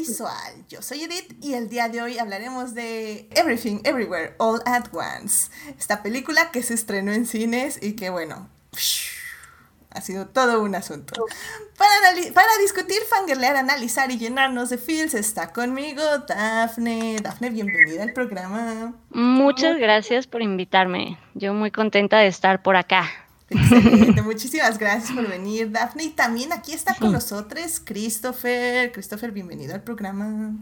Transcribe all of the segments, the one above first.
Visual. Yo soy Edith y el día de hoy hablaremos de Everything Everywhere All at Once. Esta película que se estrenó en cines y que bueno, ha sido todo un asunto. Para, para discutir, fangirlear, analizar y llenarnos de feels está conmigo Dafne. Dafne, bienvenida al programa. Muchas gracias por invitarme. Yo muy contenta de estar por acá. Excelente, muchísimas gracias por venir, Daphne. Y también aquí está con nosotros Christopher. Christopher, bienvenido al programa.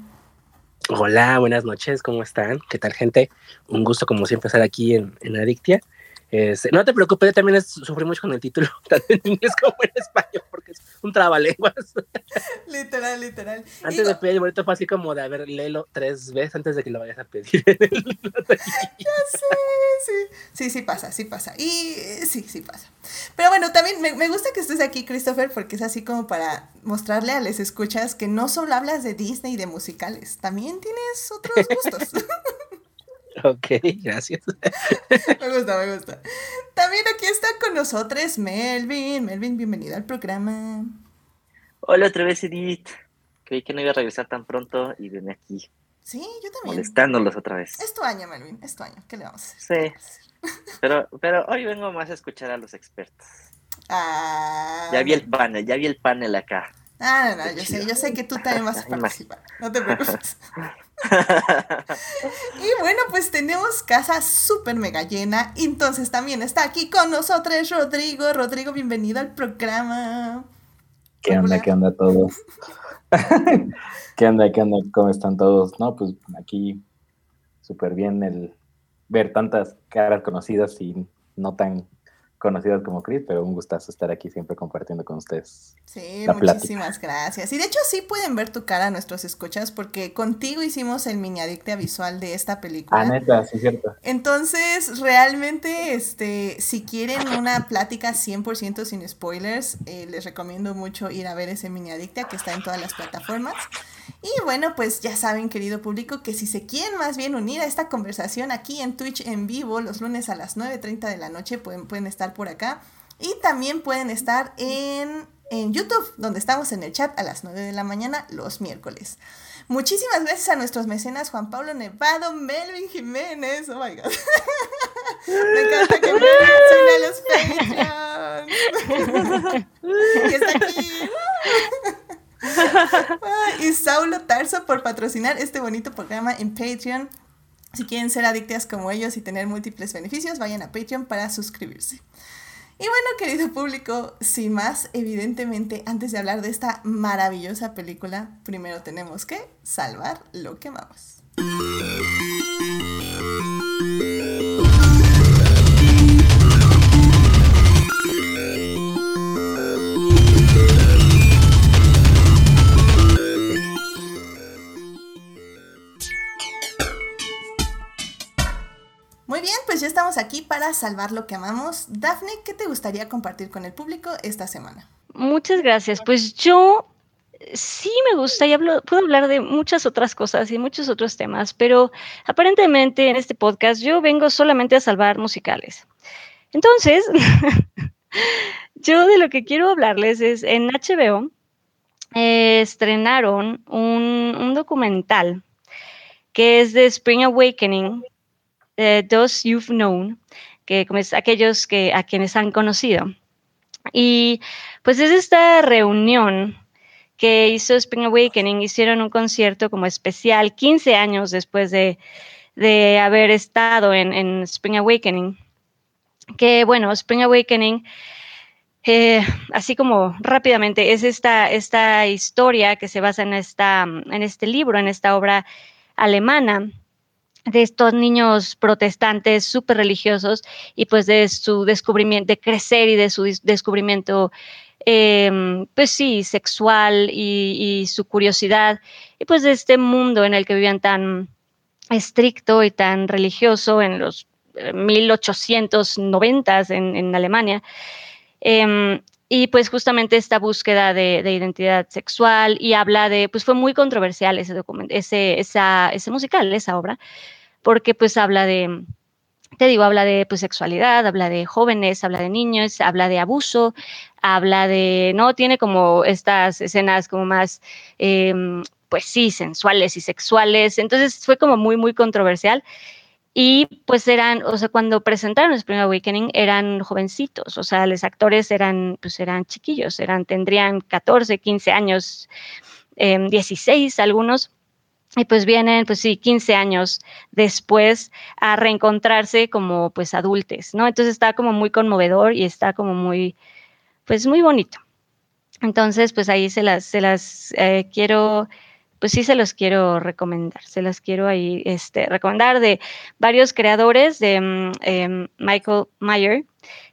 Hola, buenas noches, ¿cómo están? ¿Qué tal, gente? Un gusto, como siempre, estar aquí en, en Adictia. Este, no te preocupes, también sufrí mucho con el título, tanto en inglés como en español, porque es un trabalenguas. literal, literal. Antes de pedir el boleto fue así como de, a ver, léelo tres veces antes de que lo vayas a pedir. ya sé, sí. Sí, sí pasa, sí pasa. Y sí, sí pasa. Pero bueno, también me, me gusta que estés aquí, Christopher, porque es así como para mostrarle a les escuchas que no solo hablas de Disney y de musicales, también tienes otros gustos. Ok, gracias. me gusta, me gusta. También aquí está con nosotros Melvin. Melvin, bienvenido al programa. Hola otra vez, Edith. Creí que no iba a regresar tan pronto y vine aquí. Sí, yo también. Molestándolos otra vez. Es tu año, Melvin, es tu año. ¿Qué le vamos a hacer? Sí. Pero, pero hoy vengo más a escuchar a los expertos. Ah, ya vi el panel, ya vi el panel acá. Ah, no, no, yo sé, yo sé que tú también vas a participar. No te preocupes. y bueno, pues tenemos casa súper mega llena. Entonces también está aquí con nosotros Rodrigo. Rodrigo, bienvenido al programa. ¿Qué onda? ¿Qué onda todos? ¿Qué onda? ¿Qué onda? ¿Cómo están todos? No, pues aquí súper bien el ver tantas caras conocidas y no tan conocidas como Chris, pero un gustazo estar aquí siempre compartiendo con ustedes. Sí, muchísimas gracias. Y de hecho sí pueden ver tu cara nuestros escuchas porque contigo hicimos el mini adictia visual de esta película. Ah, neta, sí, cierto. Entonces, realmente, este, si quieren una plática 100% sin spoilers, eh, les recomiendo mucho ir a ver ese mini adictia que está en todas las plataformas. Y bueno, pues ya saben, querido público, que si se quieren más bien unir a esta conversación aquí en Twitch en vivo los lunes a las 9.30 de la noche, pueden, pueden estar por acá. Y también pueden estar en, en YouTube, donde estamos en el chat a las 9 de la mañana los miércoles. Muchísimas gracias a nuestros mecenas Juan Pablo Nevado, Melvin Jiménez. Oh my god. Me encanta que Melvin suene a los Patreon. y está aquí. Y Saulo Tarso por patrocinar este bonito programa en Patreon. Si quieren ser adictas como ellos y tener múltiples beneficios, vayan a Patreon para suscribirse. Y bueno, querido público, sin más, evidentemente, antes de hablar de esta maravillosa película, primero tenemos que salvar lo que amamos. Pues ya estamos aquí para salvar lo que amamos. Daphne, ¿qué te gustaría compartir con el público esta semana? Muchas gracias. Pues yo sí me gusta y puedo hablar de muchas otras cosas y muchos otros temas, pero aparentemente en este podcast yo vengo solamente a salvar musicales. Entonces, yo de lo que quiero hablarles es en HBO eh, estrenaron un, un documental que es de Spring Awakening, eh, those you've known, que como es aquellos que, a quienes han conocido. Y pues es esta reunión que hizo Spring Awakening, hicieron un concierto como especial 15 años después de, de haber estado en, en, Spring Awakening. Que bueno, Spring Awakening, eh, así como rápidamente, es esta, esta historia que se basa en, esta, en este libro, en esta obra alemana de estos niños protestantes súper religiosos y pues de su descubrimiento, de crecer y de su descubrimiento, eh, pues sí, sexual y, su curiosidad y pues de este mundo en el que vivían tan estricto y tan religioso en los 1890 en, en Alemania. Eh, y pues justamente esta búsqueda de, de, identidad sexual y habla de, pues fue muy controversial ese, ese, esa, ese musical, esa obra, porque pues habla de te digo, habla de pues, sexualidad, habla de jóvenes, habla de niños, habla de abuso, habla de, no, tiene como estas escenas como más, em, pues sí, sensuales y sexuales. Entonces fue como muy, muy controversial. Y pues eran, o sea, cuando presentaron Spring Awakening eran jovencitos, o sea, los actores eran, pues eran chiquillos, eran, tendrían 14, 15 años, 16 em, algunos. Y pues vienen, pues sí, 15 años después a reencontrarse como pues adultos, ¿no? Entonces está como muy conmovedor y está como muy, pues muy bonito. Entonces, pues ahí se las, se las eh, quiero pues sí se los quiero recomendar, se los quiero ahí este, recomendar de varios creadores, de mm, em, Michael Meyer,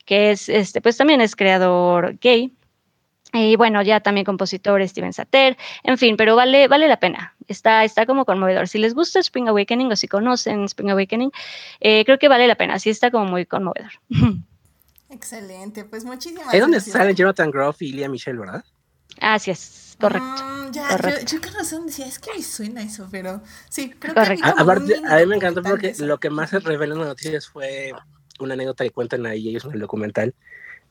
que es, este, pues también es creador gay, y bueno, ya también compositor Steven Sater, en fin, pero vale, vale la pena. Está, está como conmovedor. Si les gusta Spring Awakening o si conocen Spring Awakening, eh, creo que vale la pena. Sí está como muy conmovedor. Excelente, pues muchísimas gracias. Es donde salen Jonathan Groff y Lia Michelle, ¿verdad? Así es correcto. Mm, ya, correcto. Yo, yo, con razón decía, es que me suena eso, pero sí, creo correcto. que. A, aparte, a mí me encantó porque lo que más se revela en las noticias fue una anécdota que cuentan ahí ellos en el documental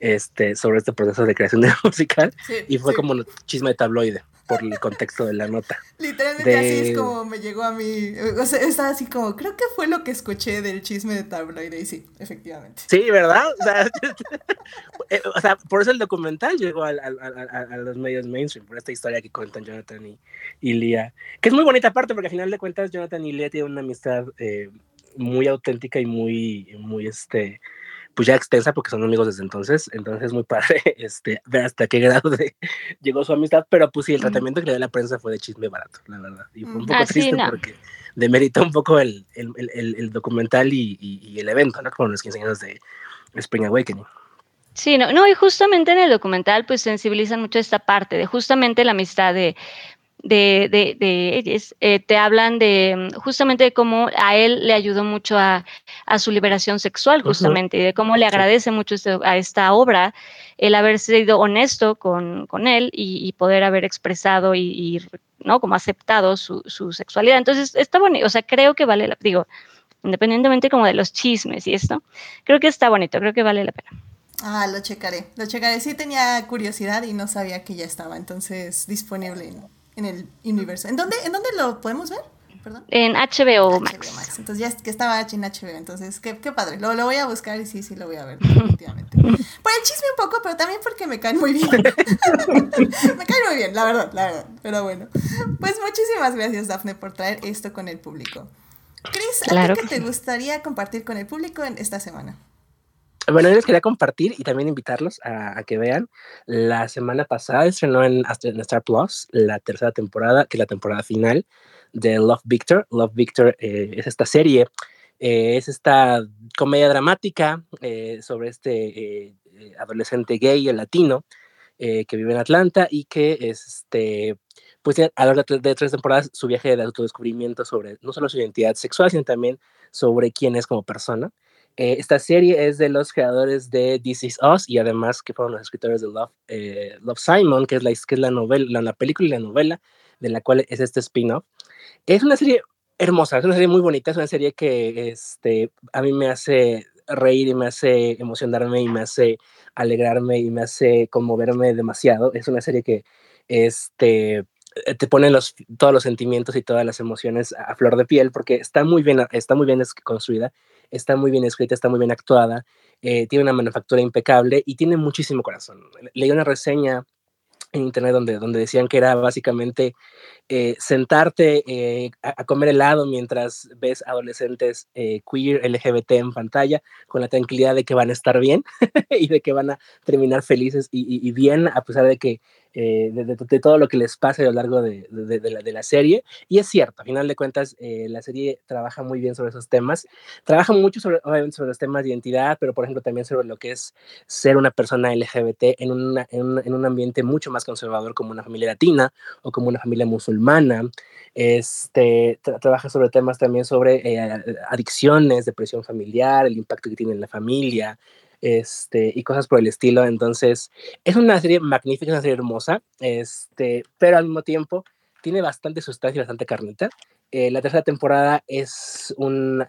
este, sobre este proceso de creación de musical sí, y fue sí. como un chisme de tabloide por el contexto de la nota. Literalmente de... así es como me llegó a mí. O sea, estaba así como, creo que fue lo que escuché del chisme de tabloide y sí, efectivamente. Sí, ¿verdad? O sea, eh, o sea por eso el documental llegó a, a, a, a, los medios mainstream, por esta historia que cuentan Jonathan y, y Lia. Que es muy bonita parte, porque al final de cuentas Jonathan y Lia tienen una amistad eh, muy auténtica y muy, muy, este, pues ya extensa porque son amigos desde entonces, entonces es muy padre este, ver hasta qué grado de, llegó su amistad, pero pues sí, el tratamiento que le dio la prensa fue de chisme barato, la verdad, y fue un poco ah, triste no. porque demerita un poco el, el, el, el documental y, y, y, el evento, ¿no? Como los 15 años de Spring Awakening. Sí, no, no, y justamente en el documental pues sensibilizan mucho esta parte de justamente la amistad de, de, de, de ellos, eh, te hablan de justamente de cómo a él le ayudó mucho a, a su liberación sexual, justamente, uh -huh. y de cómo le agradece sí. mucho este, a esta obra el haber sido honesto con, con él y, y, poder haber expresado y, y, ¿no? Como aceptado su, su sexualidad. Entonces, está bonito, o sea, creo que vale la, digo, independientemente como de los chismes y esto, creo que está bonito, creo que vale la pena. Ah, lo checaré, lo checaré. Sí tenía curiosidad y no sabía que ya estaba entonces disponible en en el universo. ¿En dónde, ¿En dónde lo podemos ver? Perdón. En HBO Max. HBO Max. Entonces ya que estaba en HBO, entonces qué, qué padre. Lo, lo, voy a buscar y sí, sí lo voy a ver, definitivamente. Por el chisme un poco, pero también porque me caen muy bien. me caen muy bien, la verdad, la verdad. Pero bueno. Pues muchísimas gracias, Dafne, por traer esto con el público. Claro ¿a ti qué te gustaría compartir con el público en esta semana? Bueno, yo les quería compartir y también invitarlos a, a, que vean. La semana pasada estrenó en, en Star Plus la tercera temporada, que es la temporada final de Love Victor. Love Victor eh, es esta serie, eh, es esta comedia dramática eh, sobre este eh, adolescente gay latino eh, que vive en Atlanta y que este, pues a lo largo de tres temporadas su viaje de autodescubrimiento sobre no solo su identidad sexual, sino también sobre quién es como persona. Eh, esta serie es de los creadores de This Is Us y además que fueron los escritores de Love, eh, Love Simon, que es, la, que es la, novela, la, la, película y la novela de la cual es este spin-off. Es una serie hermosa, es una serie muy bonita, es una serie que este, a mí me hace reír y me hace emocionarme y me hace alegrarme y me hace conmoverme demasiado. Es una serie que este, te pone los, todos los sentimientos y todas las emociones a flor de piel porque está muy bien, está muy bien construida está muy bien escrita, está muy bien actuada, eh, tiene una manufactura impecable y tiene muchísimo corazón. Leí una reseña en internet donde, donde decían que era básicamente eh, sentarte eh, a, comer helado mientras ves adolescentes queer, LGBT en pantalla, con la tranquilidad de que van a estar bien y de que van a terminar felices y bien, a pesar de que eh, de, todo lo que les pasa a lo largo de, la, serie. Y es cierto, a final de cuentas, eh, la serie trabaja muy bien sobre esos temas. Trabaja mucho sobre, sobre los temas de identidad, pero por ejemplo también sobre lo que es ser una persona LGBT en, un, en un ambiente mucho más conservador como una familia latina o como una familia musulmana. Este, tra trabaja sobre temas también sobre eh, adicciones, depresión familiar, el impacto que tiene en la familia, este, y cosas por el estilo. Entonces, es una serie magnífica, una serie hermosa, este, pero al mismo tiempo tiene bastante sustancia y bastante carnita. Eh, la tercera temporada es un,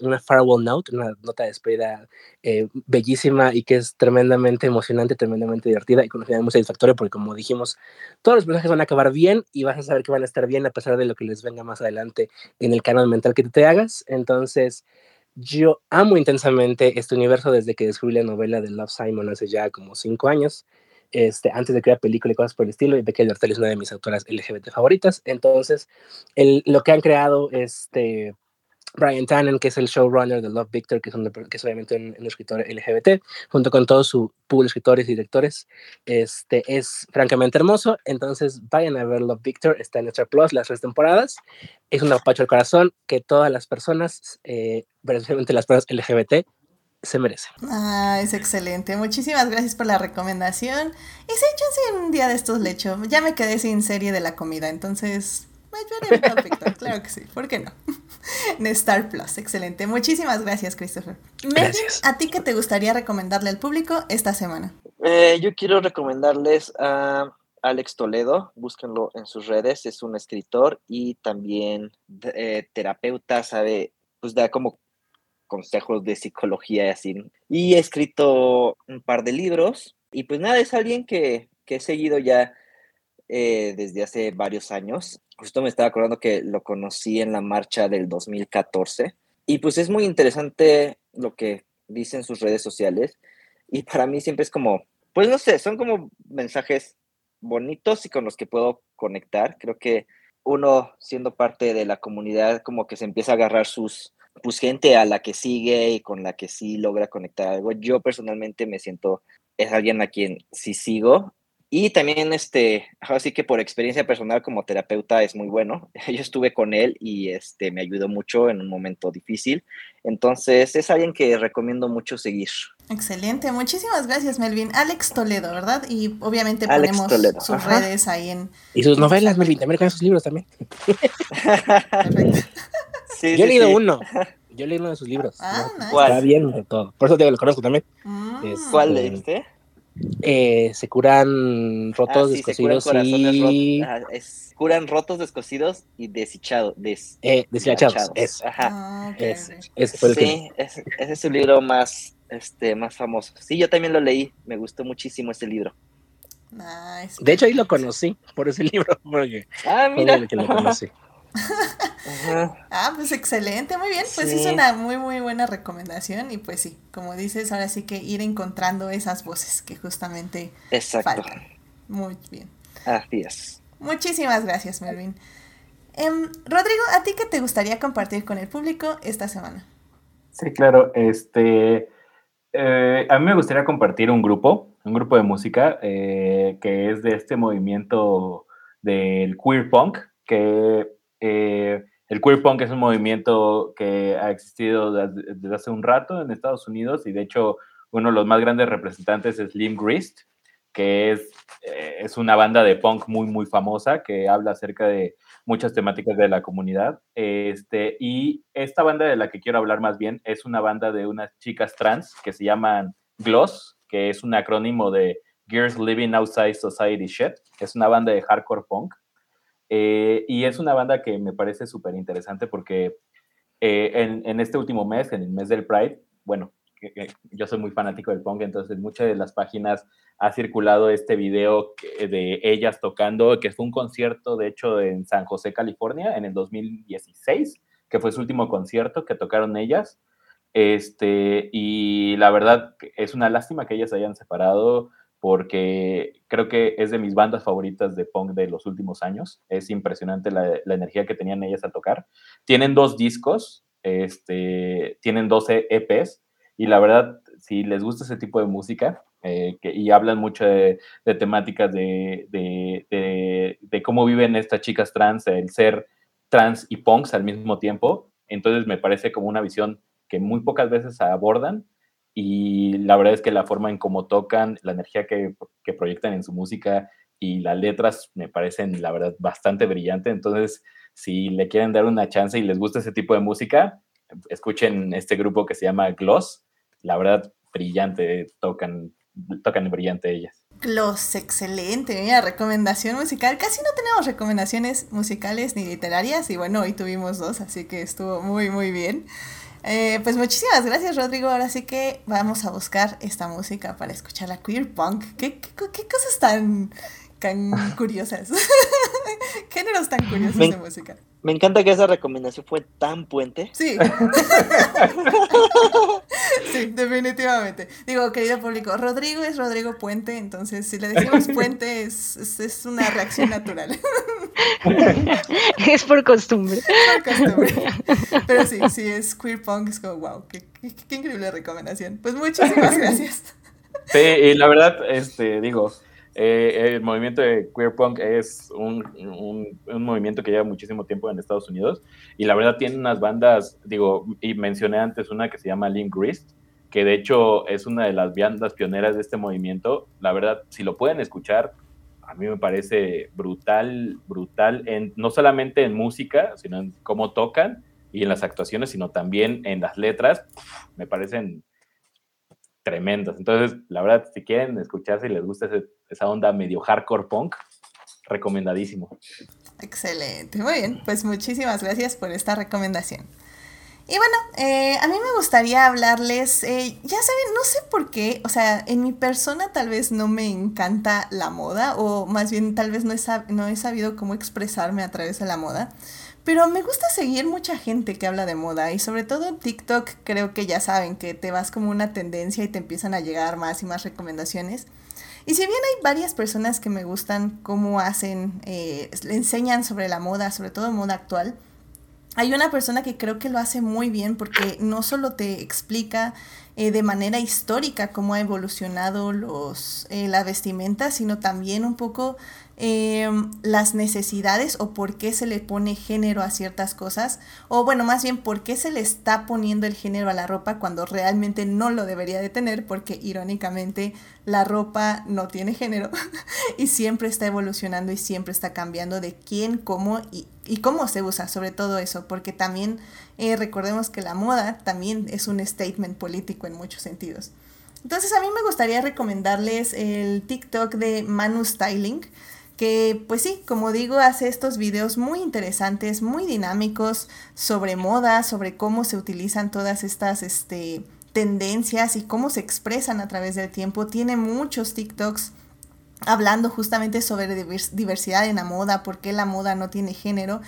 una farewell note, una nota de despedida eh, bellísima y que es tremendamente emocionante, tremendamente divertida y con un final muy satisfactorio porque como dijimos, todos los personajes van a acabar bien y vas a saber que van a estar bien a pesar de lo que les venga más adelante en el canal mental que te hagas. Entonces, yo amo intensamente este universo desde que descubrí la novela de Love Simon hace ya como cinco años este, antes de crear película y cosas por el estilo, y Becky Bertel es una de mis autoras LGBT favoritas. Entonces, el, lo que han creado este, Brian Tannen, que es el showrunner de Love Victor, que es, un, que es obviamente un, escritor LGBT, junto con todo su pool de escritores y directores, este, es francamente hermoso. Entonces, vayan a ver Love Victor, está en Star Plus las tres temporadas. Es un apacho al corazón que todas las personas, eh, especialmente las personas LGBT, se merece. Ah, es excelente. Muchísimas gracias por la recomendación. Y sí, yo un día de estos le echo. Ya me quedé sin serie de la comida, entonces me perfecto. claro que sí. ¿Por qué no? En Star Plus, excelente. Muchísimas gracias, Christopher. Gracias. ¿a ti qué te gustaría recomendarle al público esta semana? Eh, yo quiero recomendarles a Alex Toledo, búsquenlo en sus redes, es un escritor y también eh, terapeuta, sabe, pues da como consejos de psicología y así. Y he escrito un par de libros y pues nada, es alguien que, he seguido ya eh, desde hace varios años. Justo me estaba acordando que lo conocí en la marcha del 2014 y pues es muy interesante lo que dice en sus redes sociales y para mí siempre es como, pues no sé, son como mensajes bonitos y con los que puedo conectar. Creo que uno siendo parte de la comunidad como que se empieza a agarrar sus, pues gente a la que sigue y con la que sí logra conectar algo. Yo personalmente me siento, es alguien a quien sí sigo. Y también, este, así que por experiencia personal como terapeuta es muy bueno. Yo estuve con él y este, me ayudó mucho en un momento difícil. Entonces, es alguien que recomiendo mucho seguir. Excelente, muchísimas gracias, Melvin. Alex Toledo, ¿verdad? Y obviamente ponemos sus redes ahí en. Y sus novelas, Melvin, también con sus libros también. Perfecto. Yo he leído uno. Yo he leído uno de sus libros. Ah, Está bien de todo. Por eso te lo conozco también. Mm. ¿Cuál leíste? Eh, se curan rotos, ah, descosidos y... es, curan rotos, descosidos y deshichados. Des, eh, deshichados, eso. Ajá. Ah, ese fue el sí, ese es su libro más, este, más famoso. Sí, yo también lo leí. Me gustó muchísimo ese libro. Nice. De hecho, ahí lo conocí por ese libro. Porque ah, mira. Que lo conocí. Ah, pues excelente, muy bien. Pues es una muy, muy buena recomendación. Y pues sí, como dices, ahora sí que ir encontrando esas voces que justamente Exacto. Muy bien. Así es. Muchísimas gracias, Melvin. Em, Rodrigo, ¿a ti qué te gustaría compartir con el público esta semana? Sí, claro. Este, eh, a mí me gustaría compartir un grupo, un grupo de música eh, que es de este movimiento del queer punk, que eh, el queer punk es un movimiento que ha existido desde, hace un rato en Estados Unidos y de hecho uno de los más grandes representantes es Lim Grist, que es, eh, es una banda de punk muy, muy famosa que habla acerca de muchas temáticas de la comunidad. Este, y esta banda de la que quiero hablar más bien es una banda de unas chicas trans que se llaman Gloss, que es un acrónimo de Girls Living Outside Society Shit. Es una banda de hardcore punk eh, y es una banda que me parece súper interesante porque eh, en, en, este último mes, en el mes del Pride, bueno, yo soy muy fanático del punk, entonces muchas de las páginas ha circulado este video de ellas tocando, que fue un concierto, de hecho, en San José, California, en el 2016, que fue su último concierto que tocaron ellas. Este, y la verdad es una lástima que ellas hayan separado porque creo que es de mis bandas favoritas de punk de los últimos años. Es impresionante la, energía que tenían ellas a tocar. Tienen dos discos, este, tienen 12 EPs y la verdad, si les gusta ese tipo de música eh, y hablan mucho de, temáticas de, de, cómo viven estas chicas trans, el ser trans y punks al mismo tiempo, entonces me parece como una visión que muy pocas veces abordan y la verdad es que la forma en cómo tocan, la energía que, que, proyectan en su música y las letras me parecen, la verdad, bastante brillante. Entonces, si le quieren dar una chance y les gusta ese tipo de música, escuchen este grupo que se llama Gloss. La verdad, brillante, tocan, tocan brillante ellas. Gloss, excelente. Mira, recomendación musical. Casi no tenemos recomendaciones musicales ni literarias. Y bueno, hoy tuvimos dos, así que estuvo muy, muy bien. Eh, pues muchísimas gracias, Rodrigo. Ahora sí que vamos a buscar esta música para escuchar la queer punk. ¿Qué, qué, qué cosas tan, tan curiosas? Géneros tan curiosos de música. Me encanta que esa recomendación fue tan puente. Sí. sí, definitivamente. Digo, querido público, Rodrigo es Rodrigo Puente, entonces si le decimos puente es, es, una reacción natural. es por costumbre. Por costumbre. Pero sí, sí, es queer punk, es como, wow, qué, qué increíble recomendación. Pues muchísimas gracias. Sí, y la verdad, este, digo, eh, el movimiento de queer punk es un, un, movimiento que lleva muchísimo tiempo en Estados Unidos y la verdad tiene unas bandas, digo, y mencioné antes una que se llama Link Grist, que de hecho es una de las bandas pioneras de este movimiento. La verdad, si lo pueden escuchar, a mí me parece brutal, brutal, en, no solamente en música, sino en cómo tocan y en las actuaciones, sino también en las letras. Me parecen tremendas. Entonces, la verdad, si quieren escuchar, si les gusta esa onda medio hardcore punk, recomendadísimo. Excelente, muy bien, pues muchísimas gracias por esta recomendación. Y bueno, eh, a mí me gustaría hablarles, eh, ya saben, no sé por qué, o sea, en mi persona tal vez no me encanta la moda, o más bien tal vez no he sabido cómo expresarme a través de la moda. Pero me gusta seguir mucha gente que habla de moda y sobre todo TikTok creo que ya saben que te vas como una tendencia y te empiezan a llegar más y más recomendaciones. Y si bien hay varias personas que me gustan cómo hacen, eh, le enseñan sobre la moda, sobre todo moda actual, hay una persona que creo que lo hace muy bien porque no solo te explica eh, de manera histórica cómo ha evolucionado los, eh, la vestimenta, sino también un poco Em, las necesidades o por qué se le pone género a ciertas cosas, o bueno, más bien por qué se le está poniendo el género a la ropa cuando realmente no lo debería de tener, porque irónicamente la ropa no tiene género y siempre está evolucionando y siempre está cambiando de quién, cómo y, y cómo se usa, sobre todo eso, porque también eh, recordemos que la moda también es un statement político en muchos sentidos. Entonces a mí me gustaría recomendarles el TikTok de Manu Styling que pues sí, como digo, hace estos videos muy interesantes, muy dinámicos sobre moda, sobre cómo se utilizan todas estas este, tendencias y cómo se expresan a través del tiempo. Tiene muchos TikToks hablando justamente sobre diversidad en la moda, por qué la moda no tiene género.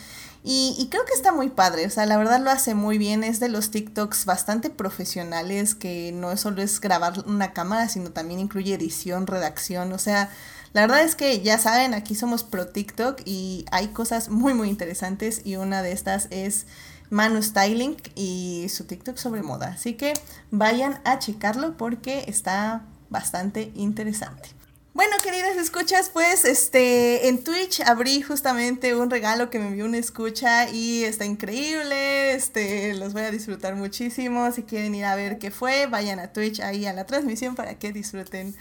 Y, y, creo que está muy padre, o sea, la verdad lo hace muy bien, es de los TikToks bastante profesionales, que no solo es grabar una cámara, sino también incluye edición, redacción, o sea, la verdad es que ya saben, aquí somos pro TikTok y hay cosas muy muy interesantes y una de estas es Manu Styling y su TikTok sobre moda. Así que vayan a checarlo porque está bastante interesante. Bueno, queridas escuchas, pues este en Twitch abrí justamente un regalo que me envió una escucha y está increíble. Este, los voy a disfrutar muchísimo. Si quieren ir a ver qué fue, vayan a Twitch ahí a la transmisión para que disfruten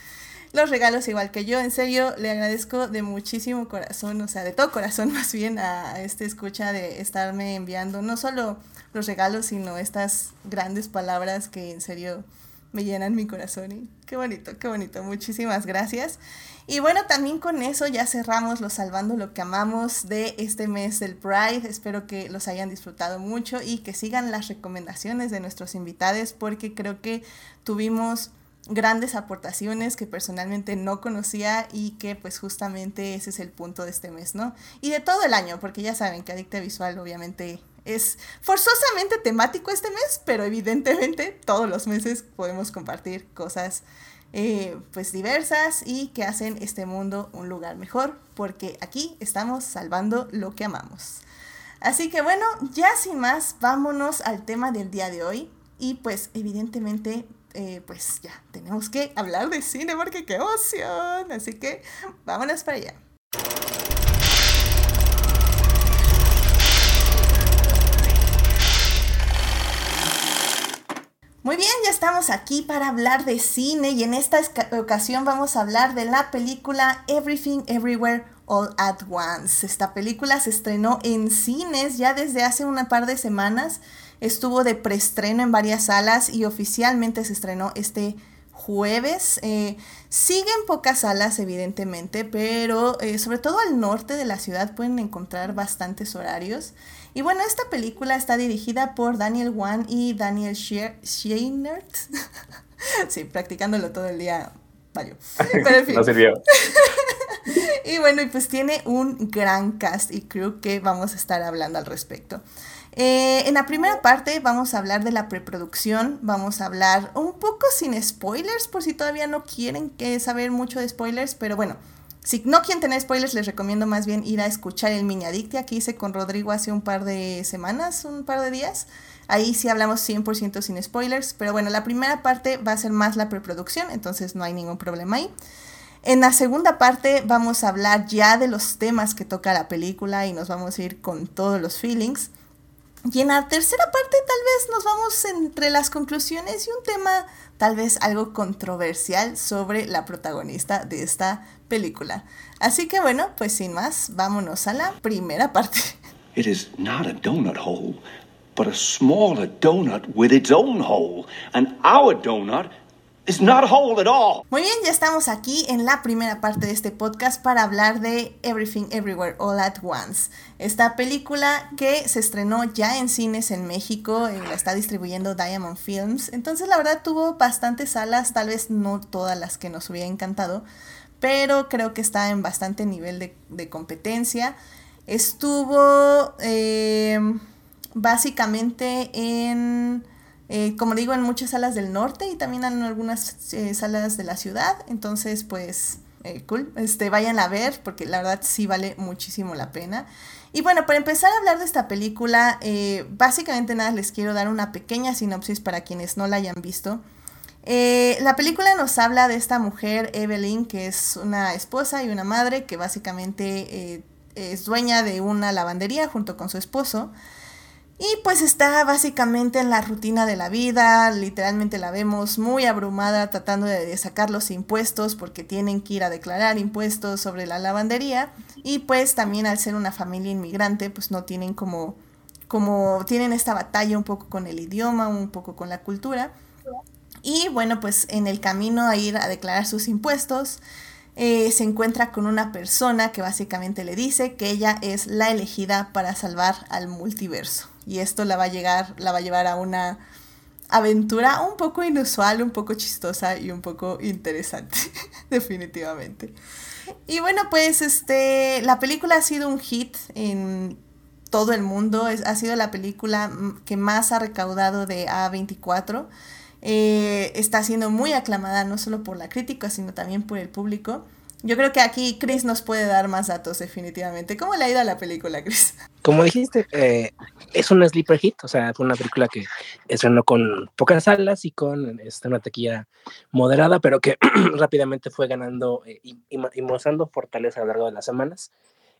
los regalos igual que yo. En serio, le agradezco de muchísimo corazón, o sea, de todo corazón más bien a este escucha de estarme enviando no solo los regalos, sino estas grandes palabras que en serio me llenan mi corazón y qué bonito, qué bonito. Muchísimas gracias. Y bueno, también con eso ya cerramos los Salvando lo que amamos de este mes del Pride. Espero que los hayan disfrutado mucho y que sigan las recomendaciones de nuestros invitados porque creo que tuvimos grandes aportaciones que personalmente no conocía y que pues justamente ese es el punto de este mes, ¿no? Y de todo el año, porque ya saben que Adicta Visual obviamente es forzosamente temático este mes, pero evidentemente todos los meses podemos compartir cosas eh, pues diversas y que hacen este mundo un lugar mejor, porque aquí estamos salvando lo que amamos. Así que bueno, ya sin más, vámonos al tema del día de hoy. Y pues evidentemente eh, pues ya, tenemos que hablar de cine porque qué emoción. Así que vámonos para allá. Muy bien, ya estamos aquí para hablar de cine y en esta ocasión vamos a hablar de la película Everything Everywhere All at Once. Esta película se estrenó en cines ya desde hace una par de semanas Estuvo de preestreno en varias salas y oficialmente se estrenó este jueves. Eh, siguen pocas salas, evidentemente, pero eh, sobre todo al norte de la ciudad pueden encontrar bastantes horarios. Y bueno, esta película está dirigida por Daniel Wan y Daniel Scheinert. sí, practicándolo todo el día. Vaya. Pero en fin. no sirvió. y bueno, y pues tiene un gran cast y crew que vamos a estar hablando al respecto. Eh, en la primera parte vamos a hablar de la preproducción, vamos a hablar un poco sin spoilers, por si todavía no quieren que saber mucho de spoilers, pero bueno, si no quieren tener spoilers, les recomiendo más bien ir a escuchar el mini adictia que hice con Rodrigo hace un par de semanas, un par de días. Ahí sí hablamos 100% sin spoilers, pero bueno, la primera parte va a ser más la preproducción, entonces no hay ningún problema ahí. En la segunda parte vamos a hablar ya de los temas que toca la película y nos vamos a ir con todos los feelings. Y en la tercera parte tal vez nos vamos entre las conclusiones y un tema tal vez algo controversial sobre la protagonista de esta película. Así que bueno, pues sin más, vámonos a la primera parte. It is not a donut hole, but a smaller donut with its own hole. And our donut muy bien, ya estamos aquí en la primera parte de este podcast para hablar de Everything Everywhere All at Once. Esta película que se estrenó ya en cines en México, eh, la está distribuyendo Diamond Films. Entonces la verdad tuvo bastantes salas, tal vez no todas las que nos hubiera encantado, pero creo que está en bastante nivel de, competencia. Estuvo eh, básicamente en eh, como digo, en muchas salas del norte y también en algunas eh, salas de la ciudad. Entonces, pues, eh, cool. Este, vayan a ver porque la verdad sí vale muchísimo la pena. Y bueno, para empezar a hablar de esta película, básicamente nada, les quiero dar una pequeña sinopsis para quienes no la hayan visto. la película nos habla de esta mujer, Evelyn, que es una esposa y una madre que básicamente es dueña de una lavandería junto con su esposo. Y pues está básicamente en la rutina de la vida, literalmente la vemos muy abrumada tratando de sacar los impuestos porque tienen que ir a declarar impuestos sobre la lavandería y pues también al ser una familia inmigrante pues no tienen como, como tienen esta batalla un poco con el idioma, un poco con la cultura. Y bueno pues en el camino a ir a declarar sus impuestos eh, se encuentra con una persona que básicamente le dice que ella es la elegida para salvar al multiverso. Y esto la va a llegar, la va a llevar a una aventura un poco inusual, un poco chistosa y un poco interesante, definitivamente. Y bueno, pues este, la película ha sido un hit en todo el mundo, ha sido la película que más ha recaudado de A24. Eh, está siendo muy aclamada no solo por la crítica, sino también por el público. Yo creo que aquí Chris nos puede dar más datos definitivamente. ¿Cómo le ha ido a la película, Chris? Como dijiste, eh, es una sleeper hit, o sea, fue una película que estrenó con pocas salas y con este, una taquilla moderada, pero que rápidamente fue ganando eh, y, mostrando fortaleza a lo largo de las semanas.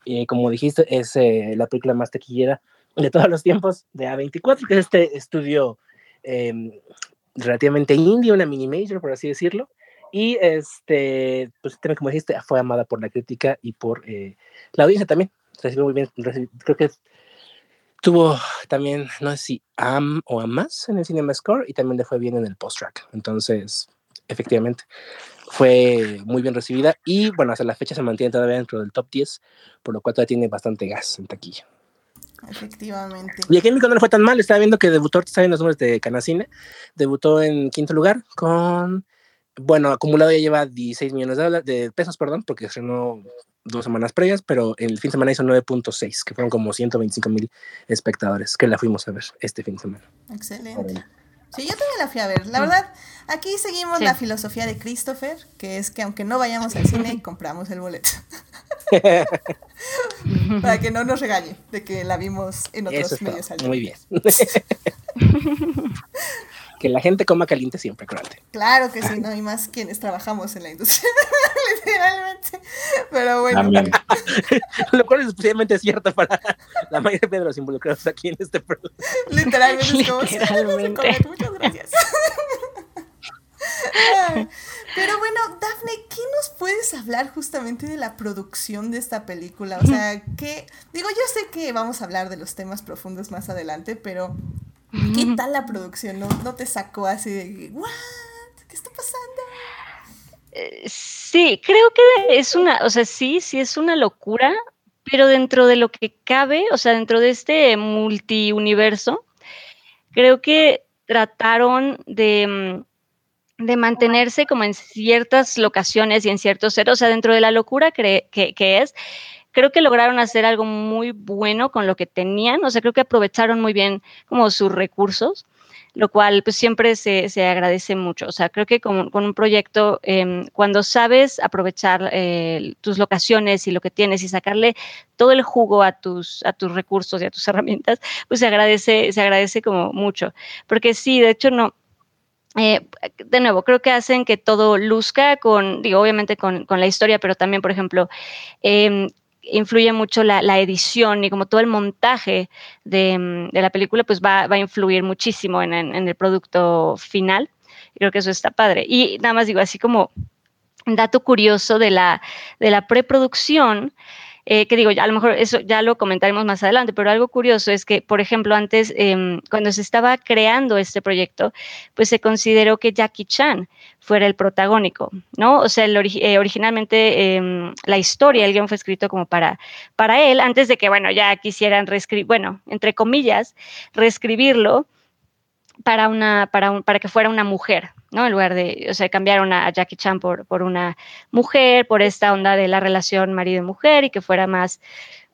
Y como dijiste, es la película más taquillera de todos los tiempos de A24, que es este estudio em, relativamente indie, una mini major, por así decirlo. Y este, pues como dijiste, fue amada por la crítica y por eh, la audiencia también. Recibió muy bien, creo que tuvo también, no sé si AM o AM más en el Cinema Score y también le fue bien en el post-track. Entonces, efectivamente, fue muy bien recibida y bueno, hasta la fecha se mantiene todavía dentro del top 10, por lo cual todavía tiene bastante gas en taquilla. Efectivamente. Y aquí en México no le fue tan mal. Estaba viendo que debutó, está en los números de Canacine. Debutó en quinto lugar con. Bueno, acumulado ya lleva 16 millones de, de pesos, perdón, porque estrenó dos semanas previas, pero el fin de semana hizo 9.6, que fueron como 125 mil espectadores, que la fuimos a ver este fin de semana. Excelente. Sí, yo también la fui a ver. La verdad, aquí seguimos la filosofía de Christopher, que es que aunque no vayamos al cine, compramos el boleto. Para que no nos regañe de que la vimos en otros medios. Muy bien. que la gente coma caliente siempre, cruente. Claro que sí, ¿no? Y más quienes trabajamos en la industria, literalmente. Pero bueno. Lo cual es especialmente cierto para la mayoría de los involucrados aquí en este programa. Literalmente es como literalmente. Muchas gracias. pero bueno, Dafne, ¿qué nos puedes hablar justamente de la producción de esta película? O sea, ¿qué? Digo, yo sé que vamos a hablar de los temas profundos más adelante, pero ¿qué tal la producción? ¿No, no te sacó así de, ¿what? ¿Qué está pasando? Eh, sí, creo que es una, o sea, sí, sí es una locura, pero dentro de lo que cabe, o sea, dentro de este multiuniverso, creo que trataron de, mm, de mantenerse como en ciertas locaciones y en ciertos ceros, o sea, dentro de la locura que, que es, creo que lograron hacer algo muy bueno con lo que tenían, o sea, creo que aprovecharon muy bien como sus recursos lo cual pues siempre se, se agradece mucho. O sea, creo que con, con un proyecto, eh, cuando sabes aprovechar eh, tus locaciones y lo que tienes y sacarle todo el jugo a tus, a tus recursos y a tus herramientas, pues se agradece, se agradece como mucho. Porque sí, de hecho no, eh, de nuevo, creo que hacen que todo luzca con, digo, obviamente con, con la historia, pero también, por ejemplo, eh, influye mucho la, edición y como todo el montaje de, mm, la película, pues va, a influir muchísimo en, el producto final. creo que eso está padre. Y nada más digo, así como dato curioso de la, de la preproducción, eh, que digo, a lo mejor eso ya lo comentaremos más adelante, pero algo curioso es que, por ejemplo, antes, em, cuando se estaba creando este proyecto, pues se consideró que Jackie Chan fuera el protagónico, ¿no? O sea, eh, originalmente em, la historia, el guion fue escrito como para, para él, antes de que, bueno, ya quisieran reescribir, bueno, entre comillas, reescribirlo para, una, para, un, para que fuera una mujer, ¿no? En lugar de, o sea, cambiaron a Jackie Chan por, por una mujer, por esta onda de la relación marido-mujer y que fuera más,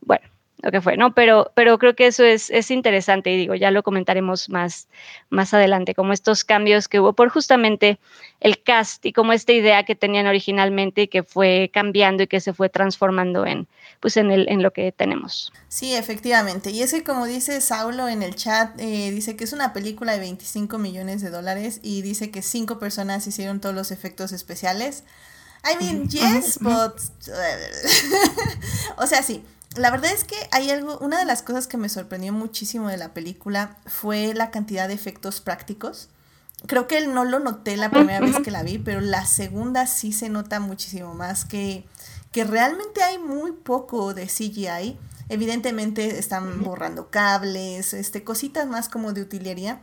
bueno, lo que fue, ¿no? Pero, pero creo que eso es, es, interesante y digo, ya lo comentaremos más, más adelante, como estos cambios que hubo por justamente el cast y como esta idea que tenían originalmente y que fue cambiando y que se fue transformando en, pues en, el, en lo que tenemos. Sí, efectivamente. Y es que como dice Saulo en el chat, eh, dice que es una película de 25 millones de dólares y dice que cinco personas hicieron todos los efectos especiales. I mean, yes, but... o sea, sí la verdad es que hay algo, una de las cosas que me sorprendió muchísimo de la película fue la cantidad de efectos prácticos. Creo que no lo noté la primera vez que la vi, pero la segunda sí se nota muchísimo más que, que realmente hay muy poco de CGI. Evidentemente están borrando cables, este, cositas más como de utilería,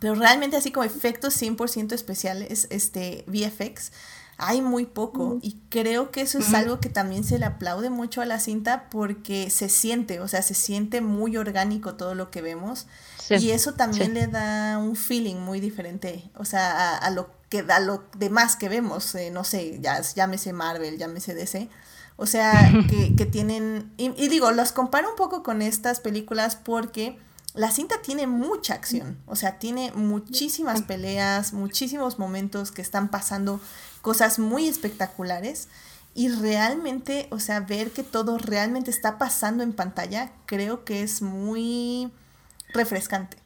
pero realmente así como efectos 100% especiales, este, VFX, hay muy poco y creo que eso es algo que también se le aplaude mucho a la cinta porque se siente, o sea, se siente muy orgánico todo lo que vemos y eso también le da un feeling muy diferente, o sea, a, lo que a lo demás que vemos, eh, no sé, ya, llámese Marvel, llámese DC, o sea, que, que tienen, y, y digo, los comparo un poco con estas películas porque la cinta tiene mucha acción, o sea, tiene muchísimas peleas, muchísimos momentos que están pasando cosas muy espectaculares y realmente, o sea, ver que todo realmente está pasando en pantalla, creo que es muy refrescante.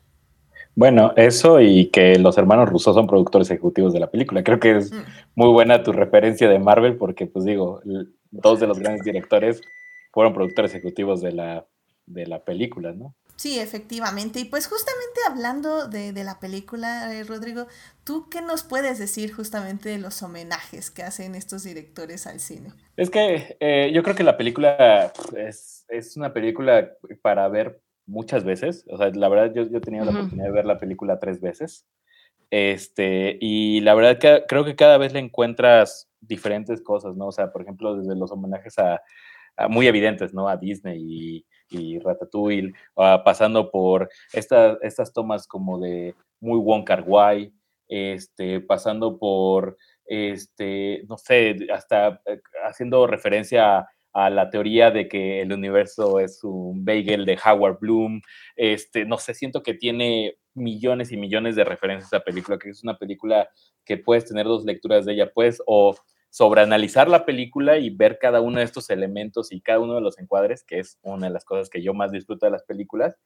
Bueno, eso y que los hermanos rusos son productores ejecutivos de la película. Creo que es mm. muy buena tu referencia de Marvel porque, pues digo, dos de los grandes directores fueron productores ejecutivos de la, de la película, ¿no? Sí, efectivamente. Y pues justamente hablando de, la película, eh, Rodrigo, ¿tú qué nos puedes decir justamente de los homenajes que hacen estos directores al cine? Es que eh, yo creo que la película es, una película para ver muchas veces. O sea, la verdad yo, yo he tenido la oportunidad de ver la película tres veces. Este, y la verdad que creo que cada vez le encuentras diferentes cosas, ¿no? O sea, por ejemplo, desde los homenajes a, a muy evidentes, ¿no? A Disney y y Ratatouille, uh, pasando por estas tomas como de muy Wong Kar este, pasando por, este, no sé, hasta eh, haciendo referencia a, la teoría de que el universo es un bagel de Howard Bloom, este, no sé, siento que tiene millones y millones de referencias a la película, que es una película que puedes tener dos lecturas de ella, pues, o sobreanalizar la película y ver cada uno de estos elementos y cada uno de los encuadres, que es una de las cosas que yo más disfruto de las películas,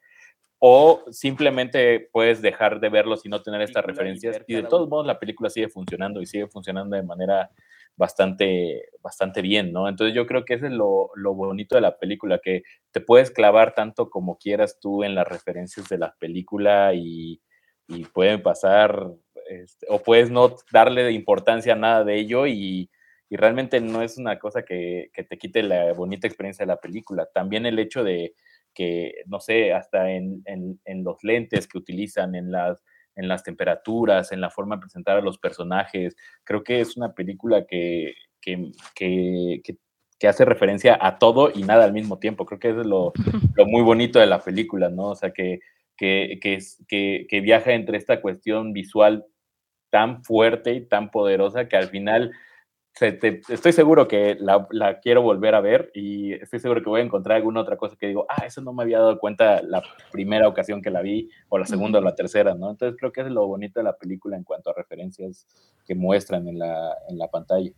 o simplemente puedes dejar de verlos y no tener estas referencias. Y de todos modos la película sigue funcionando y sigue funcionando de manera bastante, bastante bien, ¿no? Entonces yo creo que ese es lo, lo bonito de la película, que te puedes clavar tanto como quieras tú en las referencias de la película y, y pueden pasar, este, o puedes no darle importancia a nada de ello y y realmente no es una cosa que, te quite la bonita experiencia de la película. También el hecho de que, no sé, hasta en, los lentes que utilizan, en las en las temperaturas, en la forma de presentar a los personajes. Creo que es una película que, que, que, que hace referencia a todo y nada al mismo tiempo. Creo que es lo, lo muy bonito de la película, ¿no? O sea, que, que, que, que, viaja entre esta cuestión visual tan fuerte y tan poderosa que al final estoy seguro que la, la, quiero volver a ver y estoy seguro que voy a encontrar alguna otra cosa que digo, ah, eso no me había dado cuenta la primera ocasión que la vi, o la segunda o la tercera, ¿no? Entonces creo que es lo bonito de la película en cuanto a referencias que muestran en la, en la pantalla.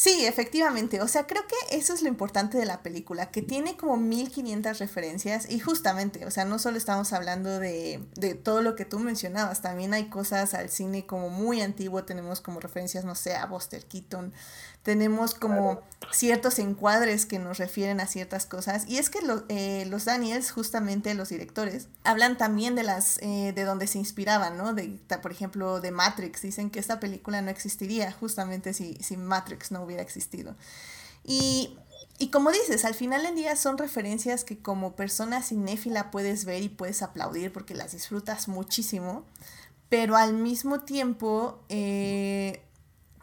Sí, efectivamente. O sea, creo que eso es lo importante de la película, que tiene como 1500 referencias y justamente, o sea, no solo estamos hablando de, de todo lo que tú mencionabas, también hay cosas al cine como muy antiguo, tenemos como referencias, no sé, a Buster Keaton, tenemos como ciertos encuadres que nos refieren a ciertas cosas. Y es que eh, los Daniels, justamente los directores, hablan también de las eh, de donde se inspiraban, ¿no? De, por ejemplo, de Matrix. Dicen que esta película no existiría justamente si, si Matrix no hubiera existido. Y, y como dices, al final del día son referencias que como persona cinéfila puedes ver y puedes aplaudir porque las disfrutas muchísimo. Pero al mismo tiempo, eh,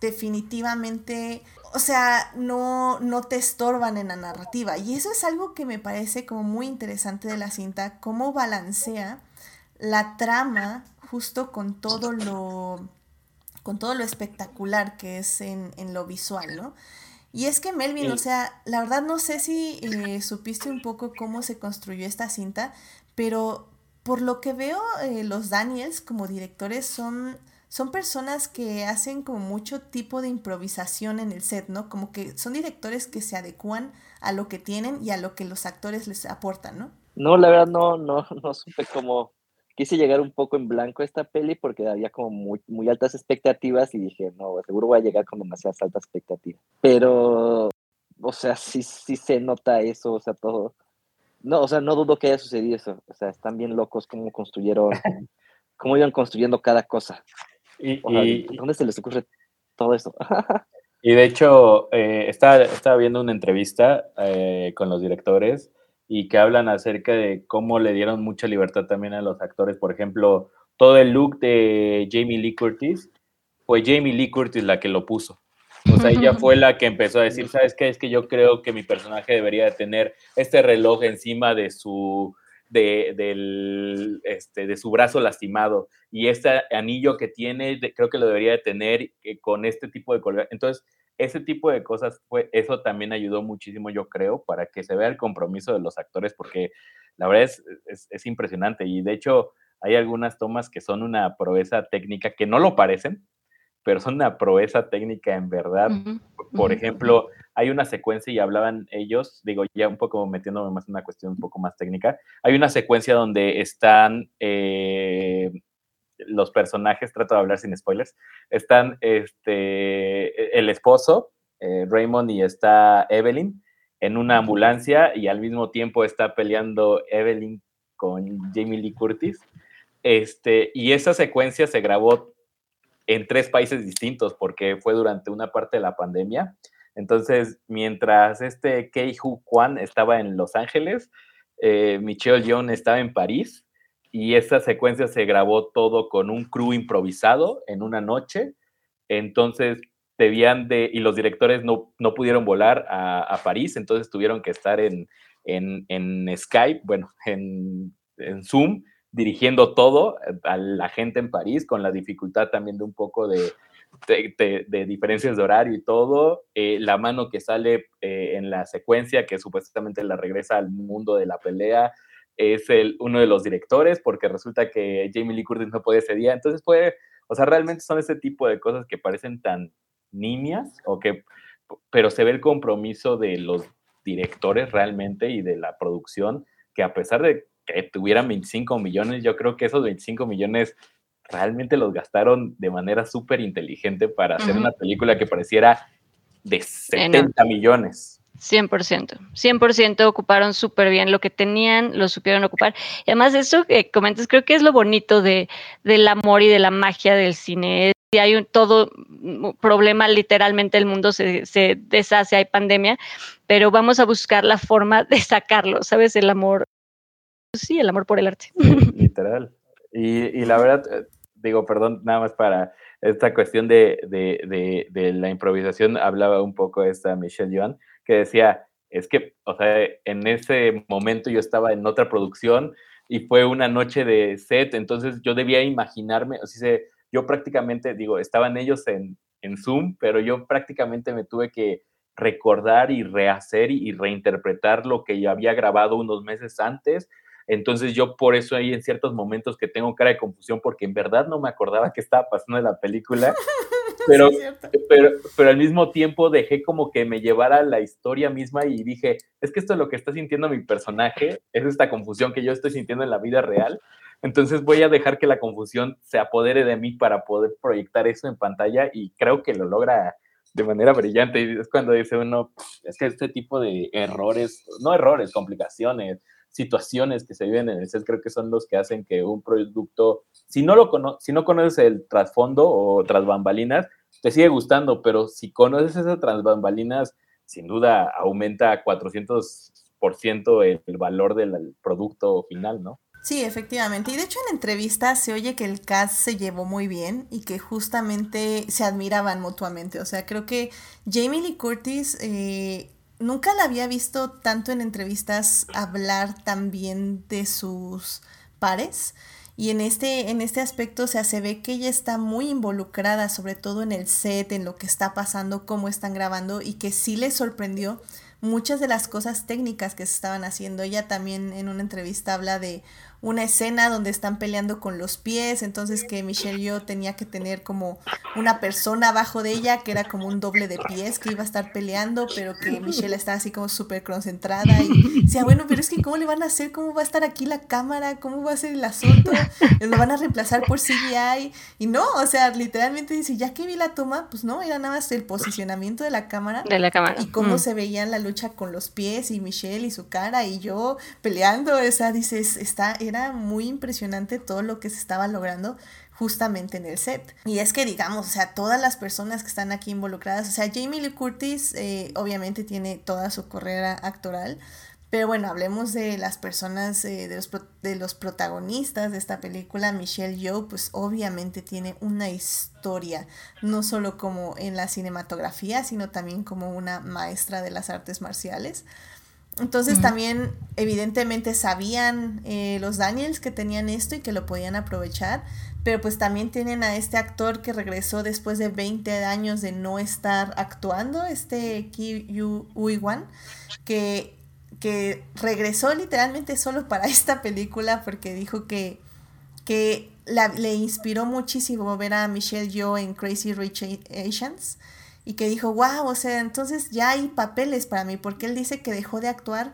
definitivamente, o sea, no, no te estorban en la narrativa. Y eso es algo que me parece como muy interesante de la cinta, cómo balancea la trama justo con todo lo, con todo lo espectacular que es en, lo visual, ¿no? Y es que Melvin, o sea, la verdad no sé si eh, supiste un poco cómo se construyó esta cinta, pero por lo que veo, eh, los Daniels como directores son son personas que hacen como mucho tipo de improvisación en el set, ¿no? Como que son directores que se adecuan a lo que tienen y a lo que los actores les aportan, ¿no? No, la verdad no, no, no supe cómo. Quise llegar un poco en blanco a esta peli porque había como muy, muy altas expectativas y dije, no, seguro voy a llegar con demasiadas altas expectativas. Pero, o sea, sí, sí se nota eso, o sea, todo. No, o sea, no dudo que haya sucedido eso. O sea, están bien locos cómo construyeron, cómo iban construyendo cada cosa. Y, ¿Dónde se les ocurre todo eso? y de hecho, eh, estaba, estaba, viendo una entrevista eh, con los directores y que hablan acerca de cómo le dieron mucha libertad también a los actores. Por ejemplo, todo el look de Jamie Lee Curtis fue Jamie Lee Curtis la que lo puso. O sea, ella fue la que empezó a decir, ¿sabes qué? Es que yo creo que mi personaje debería de tener este reloj encima de su, de, del, este, de su brazo lastimado y este anillo que tiene, creo que lo debería de tener eh, con este tipo de color. Entonces, ese tipo de cosas, fue, eso también ayudó muchísimo, yo creo, para que se vea el compromiso de los actores, porque la verdad es, es, impresionante y de hecho hay algunas tomas que son una proeza técnica que no lo parecen, pero son una proeza técnica en verdad. Por ejemplo, hay una secuencia y hablaban ellos, digo, ya un poco metiéndome más en una cuestión un poco más técnica, hay una secuencia donde están eh, los personajes, trato de hablar sin spoilers, están este, el esposo, eh, Raymond, y está Evelyn en una ambulancia y al mismo tiempo está peleando Evelyn con Jamie Lee Curtis. Este, y esa secuencia se grabó en tres países distintos porque fue durante una parte de la pandemia. Entonces, mientras este Kei Hu Kwan estaba en Los Ángeles, eh, Michelle Yeoh estaba en París y esa secuencia se grabó todo con un crew improvisado en una noche. Entonces, debían de, y los directores no, no pudieron volar a, París, entonces tuvieron que estar en, en, en Skype, bueno, en, en Zoom, dirigiendo todo a la gente en París, con la dificultad también de un poco de, de, diferencias de horario y todo. Eh, la mano que sale eh, en la secuencia, que supuestamente la regresa al mundo de la pelea, es el, uno de los directores, porque resulta que Jamie Lee Curtis no puede ese día. Entonces, puede, o sea, realmente son ese tipo de cosas que parecen tan nimias, o que, pero se ve el compromiso de los directores realmente y de la producción, que a pesar de que tuvieran 25 millones, yo creo que esos 25 millones realmente los gastaron de manera súper inteligente para hacer una película que pareciera de 70 millones. 100%, 100% ocuparon súper bien lo que tenían, lo supieron ocupar. Y además eso que comentas, creo que es lo bonito de, del amor y de la magia del cine. Si hay un, todo problema, literalmente el mundo se, se deshace, hay pandemia, pero vamos a buscar la forma de sacarlo, ¿sabes? El amor sí, el amor por el arte. literal. Y, la verdad, eh, digo, perdón, nada más para esta cuestión de, de, de, la improvisación, hablaba un poco esta Michelle Joan, que decía, es que, o sea, en ese momento yo estaba en otra producción y fue una noche de set, entonces yo debía imaginarme, o sea, yo prácticamente, digo, estaban ellos en, en Zoom, pero yo prácticamente me tuve que recordar y rehacer y, reinterpretar lo que yo había grabado unos meses antes. Entonces yo por eso hay en ciertos momentos que tengo cara de confusión porque en verdad no me acordaba qué estaba pasando en la película, pero, pero, pero al mismo tiempo dejé como que me llevara la historia misma y dije, es que esto es lo que está sintiendo mi personaje, es esta confusión que yo estoy sintiendo en la vida real. Entonces voy a dejar que la confusión se apodere de mí para poder proyectar eso en pantalla y creo que lo logra de manera brillante. Y es cuando dice uno, es que este tipo de errores, no errores, complicaciones, situaciones que se viven en el set, creo que son los que hacen que un producto, si no, lo cono si no conoces el trasfondo o tras bambalinas, te sigue gustando, pero si conoces esas tras bambalinas, sin duda aumenta 400% el, el valor del producto final, ¿no? Sí, efectivamente. Y de hecho en entrevistas se oye que el cast se llevó muy bien y que justamente se admiraban mutuamente. O sea, creo que Jamie Lee Curtis eh, nunca la había visto tanto en entrevistas hablar tan bien de sus pares. Y en este, en este aspecto, o sea, se ve que ella está muy involucrada, sobre todo en el set, en lo que está pasando, cómo están grabando, y que sí le sorprendió muchas de las cosas técnicas que se estaban haciendo. Ella también en una entrevista habla de una escena donde están peleando con los pies, entonces que Michelle yo tenía que tener como una persona abajo de ella que era como un doble de pies que iba a estar peleando, pero que Michelle estaba así como súper concentrada y decía, bueno, pero es que ¿cómo le van a hacer? ¿Cómo va a estar aquí la cámara? ¿Cómo va a ser el asunto? ¿Lo van a reemplazar por CGI? Y no, o sea, literalmente dice, ya que vi la toma, pues no, era nada más el posicionamiento de la cámara. De la cámara. Y cómo mm. se veía la lucha con los pies y Michelle y su cara y yo peleando, o sea, dices, está, era muy impresionante todo lo que se estaba logrando justamente en el set. Y es que digamos, o sea, todas las personas que están aquí involucradas, o sea, Jamie Lee Curtis eh, obviamente tiene toda su carrera actoral, pero bueno, hablemos de las personas, eh, de, los, de los protagonistas de esta película. Michelle Yeoh, pues obviamente tiene una historia, no solo como en la cinematografía, sino también como una maestra de las artes marciales. Entonces también evidentemente sabían eh, los Daniels que tenían esto y que lo podían aprovechar, pero pues también tienen a este actor que regresó después de 20 años de no estar actuando, este Ki Yu Wan, que, que regresó literalmente solo para esta película porque dijo que, que le inspiró muchísimo ver a Michelle Yeoh en Crazy Rich Asians y que dijo, wow, o sea, entonces ya hay papeles para mí, porque él dice que dejó de actuar,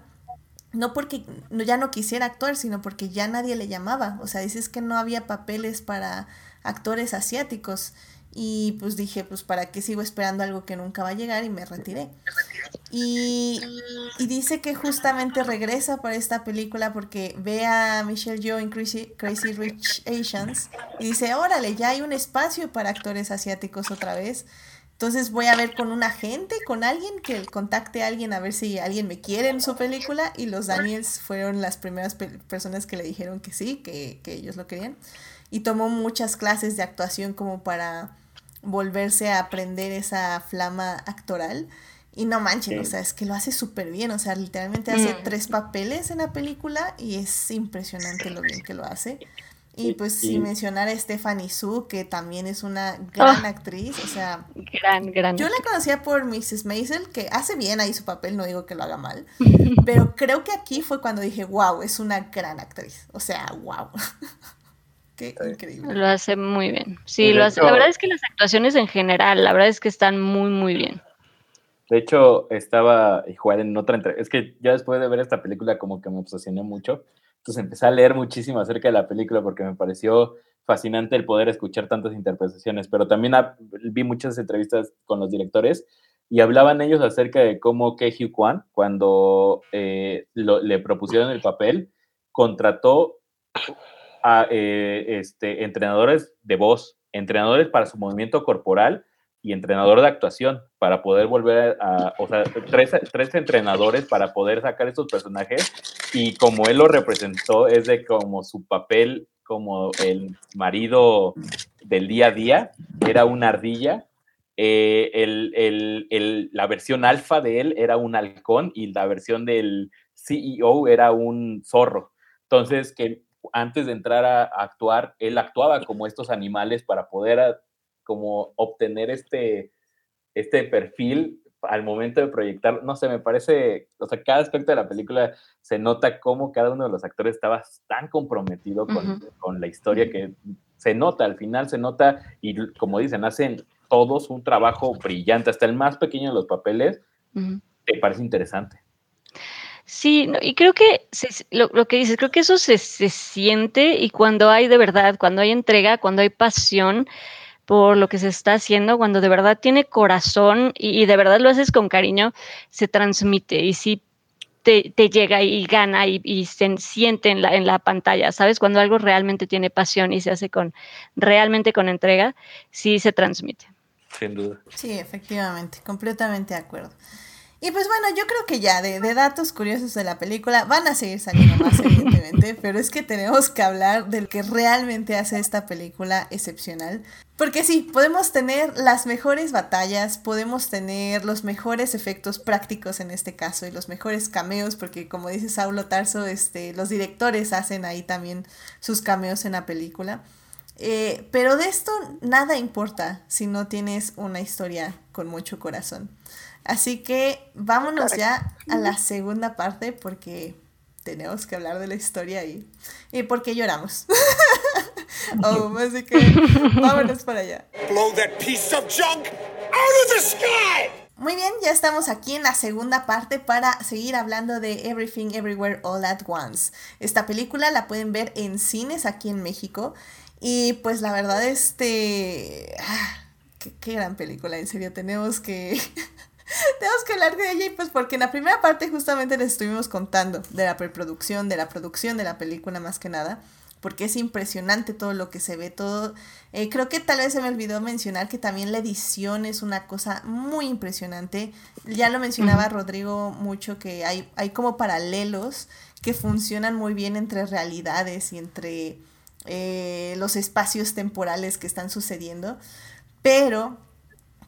no porque ya no quisiera actuar, sino porque ya nadie le llamaba, o sea, dices que no había papeles para actores asiáticos. Y pues dije, pues para qué sigo esperando algo que nunca va a llegar y me retiré. Y, y dice que justamente regresa para esta película porque ve a Michelle Yeoh en Crazy, Crazy Rich Asians y dice, órale, ya hay un espacio para actores asiáticos otra vez. Entonces voy a ver con un agente, con alguien que contacte a alguien a ver si alguien me quiere en su película. Y los Daniels fueron las primeras personas que le dijeron que sí, que, ellos lo querían. Y tomó muchas clases de actuación como para volverse a aprender esa flama actoral. Y no manchen, o sea, es que lo hace súper bien. O sea, literalmente hace mm. tres papeles en la película y es impresionante lo bien que lo hace. Y pues sin mencionar a Stephanie Su, que también es una gran ah. actriz, o sea... Gran, gran. Yo la conocía por Mrs. Maisel, que hace bien ahí su papel, no digo que lo haga mal, pero creo que aquí fue cuando dije, wow, es una gran actriz, o sea, wow. Qué increíble. Lo hace muy bien. Sí, lo hace. La verdad es que las actuaciones en general, la verdad es que están muy, muy bien. De hecho, estaba igual en otra entrevista. Es que ya después de ver esta película, como que me obsesioné mucho. Entonces empecé a leer muchísimo acerca de la película porque me pareció fascinante el poder escuchar tantas interpretaciones, pero también vi muchas entrevistas con los directores y hablaban ellos acerca de cómo Ke Hugh Kwan, cuando eh, le propusieron el papel, contrató a eh, este, entrenadores de voz, entrenadores para su movimiento corporal y entrenador de actuación para poder volver a, o sea, tres, tres, entrenadores para poder sacar estos personajes y como él lo representó es de como su papel como el marido del día a día, era una ardilla. Eh, el- el- el- la versión alfa de él era un halcón y la versión del CEO era un zorro. Entonces, que antes de entrar a, actuar, él actuaba como estos animales para poder como obtener este, este perfil al momento de proyectar, no sé, me parece, o sea, cada aspecto de la película se nota cómo cada uno de los actores estaba tan comprometido con, con la historia que se nota, al final se nota y como dicen, hacen todos un trabajo brillante, hasta el más pequeño de los papeles, te parece interesante. Sí, no, y creo que se- lo, lo que dices, creo que eso se, se siente y cuando hay de verdad, cuando hay entrega, cuando hay pasión por lo que se está haciendo, cuando de verdad tiene corazón y, y de verdad lo haces con cariño, se transmite y sí te, te llega y gana y, y se siente en la, en la pantalla, ¿sabes? Cuando algo realmente tiene pasión y se hace con realmente con entrega, sí se transmite. Sin duda. Sí, efectivamente, completamente de acuerdo. Y pues bueno, yo creo que ya de, de datos curiosos de la película van a seguir saliendo más, evidentemente, pero es que tenemos que hablar del que realmente hace esta película excepcional. Porque sí, podemos tener las mejores batallas, podemos tener los mejores efectos prácticos en este caso y los mejores cameos, porque como dice Saulo Tarso, este, los directores hacen ahí también sus cameos en la película. Eh, pero de esto nada importa si no tienes una historia con mucho corazón. Así que vámonos ya a la segunda parte porque tenemos que hablar de la historia y, y porque lloramos. oh, así que vámonos para allá. Blow that piece of junk out of the sky! Muy bien, ya estamos aquí en la segunda parte para seguir hablando de Everything Everywhere All at Once. Esta película la pueden ver en cines aquí en México y pues la verdad este... ah, qué, qué gran película, en serio, tenemos que... Tenemos que hablar de ella y pues porque en la primera parte justamente les estuvimos contando de la preproducción, de la producción de la película más que nada, porque es impresionante todo lo que se ve, todo. eh, creo que tal vez se me olvidó mencionar que también la edición es una cosa muy impresionante. Ya lo mencionaba Rodrigo mucho que hay, hay como paralelos que funcionan muy bien entre realidades y entre eh, los espacios temporales que están sucediendo, pero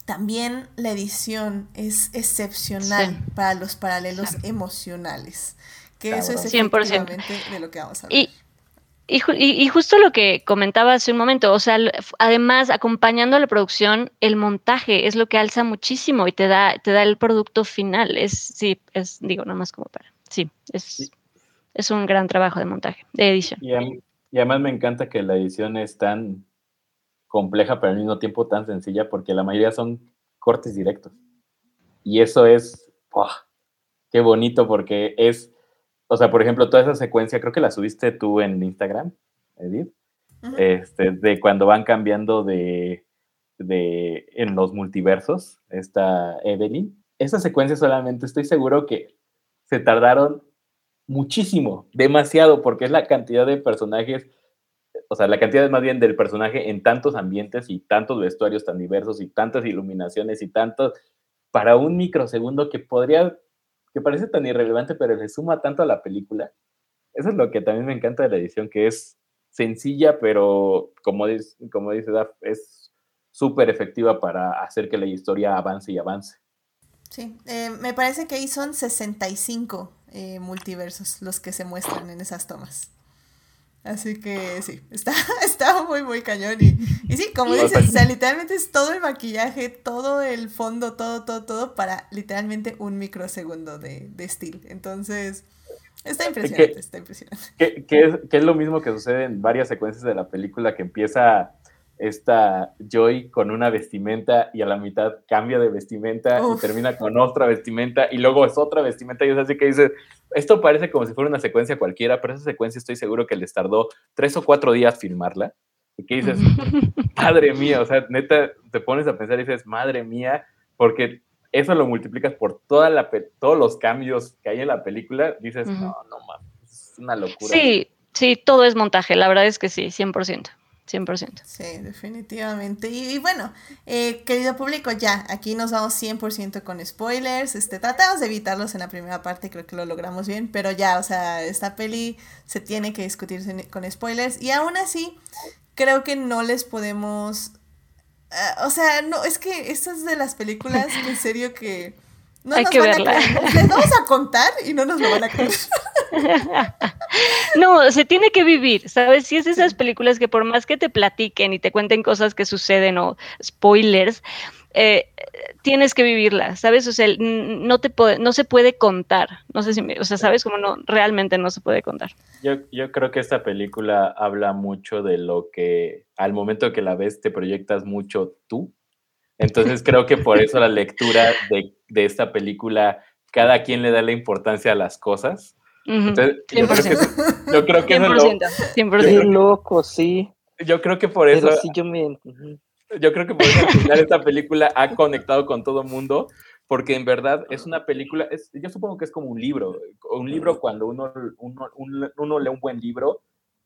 también la edición es excepcional Sí. para los paralelos Claro. emocionales. Que eso es Cabrón. 100%. efectivamente de lo que vamos a hablar. Y, y, ju- y- y justo lo que comentaba hace un momento, o sea, además, acompañando a la producción, el montaje es lo que alza muchísimo y te da, te da el producto final. Es, sí, es, digo, nada más como para. Sí, es, es un gran trabajo de montaje, de edición. Y, y además me encanta que la edición es tan compleja, pero al mismo tiempo tan sencilla, porque la mayoría son cortes directos. Y eso es, ¡buah! qué bonito, porque es, o sea, por ejemplo, toda esa secuencia, creo que la subiste tú en Instagram, Edith, este, de cuando van cambiando de, de, en los multiversos, esta Evelyn. Esa secuencia solamente estoy seguro que se tardaron muchísimo, demasiado, porque es la cantidad de personajes, o sea, la cantidad más bien del personaje en tantos ambientes y tantos vestuarios tan diversos y tantas iluminaciones y tantos, para un microsegundo que podría, que parece tan irrelevante, pero le suma tanto a la película. Eso es lo que también me encanta de la edición, que es sencilla, pero como como dice Daf, es súper efectiva para hacer que la historia avance y avance. Sí, eh, me parece que ahí son 65 eh, multiversos los que se muestran en esas tomas. Así que sí, está, está muy, muy cañón. Y, y sí, como dices, o sea, literalmente es todo el maquillaje, todo el fondo, todo, todo, todo para literalmente un microsegundo de, de estilo. Entonces, está impresionante, está impresionante. Que, que es, que es lo mismo que sucede en varias secuencias de la película, que empieza esta Joy con una vestimenta y a la mitad cambia de vestimenta Uf. y termina con otra vestimenta y luego es otra vestimenta y es así que dices, esto parece como si fuera una secuencia cualquiera, pero esa secuencia estoy seguro que les tardó tres o cuatro días filmarla y que dices, madre mía, o sea, neta, te pones a pensar y dices, madre mía, porque eso lo multiplicas por toda la todos los cambios que hay en la película, dices, no, no mames, es una locura. Sí, sí, todo es montaje, la verdad es que sí, 100%. 100%. Sí, definitivamente. Y, y bueno, eh, querido público, ya, aquí nos vamos 100% con spoilers. Este, tratamos de evitarlos en la primera parte, creo que lo logramos bien, pero ya, o sea, esta peli se tiene que discutir con spoilers. Y aún así, creo que no les podemos... ah, o sea, no, es que esta es de las películas en serio que... No Hay nos que van a verla. creer. Les vamos a contar y no nos lo van a creer. No, se tiene que vivir, ¿sabes? Si es esas películas que por más que te platiquen y te cuenten cosas que suceden o spoilers, eh, tienes que vivirlas, ¿sabes? O sea, no te no se puede contar. No sé si, me- o sea, ¿sabes? Como no, realmente no se puede contar. Yo, yo creo que esta película habla mucho de lo que al momento que la ves te proyectas mucho tú. Entonces creo que por eso la lectura de, de esta película, cada quien le da la importancia a las cosas. Ujú, Entonces, yo creo que, 100%. yo creo que eso es lo- 100%, 100%. Qué loco, sí. yo creo que por eso sí yo me... yo creo que por eso al final esta película ha conectado con todo mundo, porque en verdad es una película, es, yo supongo que es como un libro. Un libro cuando uno, uno, un- uno lee un buen libro,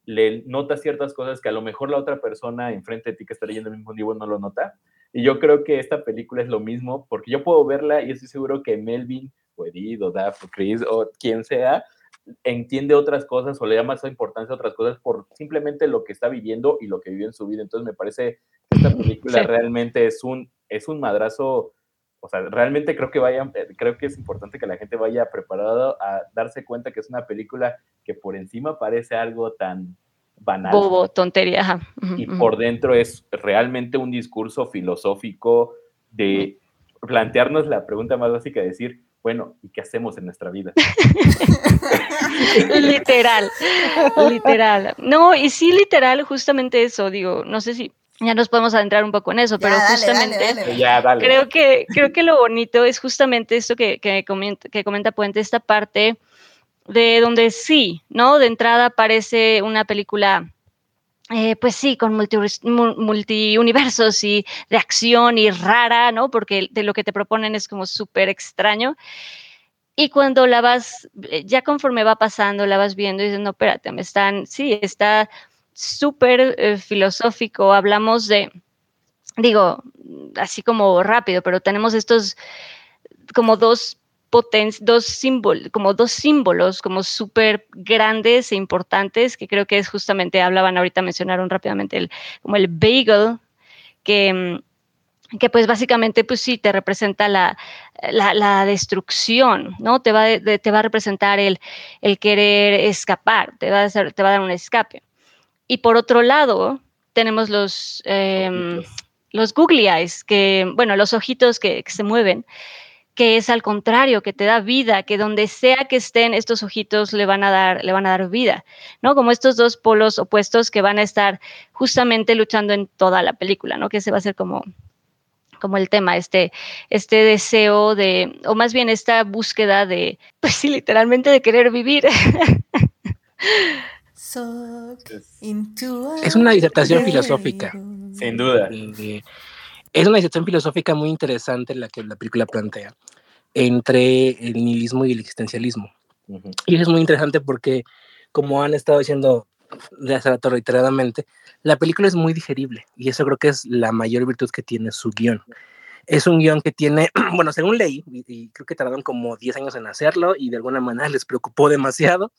le nota ciertas cosas que a lo mejor la otra persona enfrente de ti que está leyendo el mismo libro no lo nota. Y yo creo que esta película es lo mismo, porque yo puedo verla y estoy seguro que Melvin, o Edith, o Daph, o Chris, o quien sea, entiende otras cosas o le da más importancia a otras cosas por simplemente lo que está viviendo y lo que vivió en su vida. Entonces me parece que esta película Sí. realmente es un, es un madrazo. O sea, realmente creo que vaya, eh, creo que es importante que la gente vaya preparada a darse cuenta que es una película que por encima parece algo tan banal Bobo, tontería. ajá. Y por dentro es realmente un discurso filosófico de plantearnos la pregunta más básica, de decir, bueno, ¿y qué hacemos en nuestra vida? literal, literal. No, y sí, literal, justamente eso, digo, no sé si ya nos podemos adentrar un poco en eso, Ya, pero dale, justamente dale, dale. Ya, dale. creo que, creo que lo bonito es justamente esto que, que, comenta, que comenta Puente, esta parte de donde sí, ¿no? De entrada aparece una película, eh, pues sí, con multi, mu- multiuniversos y de acción y rara, ¿no? Porque de lo que te proponen es como súper extraño. Y cuando la vas, eh, ya conforme va pasando, la vas viendo y dices, no, espérate, me están, sí, está súper eh, filosófico, hablamos de, digo, así como rápido, pero tenemos estos como dos poten- dos símbolos, como dos símbolos como súper grandes e importantes, que creo que es justamente, hablaban ahorita, mencionaron rápidamente el, como el bagel, que, mm, que pues básicamente pues sí te representa la, la, la destrucción, ¿no? Te va, de- te va a representar el, el querer escapar, te va, a hacer- te va a dar un escape. Y por otro lado, tenemos los, em, los googly eyes, que, bueno, los ojitos que, que se mueven, que es al contrario, que te da vida, que donde sea que estén estos ojitos le van a dar, le van a dar vida, ¿no? Como estos dos polos opuestos que van a estar justamente luchando en toda la película, ¿no? Que ese va a ser como, como el tema, este, este deseo de, o más bien esta búsqueda de, pues sí, literalmente de querer vivir. Es- una disertación filosófica. Sin duda. Eh, es una discusión filosófica muy interesante la que la película plantea entre el nihilismo y el existencialismo. Y eso es muy interesante porque, como han estado diciendo de hace rato reiteradamente, la película es muy digerible y eso creo que es la mayor virtud que tiene su guion. Es un guion que tiene, bueno, según leí, y, y creo que tardaron como 10 años en hacerlo y de alguna manera les preocupó demasiado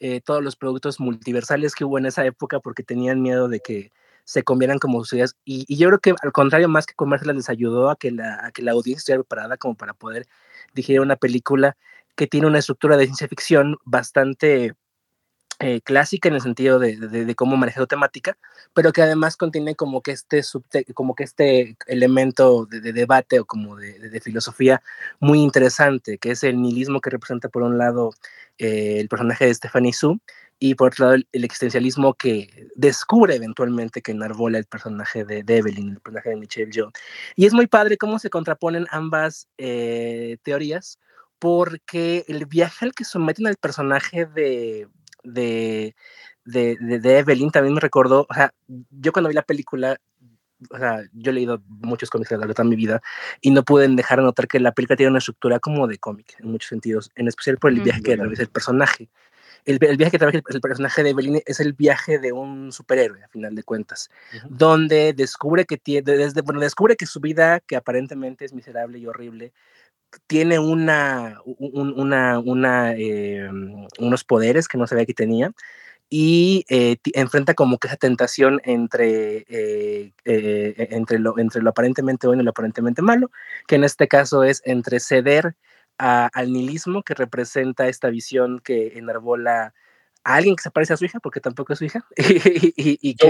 eh, todos los productos multiversales que hubo en esa época porque tenían miedo de que se comieran como sucias. Y, y yo creo que al contrario, más que comérselas, les ayudó a que, la, que la audiencia estuviera preparada como para poder digerir una película que tiene una estructura de ciencia ficción bastante eh, clásica en el sentido de, cómo manejar temática, pero que además contiene como que este, subte como que este elemento de, de debate o como de, de, filosofía muy interesante, que es el nihilismo que representa por un lado eh, el personaje de Stephanie Su y por otro lado el, el, existencialismo que descubre eventualmente que enarbola el personaje de, de Evelyn, el personaje de Michelle Yeoh. Y es muy padre cómo se contraponen ambas eh, teorías, porque el viaje al que someten al personaje de, de, de, de, Evelyn también me recordó, o sea, yo cuando vi la película, o sea, yo he leído muchos cómics de toda mi vida y no pude dejar de notar que la película tiene una estructura como de cómic en muchos sentidos, en especial por el viaje que atraviesa el personaje. El, el viaje que trabaja el, el personaje de Evelyn es el viaje de un superhéroe, a final de cuentas, donde descubre que tiene, desde, bueno, descubre que su vida, que aparentemente es miserable y horrible, tiene una, un- una, una, eh, unos poderes que no sabía que tenía y eh, enfrenta como que esa tentación entre, eh, eh, entre, lo, entre lo aparentemente bueno y lo aparentemente malo, que en este caso es entre ceder a- al nihilismo que representa esta visión que enarbola a alguien que se parece a su hija, porque tampoco es su hija, y, y- y que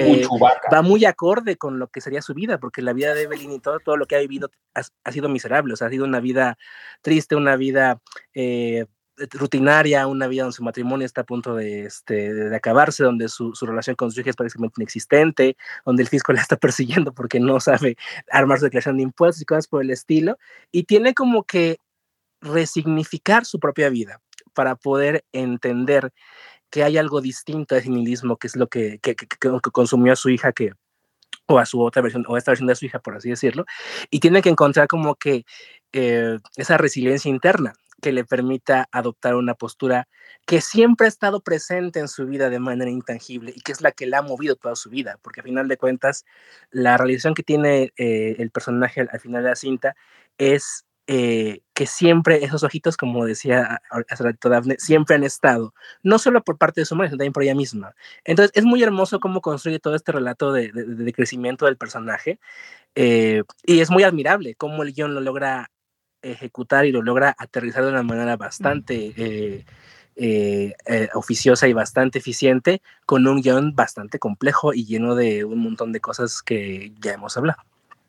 va muy acorde con lo que sería su vida, porque la vida de Evelyn y todo, todo lo que ha vivido ha, ha sido miserable, o sea, ha sido una vida triste, una vida eh, rutinaria, una vida donde su matrimonio está a punto de, este, de acabarse, donde su, su relación con su hija es prácticamente inexistente, donde el fisco la está persiguiendo porque no sabe armar su declaración de impuestos y cosas por el estilo, y tiene como que resignificar su propia vida para poder entender que hay algo distinto a ese nihilismo, que es lo que, que, que- que- consumió a su hija, que, o a su otra versión, o a esta versión de su hija, por así decirlo, y tiene que encontrar como que eh, esa resiliencia interna que le permita adoptar una postura que siempre ha estado presente en su vida de manera intangible y que es la que la ha movido toda su vida, porque a final de cuentas la realización que tiene eh, el personaje al final de la cinta es eh, que siempre esos ojitos, como decía hace siempre han estado, no solo por parte de su madre, sino también por ella misma. Entonces es muy hermoso cómo construye todo este relato de, de- crecimiento del personaje eh, y es muy admirable cómo el guion lo logra ejecutar y lo logra aterrizar de una manera bastante eh, oficiosa y bastante eficiente con un guion bastante complejo y lleno de un montón de cosas que ya hemos hablado.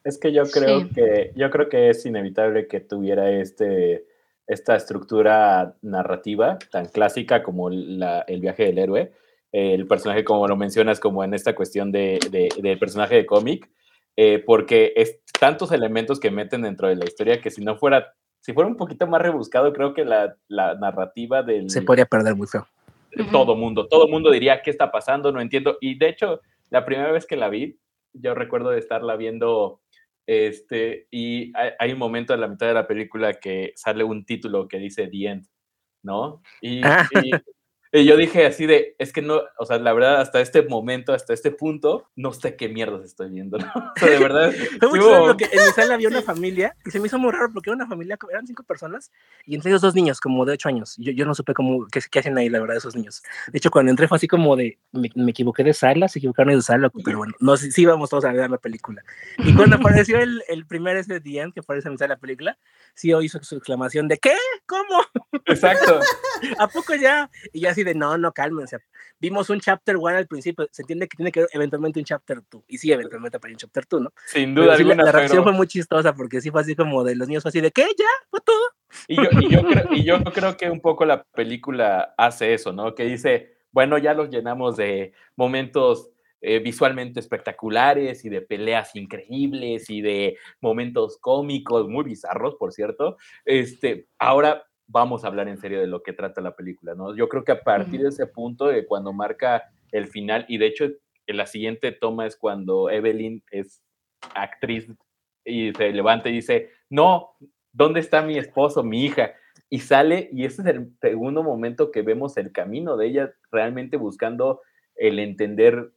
Es que yo creo Sí. que yo creo que es inevitable que tuviera este esta estructura narrativa tan clásica como la- el viaje del héroe. El personaje, como lo mencionas, como en esta cuestión de, de- del personaje de cómic, eh, porque es tantos elementos que meten dentro de la historia que si no fuera, si fuera un poquito más rebuscado, creo que la, la narrativa del, Se podría perder muy feo. todo mundo. Todo mundo diría, ¿qué está pasando? No entiendo. Y de hecho, la primera vez que la vi, yo recuerdo de estarla viendo, este, y hay, hay un momento en la mitad de la película que sale un título que dice The End, ¿no? Y, Ah. y- y yo dije así de, es que no, o sea, la verdad, hasta este momento, hasta este punto, no sé qué mierdas estoy viendo, ¿no? O sea, de verdad. Fue porque en mi sala había una familia y se me hizo muy raro porque era una familia, eran cinco personas y entre ellos dos niños, como de ocho años. Yo, yo no supe cómo, qué, qué hacen ahí, la verdad, esos niños. De hecho, cuando entré fue así como de, me, me equivoqué de sala, se equivocaron de sala, pero bueno, no, sí, sí íbamos todos a ver la película. Y cuando apareció el, el primer ese día que aparece en mi sala de la película, sí oí su, exclamación de, ¿qué? ¿Cómo? Exacto. ¿A poco ya? Y yo así de, no, no, cálmense. Vimos un chapter one al principio, se entiende que tiene que haber eventualmente un chapter two. Y sí, eventualmente apareció un chapter two, ¿no? Sin duda sí, la, reacción pero- fue muy chistosa porque sí fue así como de los niños, fue así de, ¿qué? ¿Ya? ¿Fue todo? Y yo, y yo creo, y yo creo que un poco la película hace eso, ¿no? Que dice, bueno, ya los llenamos de momentos eh, visualmente espectaculares y de peleas increíbles y de momentos cómicos, muy bizarros, por cierto. Este, ahora vamos a hablar en serio de lo que trata la película, ¿no? Yo creo que a partir de ese punto, de cuando marca el final, y de hecho, en la siguiente toma es cuando Evelyn es actriz y se levanta y dice, no, ¿dónde está mi esposo, mi hija? Y sale, y ese es el segundo momento que vemos el camino de ella realmente buscando el entender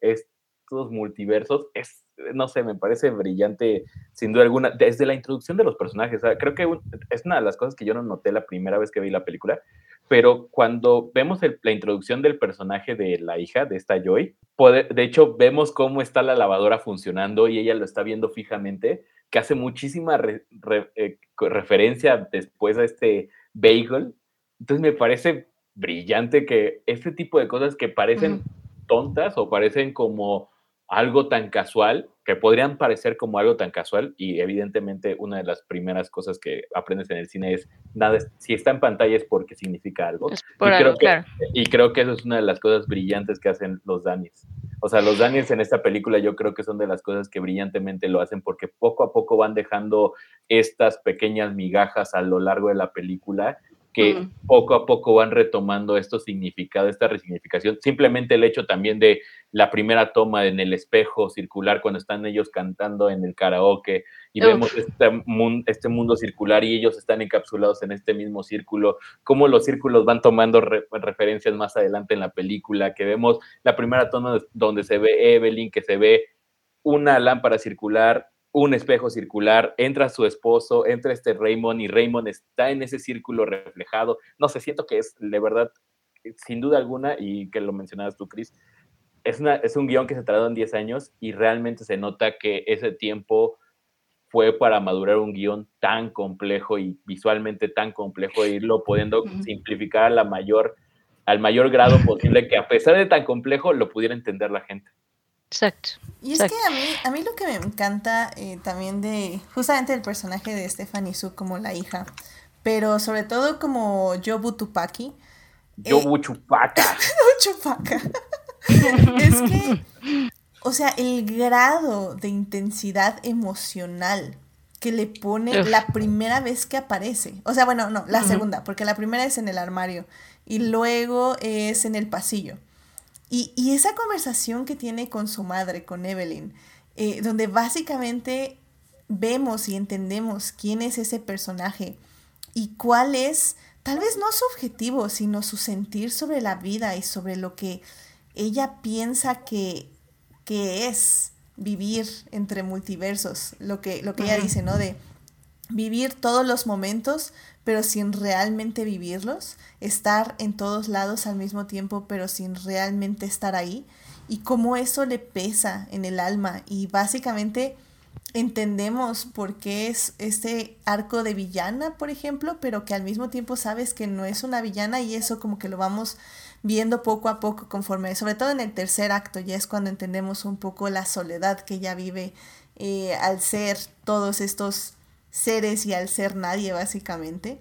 estos multiversos. Es, no sé, me parece brillante, sin duda alguna, desde la introducción de los personajes. o sea, creo que un- es una de las cosas que yo no noté la primera vez que vi la película, pero cuando vemos el- la introducción del personaje de la hija, de esta Joy, puede- de hecho vemos cómo está la lavadora funcionando y ella lo está viendo fijamente, que hace muchísima re- re- eh, referencia después a este bagel. Entonces me parece brillante que este tipo de cosas que parecen tontas o parecen como algo tan casual, que podrían parecer como algo tan casual, y evidentemente una de las primeras cosas que aprendes en el cine es, nada, si está en pantalla es porque significa algo. Es por y, algo, creo que, claro. y creo que eso es una de las cosas brillantes que hacen los Daniels. O sea, los Daniels en esta película yo creo que son de las cosas que brillantemente lo hacen porque poco a poco van dejando estas pequeñas migajas a lo largo de la película que poco a poco van retomando estos significados, esta resignificación. Simplemente el hecho también de la primera toma en el espejo circular cuando están ellos cantando en el karaoke y vemos este, este, mundo circular y ellos están encapsulados en este mismo círculo, cómo los círculos van tomando referencias más adelante en la película, que vemos la primera toma donde se ve Evelyn, que se ve una lámpara circular, un espejo circular, entra su esposo, entra este Raymond y Raymond está en ese círculo reflejado. No sé, siento que es de verdad, sin duda alguna, y que lo mencionabas tú, Chris, es, una, es un guion que se tardó en 10 años y realmente se nota que ese tiempo fue para madurar un guion tan complejo y visualmente tan complejo e irlo pudiendo simplificar a la mayor, al mayor grado posible que a pesar de tan complejo lo pudiera entender la gente. Exacto. Y es que a mí, a mí lo que me encanta eh, también de justamente el personaje de Stephanie Su como la hija, pero sobre todo como Yobu Tupaki. Yobu eh, Chupaca. Chupaca. es que o sea, el grado de intensidad emocional que le pone la primera vez que aparece. O sea, bueno, no, la segunda, porque la primera es en el armario y luego es en el pasillo. Y, esa conversación que tiene con su madre, con Evelyn, eh, donde básicamente vemos y entendemos quién es ese personaje y cuál es, tal vez no su objetivo, sino su sentir sobre la vida y sobre lo que ella piensa que que es vivir entre multiversos, lo que, lo que ella dice, ¿no? De vivir todos los momentos, pero sin realmente vivirlos, estar en todos lados al mismo tiempo, pero sin realmente estar ahí, y cómo eso le pesa en el alma. Y básicamente entendemos por qué es este arco de villana, por ejemplo, pero que al mismo tiempo sabes que no es una villana y eso como que lo vamos viendo poco a poco conforme, sobre todo en el tercer acto, ya es cuando entendemos un poco la soledad que ella vive eh, al ser todos estos seres y al ser nadie básicamente.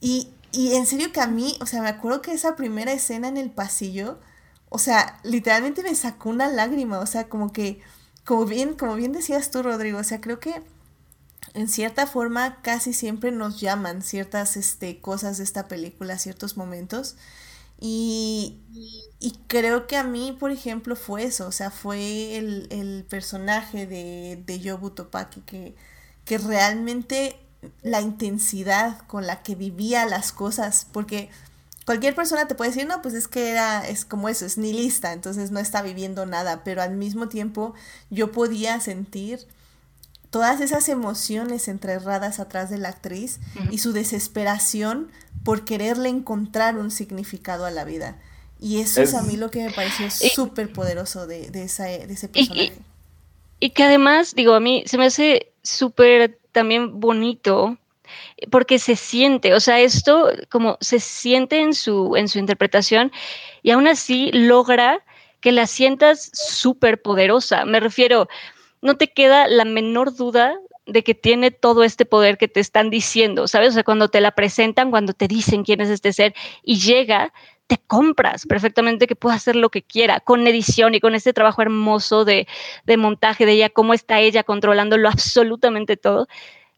Y, y en serio que a mí, o sea, me acuerdo que esa primera escena en el pasillo, o sea, literalmente me sacó una lágrima, o sea, como que, como bien, como bien decías tú, Rodrigo, o sea, creo que en cierta forma casi siempre nos llaman ciertas este, cosas de esta película, ciertos momentos. Y, creo que a mí, por ejemplo, fue eso, o sea, fue el, personaje de, de Yobu que, que realmente la intensidad con la que vivía las cosas, porque cualquier persona te puede decir, no, pues es que era, es como eso, es nihilista, entonces no está viviendo nada, pero al mismo tiempo yo podía sentir todas esas emociones enterradas atrás de la actriz y su desesperación por quererle encontrar un significado a la vida. Y eso es, a mí lo que me pareció súper poderoso de, de, ese personaje. Y, que además, digo, a mí se me hace súper también bonito porque se siente, o sea, esto como se siente en su, en su interpretación y aún así logra que la sientas súper poderosa. Me refiero, no te queda la menor duda de que tiene todo este poder que te están diciendo, ¿sabes? O sea, cuando te la presentan, cuando te dicen quién es este ser y llega, te compras perfectamente que pueda hacer lo que quiera, con edición y con este trabajo hermoso de, montaje de ella, cómo está ella controlándolo absolutamente todo,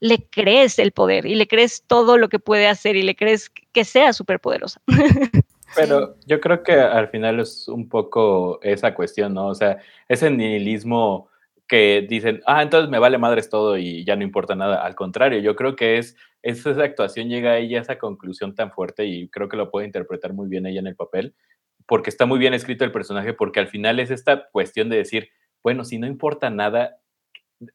le crees el poder y le crees todo lo que puede hacer y le crees que sea súper poderosa. Pero yo creo que al final es un poco esa cuestión, ¿no? O sea, ese nihilismo que dicen, ah, entonces me vale madres todo y ya no importa nada. Al contrario, yo creo que es, esa actuación llega a ella a esa conclusión tan fuerte y creo que lo puede interpretar muy bien ella en el papel, porque está muy bien escrito el personaje, porque al final es esta cuestión de decir, bueno, si no importa nada,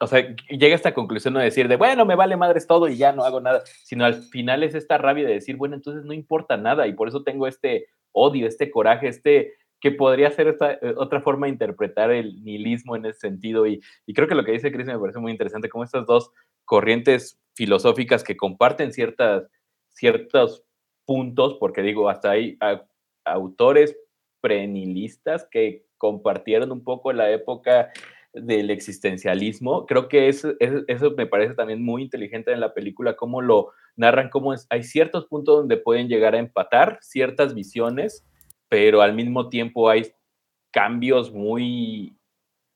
o sea, llega a esta conclusión de decir de, bueno, me vale madres todo y ya no hago nada, sino al final es esta rabia de decir, bueno, entonces no importa nada y por eso tengo este odio, este coraje, este que podría ser esta, eh, otra forma de interpretar el nihilismo en ese sentido. Y, creo que lo que dice Chris me parece muy interesante, como estas dos corrientes filosóficas que comparten ciertas, ciertos puntos, porque digo, hasta hay autores prenihilistas que compartieron un poco la época del existencialismo. Creo que eso, eso, me parece también muy inteligente en la película, cómo lo narran, cómo hay ciertos puntos donde pueden llegar a empatar ciertas visiones pero al mismo tiempo hay cambios muy,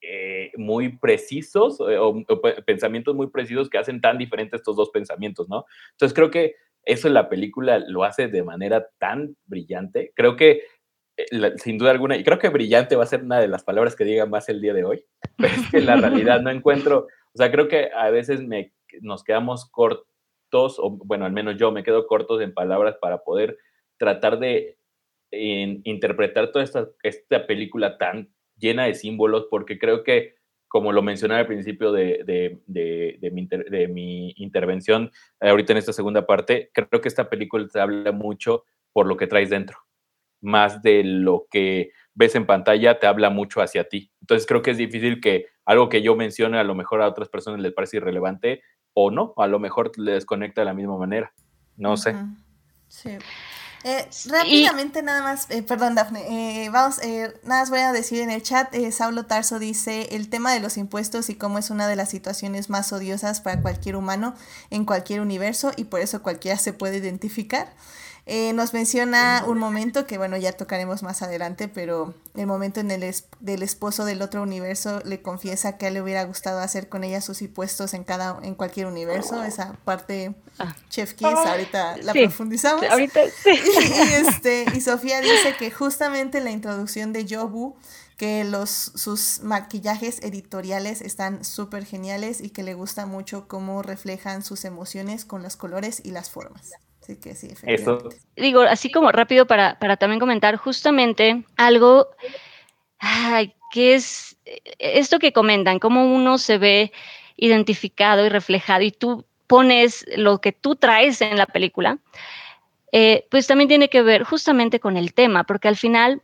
eh, muy precisos eh, o, pensamientos muy precisos que hacen tan diferentes estos dos pensamientos, ¿no? Entonces creo que eso en la película lo hace de manera tan brillante. Creo que, eh, sin duda alguna, y creo que brillante va a ser una de las palabras que diga más el día de hoy, pero es que la realidad no encuentro O sea, creo que a veces me, nos quedamos cortos, o bueno, al menos yo me quedo cortos en palabras para poder tratar de interpretar toda esta, esta película tan llena de símbolos, porque creo que, como lo mencioné al principio de, de, de, mi, de mi, intervención, ahorita en esta segunda parte, creo que esta película te habla mucho por lo que traes dentro, más de lo que ves en pantalla, te habla mucho hacia ti. Entonces creo que es difícil que algo que yo mencione a lo mejor a otras personas les parece irrelevante o no, a lo mejor les conecta de la misma manera. No sé. Sí. Eh, rápidamente nada más, eh, perdón Dafne, eh, vamos, nada más voy a decir en el chat, Saulo Tarso dice el tema de los impuestos y cómo es una de las situaciones más odiosas para cualquier humano en cualquier universo y por eso cualquiera se puede identificar. Eh, nos menciona un momento que, bueno, ya tocaremos más adelante, pero el momento en el del esposo del otro universo le confiesa que a él le hubiera gustado hacer con ella sus impuestos en cada en cualquier universo. Esa parte, ah. Chef Kiss, ahorita la profundizamos. Ahorita sí. Y, este, y Sofía dice que justamente la introducción de Yobu que los, sus maquillajes editoriales están súper geniales y que le gusta mucho cómo reflejan sus emociones con los colores y las formas que sí, Digo, así como rápido para, también comentar justamente algo que es esto que comentan, cómo uno se ve identificado y reflejado y tú pones lo que tú traes en la película, eh, pues también tiene que ver justamente con el tema, porque al final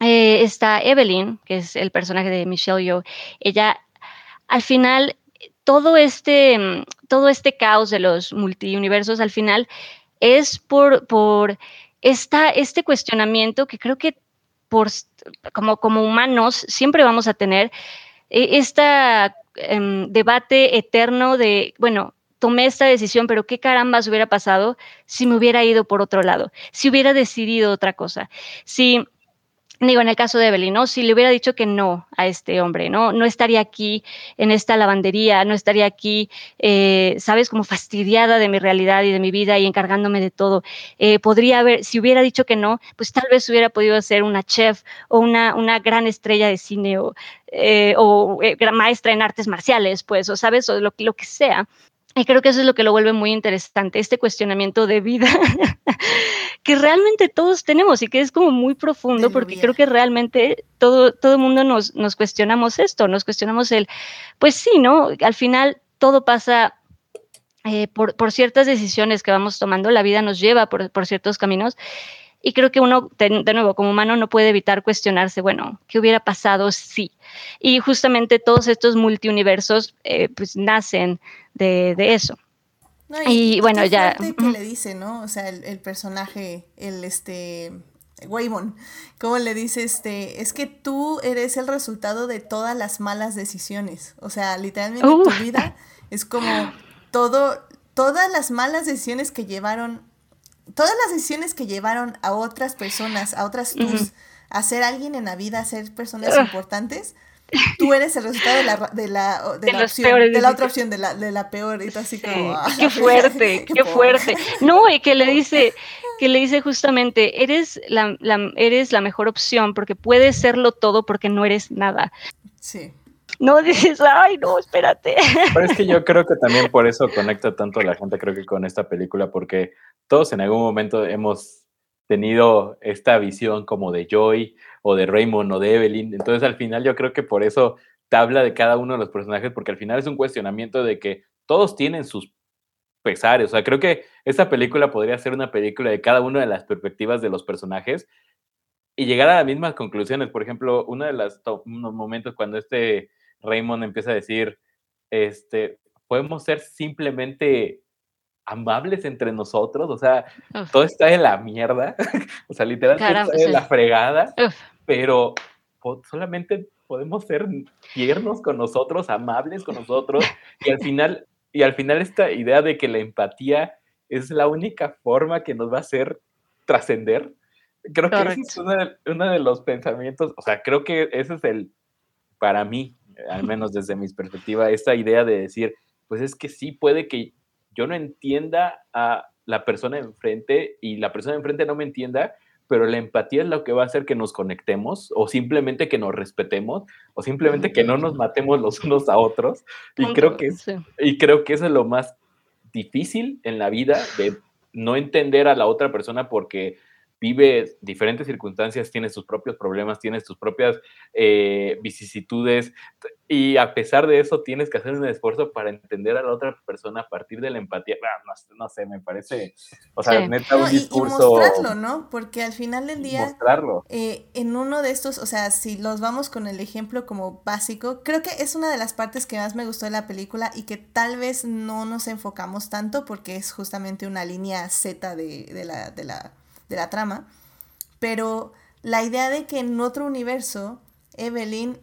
eh, está Evelyn, que es el personaje de Michelle Yeoh, ella al final todo este, mm, todo este caos de los multiuniversos al final es por, por esta, este cuestionamiento que creo que por, como, como humanos siempre vamos a tener, este debate eterno de, bueno, tomé esta decisión, pero qué carambas hubiera pasado si me hubiera ido por otro lado, si hubiera decidido otra cosa, si digo, en el caso de Evelyn, ¿no? Si le hubiera dicho que no a este hombre, ¿no? No estaría aquí en esta lavandería, no estaría aquí, eh, ¿sabes? Como fastidiada de mi realidad y de mi vida y encargándome de todo. Eh, podría haber, si hubiera dicho que no, pues tal vez hubiera podido ser una chef o una, una gran estrella de cine o, eh, maestra en artes marciales, pues, o, ¿sabes? O lo que sea. Y creo que eso es lo que lo vuelve muy interesante, este cuestionamiento de vida que realmente todos tenemos y que es como muy profundo porque creo que realmente todo, todo el mundo nos, nos cuestionamos esto, nos cuestionamos el, pues sí, ¿no? Al final todo pasa eh, por, por, ciertas decisiones que vamos tomando, la vida nos lleva por, por ciertos caminos y creo que uno, de, nuevo, como humano, no puede evitar cuestionarse, bueno, ¿qué hubiera pasado si? Y justamente todos estos multiuniversos, eh, pues, nacen de, eso. y, bueno, ya... que le dice, ¿no? O sea, el, personaje, el este... Waymon, ¿cómo le dice este? Es que tú eres el resultado de todas las malas decisiones. O sea, literalmente tu uh. vida es como todo, todas las malas decisiones que llevaron todas las decisiones que llevaron a otras personas, a otras tus, a ser alguien en la vida, a ser personas importantes, tú eres el resultado de la, de la, de, la opción, de la otra opción, de la, de la peor, y así como... Ah, qué fuerte, qué, fuerte. No, y que le dice, que le dice justamente, eres la, la, eres la mejor opción porque puedes serlo todo porque no eres nada. Sí no dices, ay, no, espérate. Pero es que yo creo que también por eso conecta tanto a la gente, creo que con esta película, porque todos en algún momento hemos tenido esta visión como de Joy o de Raymond o de Evelyn. Entonces al final yo creo que por eso te habla de cada uno de los personajes, porque al final es un cuestionamiento de que todos tienen sus pesares. O sea, creo que esta película podría ser una película de cada una de las perspectivas de los personajes y llegar a las mismas conclusiones. Por ejemplo, uno de los momentos cuando este Raymond empieza a decir, este, podemos ser simplemente amables entre nosotros, o sea, todo está en la mierda, o sea, literalmente está en la fregada, pero solamente podemos ser tiernos con nosotros, amables con nosotros, y al final, y al final esta idea de que la empatía es la única forma que nos va a hacer trascender, creo que ese es uno de los pensamientos, o sea, creo que ese es el, para mí, al menos desde mi perspectiva, esta idea de decir, pues es que sí puede que yo no entienda a la persona enfrente y la persona enfrente no me entienda, pero la empatía es lo que va a hacer que nos conectemos o simplemente que nos respetemos o simplemente que no nos matemos los unos a otros. Y creo que, y creo que eso es lo más difícil en la vida de no entender a la otra persona porque vive diferentes circunstancias, tiene sus propios problemas, tiene sus propias eh, vicisitudes y a pesar de eso tienes que hacer un esfuerzo para entender a la otra persona a partir de la empatía. Ah, no, sé, me parece, o sea, neta un discurso... Y, mostrarlo, ¿no? Porque al final del día... Mostrarlo. Eh, en uno de estos, o sea, si los vamos con el ejemplo como básico, creo que es una de las partes que más me gustó de la película y que tal vez no nos enfocamos tanto porque es justamente una línea Z de, de la... De la de la trama, pero la idea de que en otro universo Evelyn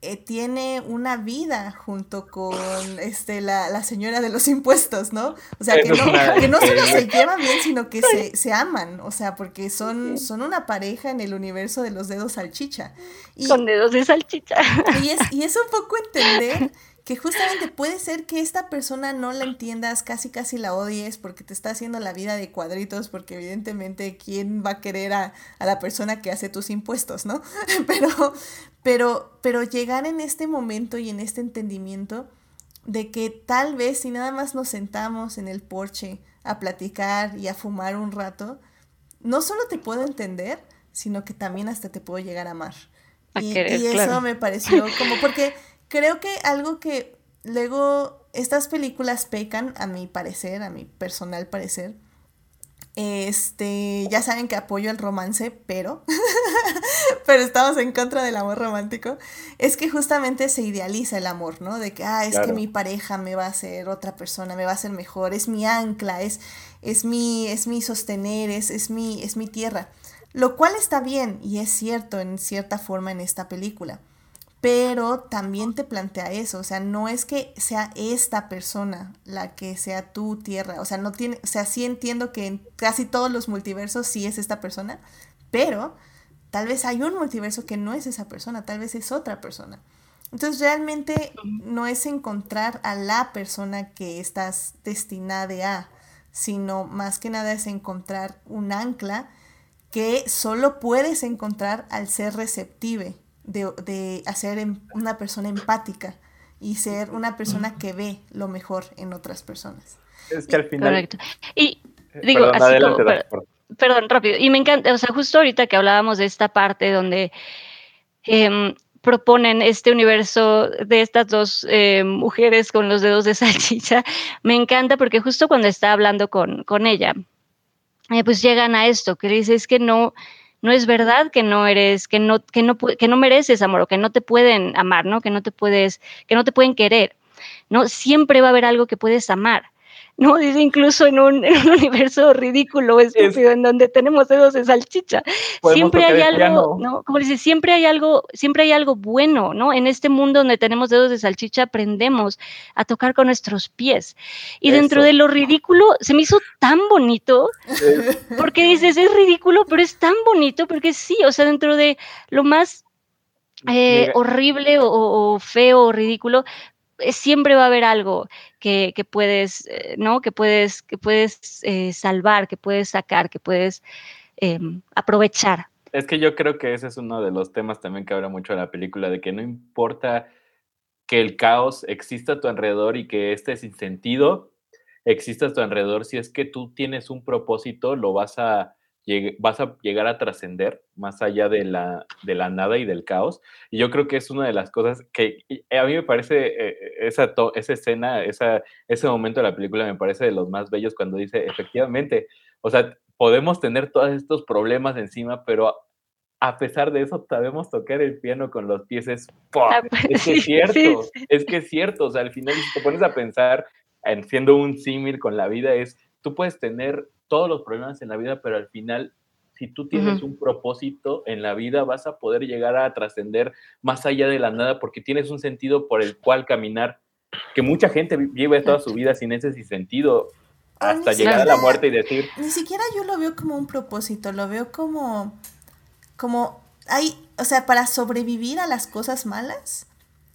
eh, tiene una vida junto con este, la, señora de los impuestos, ¿no? O sea, que no, solo se llevan bien, sino que se, aman, o sea, porque son, son una pareja en el universo de los dedos salchicha. Y, con dedos de salchicha. Y es, y es un poco entender que justamente puede ser que esta persona no la entiendas, casi casi la odies porque te está haciendo la vida de cuadritos, porque evidentemente quién va a querer a, la persona que hace tus impuestos, ¿no? Pero, pero, pero llegar en este momento y en este entendimiento de que tal vez si nada más nos sentamos en el porche a platicar y a fumar un rato, no solo te puedo entender, sino que también hasta te puedo llegar a amar. y, eso me pareció como porque Creo que algo que luego estas películas pecan, a mi parecer, a mi personal parecer, este, ya saben que apoyo el romance, pero, pero estamos en contra del amor romántico. Es que justamente se idealiza el amor, ¿no? De que, ah, es que mi pareja me va a hacer otra persona, me va a hacer mejor, es mi ancla, es, es, mi, es mi sostener, es, es, mi, es mi tierra. Lo cual está bien y es cierto en cierta forma en esta película pero también te plantea eso, o sea, no es que sea esta persona la que sea tu tierra, o sea, no tiene, o sea, sí entiendo que en casi todos los multiversos sí es esta persona, pero tal vez hay un multiverso que no es esa persona, tal vez es otra persona. Entonces realmente no es encontrar a la persona que estás destinada a, sino más que nada es encontrar un ancla que solo puedes encontrar al ser receptive de, de hacer em, una persona empática y ser una persona que ve lo mejor en otras personas. Es que al final... Correcto. Y eh, digo, perdón, rápido. Y me encanta, o sea, justo ahorita que hablábamos de esta parte donde em, proponen este universo de estas dos eh, mujeres con los dedos de salchicha, me encanta porque justo cuando está hablando con, con ella, eh, pues llegan a esto, que dice es que no, no es verdad que no eres, que no, que no, que no mereces amor o que no te pueden amar, ¿no? Que no te puedes, que no te pueden querer, ¿no? Siempre va a haber algo que puedes amar. ¿No? Dice incluso en un, universo ridículo, estúpido, en donde tenemos dedos de salchicha. Siempre hay algo, ¿no? Como dice, siempre hay algo, siempre hay algo bueno, ¿no? En este mundo donde tenemos dedos de salchicha aprendemos a tocar con nuestros pies. Y dentro de lo ridículo se me hizo tan bonito, porque dices, es ridículo, pero es tan bonito, porque sí, o sea, dentro de lo más eh, horrible o, o, feo o ridículo, eh, siempre va a haber algo que, puedes, eh, ¿no? Que puedes, que puedes eh, salvar, que puedes sacar, que puedes em, aprovechar. Es que yo creo que ese es uno de los temas también que habla mucho de la película, de que no importa que el caos exista a tu alrededor y que este sin sentido exista a tu alrededor, si es que tú tienes un propósito, lo vas a vas a llegar a trascender más allá de la, de la nada y del caos. Y yo creo que es una de las cosas que a mí me parece, eh, esa, esa escena, esa, ese momento de la película me parece de los más bellos cuando dice, efectivamente, o sea, podemos tener todos estos problemas encima, pero a pesar de eso sabemos tocar el piano con los pies. Es, ah, es que es cierto, es que es cierto. O sea, al final, si te pones a pensar, en siendo un símil con la vida, es, tú puedes tener todos los problemas en la vida, pero al final, si tú tienes un propósito en la vida, vas a poder llegar a trascender más allá de la nada porque tienes un sentido por el cual caminar, que mucha gente vive toda su vida sin ese sentido hasta llegar a la muerte y decir... Ni siquiera yo lo veo como un propósito, lo veo como... como hay, o sea, para sobrevivir a las cosas malas,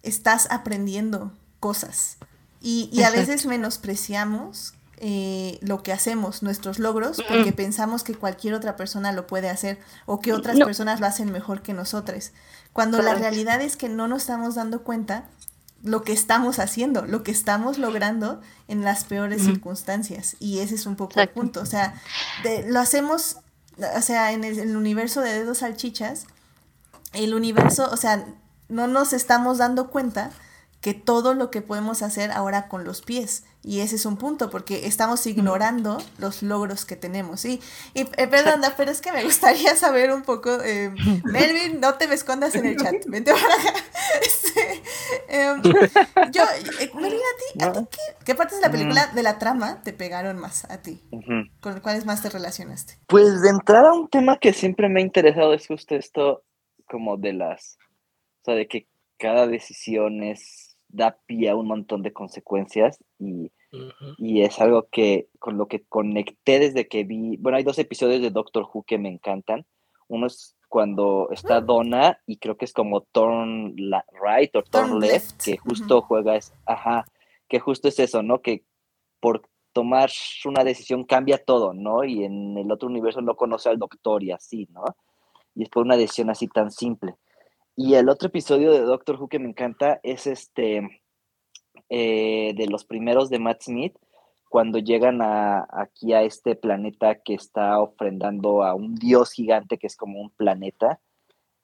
estás aprendiendo cosas. Y, y a veces menospreciamos eh, lo que hacemos, nuestros logros, porque pensamos que cualquier otra persona lo puede hacer o que otras personas lo hacen mejor que nosotros. Cuando la realidad es que no nos estamos dando cuenta lo que estamos haciendo, lo que estamos logrando en las peores circunstancias. Y ese es un poco el punto. O sea, lo hacemos, o sea, en el, universo de dedos salchichas, el universo, o sea, no nos estamos dando cuenta que todo lo que podemos hacer ahora con los pies. Y ese es un punto, porque estamos ignorando los logros que tenemos. Y, y eh, perdón, pero es que me gustaría saber un poco, eh, Melvin, no te me escondas en el chat, vente para acá. Este, em, yo, eh, Melvin, ¿a ti, qué, partes de la película, de la trama, te pegaron más a ti? ¿Con cuáles más te relacionaste? Pues de entrada, un tema que siempre me ha interesado es justo esto, como de las, o sea, de que cada decisión es da pie a un montón de consecuencias y, y, es algo que con lo que conecté desde que vi, bueno, hay dos episodios de Doctor Who que me encantan. Uno es cuando está mm. Donna y creo que es como Turn Right o Turn, Left, que justo juega es, ajá, que justo es eso, ¿no? Que por tomar una decisión cambia todo, ¿no? Y en el otro universo no conoce al doctor y así, ¿no? Y es por una decisión así tan simple. Y el otro episodio de Doctor Who que me encanta es este eh, de los primeros de Matt Smith, cuando llegan a, aquí a este planeta que está ofrendando a un dios gigante que es como un planeta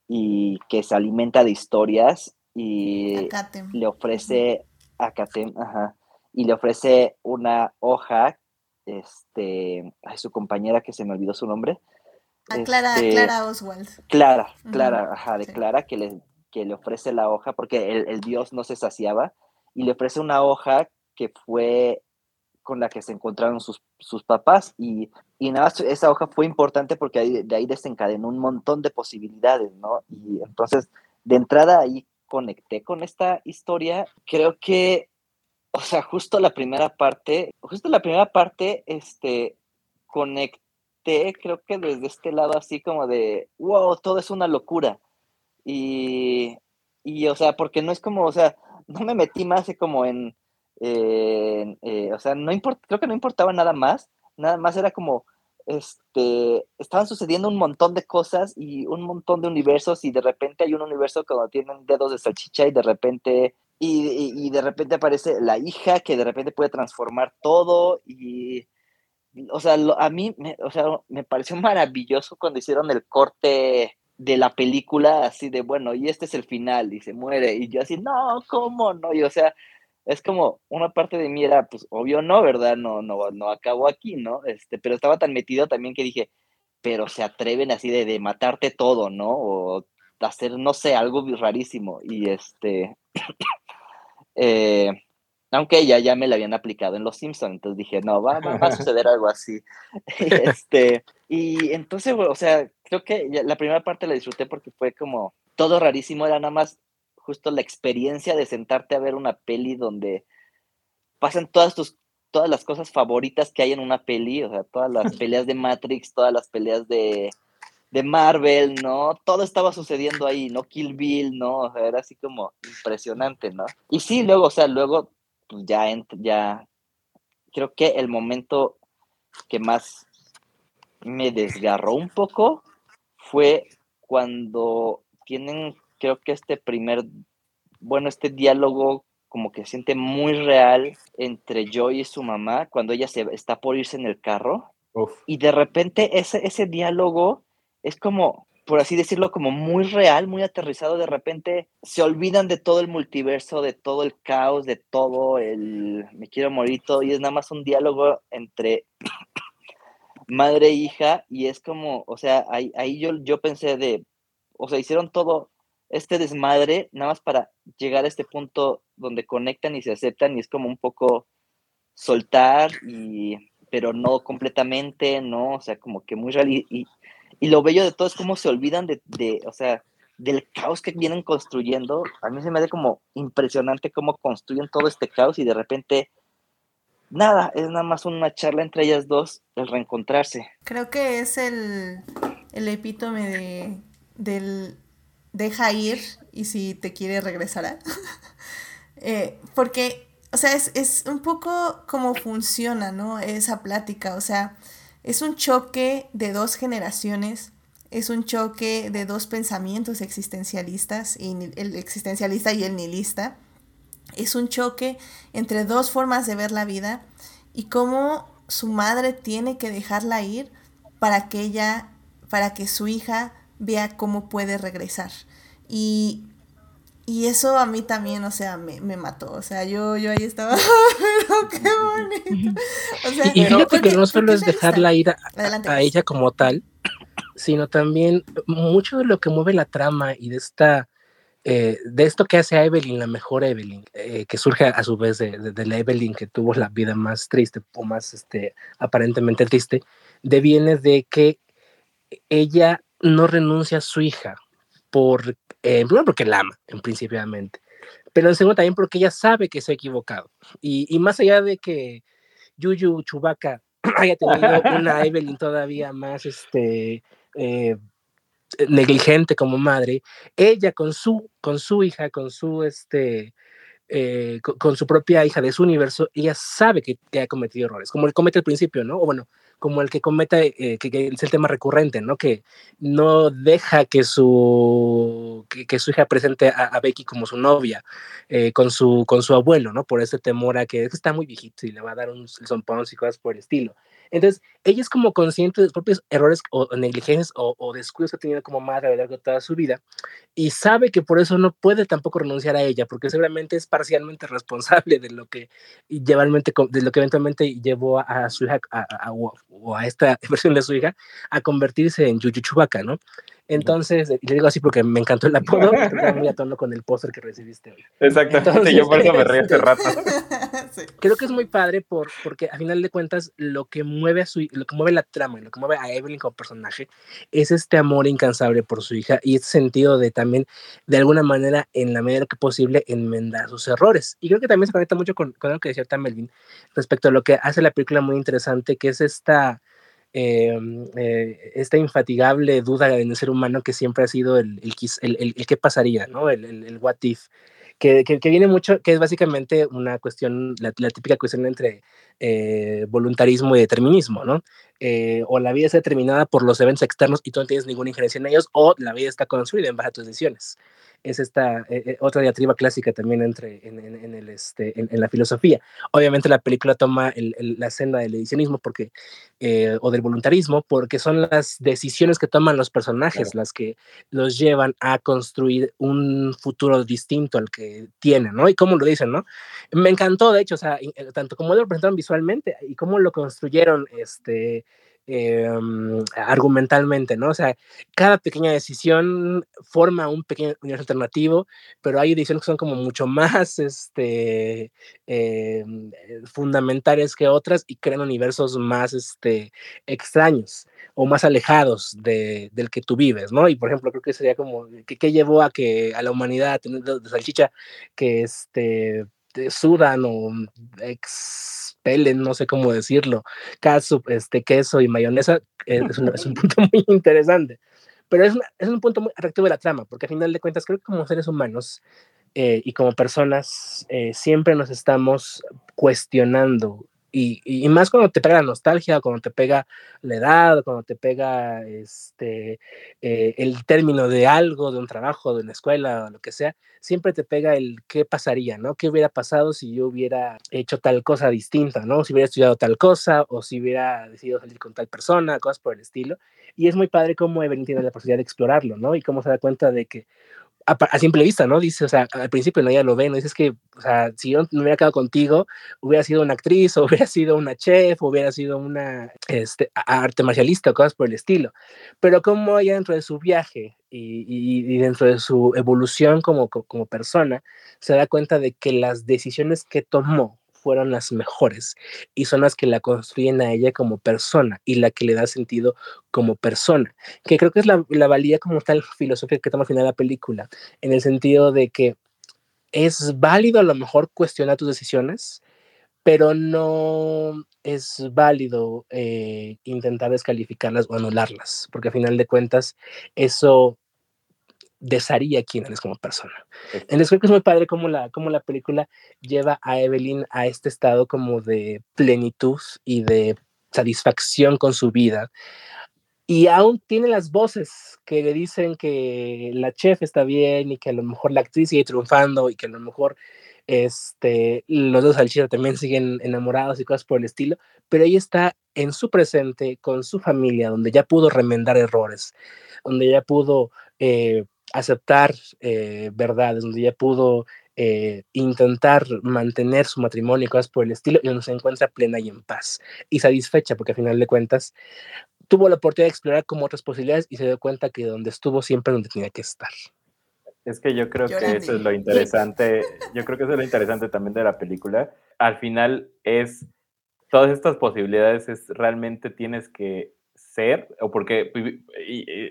y que se alimenta de historias y le ofrece a Katem, ajá, y le ofrece una hoja este, a su compañera que se me olvidó su nombre, a Clara, este, Clara Oswald. Clara, Clara, ajá, de Clara, que le, que le ofrece la hoja, porque el, dios no se saciaba, y le ofrece una hoja que fue con la que se encontraron sus, sus papás, y, y nada, esa hoja fue importante porque de ahí desencadenó un montón de posibilidades, ¿no? Y entonces, de entrada ahí conecté con esta historia, creo que, o sea, justo la primera parte, justo la primera parte, este, conecté creo que desde este lado así como de, wow, todo es una locura. Y, y o sea, porque no es como, o sea, no me metí más como en, eh, o sea, no importa, creo que no importaba nada más, nada más era como, este, estaban sucediendo un montón de cosas y un montón de universos y de repente hay un universo cuando tienen dedos de salchicha y de repente, y, y de repente aparece la hija que de repente puede transformar todo y o sea, a mí, me, o sea, me pareció maravilloso cuando hicieron el corte de la película, así de, bueno, y este es el final, y se muere, y yo así, no, ¿cómo no? Y o sea, es como, una parte de mí era, pues, obvio no, ¿verdad? No, no, no acabó aquí, ¿no? Este, pero estaba tan metido también que dije, pero se atreven así de, de matarte todo, ¿no? O hacer, no sé, algo rarísimo, y este, eh, aunque ya, ya me la habían aplicado en Los Simpsons, entonces dije, no, va, va, a suceder algo así. este, y entonces, o sea, creo que la primera parte la disfruté porque fue como todo rarísimo, era nada más justo la experiencia de sentarte a ver una peli donde pasan todas tus todas las cosas favoritas que hay en una peli, o sea, todas las peleas de Matrix, todas las peleas de, de Marvel, ¿no? Todo estaba sucediendo ahí, ¿no? Kill Bill, ¿no? O sea, era así como impresionante, ¿no? Y sí, luego, o sea, luego pues ya, ya creo que el momento que más me desgarró un poco fue cuando tienen, creo que este primer, bueno, este diálogo como que siente muy real entre Joy y su mamá cuando ella se está por irse en el carro. Y de repente ese, ese diálogo es como, por así decirlo, como muy real, muy aterrizado, de repente se olvidan de todo el multiverso, de todo el caos, de todo el me quiero morir todo, y es nada más un diálogo entre madre e hija, y es como, o sea, ahí, ahí yo, yo pensé de, o sea, hicieron todo este desmadre nada más para llegar a este punto donde conectan y se aceptan, y es como un poco soltar, y, pero no completamente, ¿no? O sea, como que muy real, y y lo bello de todo es cómo se olvidan de, de, o sea, del caos que vienen construyendo. A mí se me hace como impresionante cómo construyen todo este caos y de repente, nada, es nada más una charla entre ellas dos, el reencontrarse. Creo que es el, el epítome de, del deja ir y si te quiere regresará. eh, porque o sea, es, es un poco como funciona, ¿no? Esa plática, o sea, es un choque de dos generaciones, es un choque de dos pensamientos existencialistas, y el existencialista y el nihilista. Es un choque entre dos formas de ver la vida y cómo su madre tiene que dejarla ir para que ella, para que su hija vea cómo puede regresar. Y, y eso a mí también, o sea, me, me mató. O sea, yo, yo ahí estaba, qué bonito. O sea, y fíjate que no solo es dejarla ir a, a ella como tal, sino también mucho de lo que mueve la trama y de esta eh, de esto que hace a Evelyn la mejor Evelyn, eh, que surge a su vez de, de, la Evelyn que tuvo la vida más triste o más este, aparentemente triste, deviene de que ella no renuncia a su hija, por, eh, porque la ama, en principalmente, pero en segundo también porque ella sabe que se ha equivocado. Y, y más allá de que Yuyu Chubaca haya tenido una Evelyn todavía más este, eh, negligente como madre, ella con su, con su hija, con su, este, eh, con, su propia hija de su universo, ella sabe que, ha cometido errores, como él comete al principio, ¿no? O bueno, como el que comete, eh, que, que, es el tema recurrente, ¿no? Que no deja que su, que, su hija presente a, a, Becky como su novia, eh, con, su, con su abuelo, ¿no? Por ese temor a que está muy viejito y le va a dar un zompón y cosas por el estilo. Entonces, ella es como consciente de sus propios errores o, negligencias o, descuidos que ha tenido como madre a lo largo de toda su vida y sabe que por eso no puede tampoco renunciar a ella, porque seguramente es parcialmente responsable de lo que, de lo que eventualmente llevó a, su hija a, o a esta versión de su hija a convertirse en Yuyu Chubaca, ¿no? Entonces, le digo así porque me encantó el apodo, porque muy a tono con el póster que recibiste hoy. Exactamente, Entonces, yo por eso me reí hace rato. sí. Creo que es muy padre por, porque a final de cuentas lo que mueve a su lo que mueve la trama y lo que mueve a Evelyn como personaje es este amor incansable por su hija y este sentido de también, de alguna manera, en la medida que posible, enmendar sus errores. Y creo que también se conecta mucho con, con lo que decía Melvin respecto a lo que hace la película muy interesante, que es esta eh, eh, esta infatigable duda en el ser humano que siempre ha sido el, el, el, el, qué pasaría, ¿no? El, what if. Que, que, que, viene mucho, que es básicamente una cuestión, la, la típica cuestión entre eh, voluntarismo y determinismo, ¿no? Eh, o la vida es determinada por los eventos externos y tú no tienes ninguna injerencia en ellos, o la vida está construida en base a tus decisiones es esta eh, otra diatriba clásica también entre en, en, en el, este, en, en, la filosofía. Obviamente la película toma el, el, la senda del edicionismo porque, eh, o del voluntarismo porque son las decisiones que toman los personajes claro. las que los llevan a construir un futuro distinto al que tienen, ¿no? Y cómo lo dicen, ¿no? Me encantó, de hecho, o sea, tanto como lo presentaron visualmente y cómo lo construyeron, este, eh, argumentalmente, ¿no? O sea, cada pequeña decisión forma un pequeño universo alternativo, pero hay decisiones que son como mucho más este, eh, fundamentales que otras y crean universos más este, extraños o más alejados de, del que tú vives, ¿no? Y por ejemplo, creo que sería como, ¿qué, llevó a que a la humanidad a tener salchicha que este, sudan o expelen, no sé cómo decirlo, caso, este, queso y mayonesa, eh, es, un, es un punto muy interesante. Pero es, una, es, un punto muy atractivo de la trama, porque al final de cuentas creo que como seres humanos eh, y como personas eh, siempre nos estamos cuestionando y, más cuando te pega la nostalgia, cuando te pega la edad, cuando te pega este, eh, el término de algo, de un trabajo, de una escuela, lo que sea, siempre te pega el qué pasaría, ¿no? ¿Qué hubiera pasado si yo hubiera hecho tal cosa distinta, ¿no? Si hubiera estudiado tal cosa o si hubiera decidido salir con tal persona, cosas por el estilo. Y es muy padre cómo Evelyn tiene la posibilidad de explorarlo, ¿no? Y cómo se da cuenta de que a, simple vista, ¿no? Dice, o sea, al principio no, ella lo ve, ¿no? Dices que, o sea, si yo me hubiera quedado contigo, hubiera sido una actriz, o hubiera sido una chef, o hubiera sido una este, arte marcialista, cosas por el estilo. Pero como ella dentro de su viaje y, y, y dentro de su evolución como, como persona, se da cuenta de que las decisiones que tomó fueron las mejores y son las que la construyen a ella como persona y la que le da sentido como persona, que creo que es la, la valía como tal filosofía que toma al final la película, en el sentido de que es válido a lo mejor cuestionar tus decisiones, pero no es válido eh, intentar descalificarlas o anularlas, porque a final de cuentas eso desharía quién eres como persona. Entonces creo que es muy padre cómo la, cómo la película lleva a Evelyn a este estado como de plenitud y de satisfacción con su vida. Y aún tiene las voces que le dicen que la chef está bien y que a lo mejor la actriz sigue triunfando y que a lo mejor este, los dos salchichas también siguen enamorados y cosas por el estilo, pero ella está en su presente, con su familia, donde ya pudo remendar errores, donde ya pudo eh, aceptar eh, verdades, donde ya pudo eh, intentar mantener su matrimonio y cosas por el estilo, y donde se encuentra plena y en paz y satisfecha, porque al final de cuentas tuvo la oportunidad de explorar como otras posibilidades y se dio cuenta que donde estuvo siempre donde tenía que estar. Es que yo creo que eso es lo interesante, yo creo que eso es lo interesante también de la película. Al final es, todas estas posibilidades es realmente tienes que ser, o porque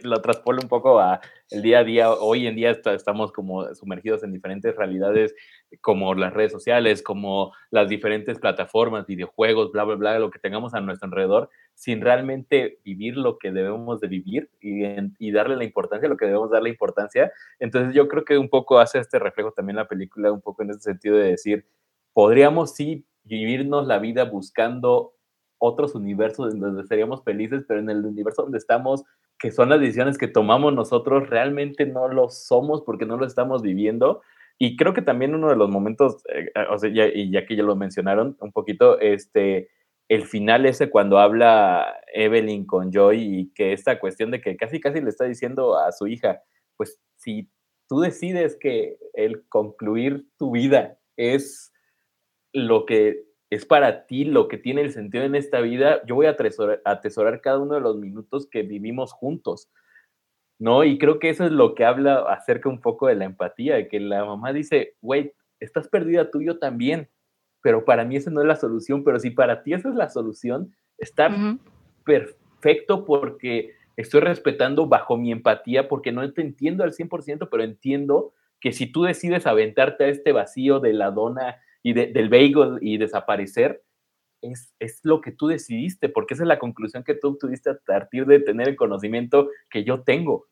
lo traspolo un poco a el día a día, hoy en día estamos como sumergidos en diferentes realidades, como las redes sociales, como las diferentes plataformas, videojuegos, bla, bla, bla, lo que tengamos a nuestro alrededor, sin realmente vivir lo que debemos de vivir y, darle la importancia lo que debemos darle importancia. Entonces yo creo que un poco hace este reflejo también la película, un poco en ese sentido de decir, podríamos sí vivirnos la vida buscando otros universos en donde seríamos felices, pero en el universo donde estamos, que son las decisiones que tomamos nosotros, realmente no lo somos porque no lo estamos viviendo. Y creo que también uno de los momentos, eh, o sea, ya, y ya que ya lo mencionaron un poquito, este, el final ese cuando habla Evelyn con Joy y que esta cuestión de que casi casi le está diciendo a su hija, pues si tú decides que el concluir tu vida es lo que es para ti lo que tiene el sentido en esta vida, yo voy a atesorar, cada uno de los minutos que vivimos juntos, ¿no? Y creo que eso es lo que habla acerca un poco de la empatía, de que la mamá dice, güey, estás perdida tú yo también, pero para mí esa no es la solución, pero si para ti esa es la solución, está perfecto porque estoy respetando bajo mi empatía, porque no te entiendo al 100%, pero entiendo que si tú decides aventarte a este vacío de la dona y del bagel y desaparecer, es, es, lo que tú decidiste, porque esa es la conclusión que tú tuviste a partir de tener el conocimiento que yo tengo,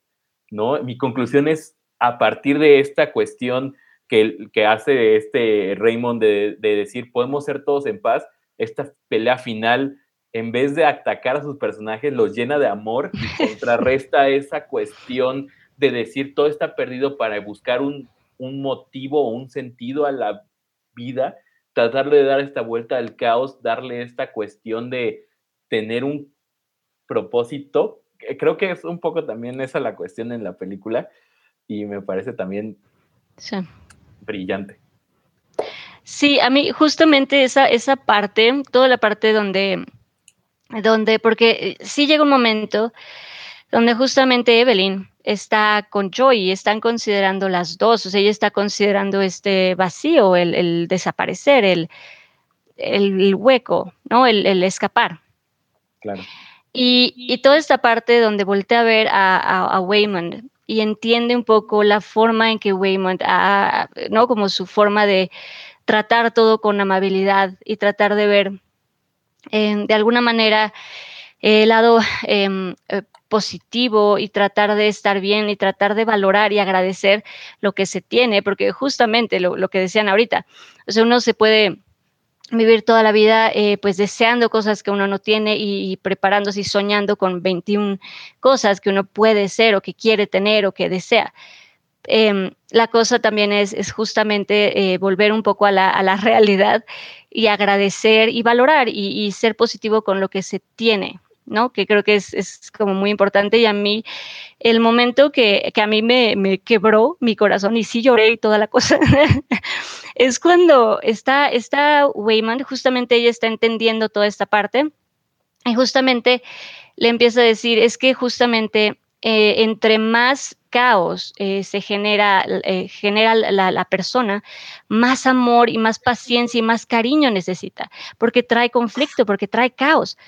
¿no? Mi conclusión es a partir de esta cuestión que, que hace este Raymond de, de decir, podemos ser todos en paz, esta pelea final, en vez de atacar a sus personajes, los llena de amor y contrarresta esa cuestión de decir todo está perdido para buscar un, un motivo o un sentido a la vida, tratarle de dar esta vuelta al caos, darle esta cuestión de tener un propósito. Creo que es un poco también esa la cuestión en la película y me parece también brillante. Sí, a mí justamente esa, esa parte, toda la parte donde, donde, porque sí llega un momento donde justamente Evelyn está con Joy y están considerando las dos, o sea, ella está considerando este vacío, el, desaparecer, el, el, hueco, ¿no? El, escapar. Claro. Y, toda esta parte donde voltea a ver a, a, Waymond y entiende un poco la forma en que Waymond, ¿no? Como su forma de tratar todo con amabilidad y tratar de ver eh, de alguna manera el lado em, eh, positivo y tratar de estar bien y tratar de valorar y agradecer lo que se tiene, porque justamente lo, que decían ahorita, o sea, uno se puede vivir toda la vida eh, pues deseando cosas que uno no tiene y, preparándose y soñando con 21 cosas que uno puede ser o que quiere tener o que desea. Em, la cosa también es, es justamente eh, volver un poco a la, a la, realidad y agradecer y valorar y, ser positivo con lo que se tiene, ¿no? Que creo que es, como muy importante y a mí el momento que, a mí me, quebró mi corazón y sí lloré y toda la cosa, es cuando está, está Wayman, justamente ella está entendiendo toda esta parte y justamente le empieza a decir, es que justamente eh, entre más caos eh, se genera, eh, genera la, la, persona, más amor y más paciencia y más cariño necesita, porque trae conflicto, porque trae caos.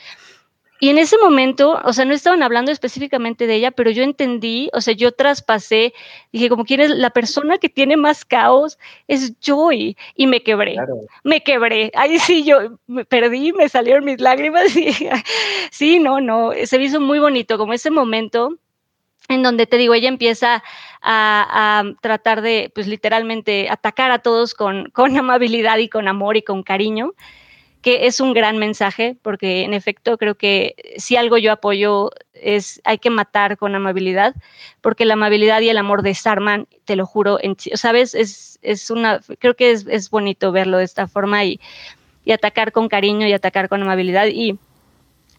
Y en ese momento, o sea, no estaban hablando específicamente de ella, pero yo entendí, o sea, yo traspasé, dije, como quién es la persona que tiene más caos, es Joy, y me quebré, me quebré. Ahí sí, yo me perdí, me salieron mis lágrimas, y sí, no, no, se me hizo muy bonito, como ese momento en donde te digo, ella empieza a, tratar de, pues literalmente, atacar a todos con, con, amabilidad y con amor y con cariño, que es un gran mensaje, porque en efecto creo que si algo yo apoyo es, hay que matar con amabilidad, porque la amabilidad y el amor desarman, te lo juro, en, ¿sabes? Es, es una, creo que es, es bonito verlo de esta forma y, y atacar con cariño y atacar con amabilidad y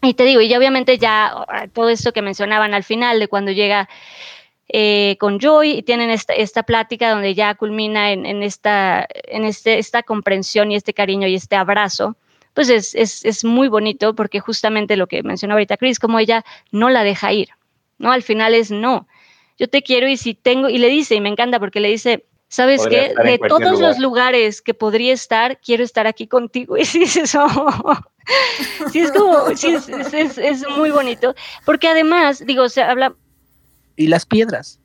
y te digo, y obviamente ya ah, todo esto que mencionaban al final de cuando llega eh, con Joy y tienen esta, esta plática donde ya culmina en, en, esta, en este, esta comprensión y este cariño y este abrazo, pues es, es, es muy bonito porque justamente lo que mencionó ahorita Chris, como ella no la deja ir, ¿no? Al final es no, yo te quiero y si tengo, y le dice, y me encanta porque le dice, ¿Sabes qué? De todos los lugares que podría estar, quiero estar aquí contigo. Y si es eso, sí, es como, sí, es, es, muy bonito. Porque además, digo, se habla. Y las piedras.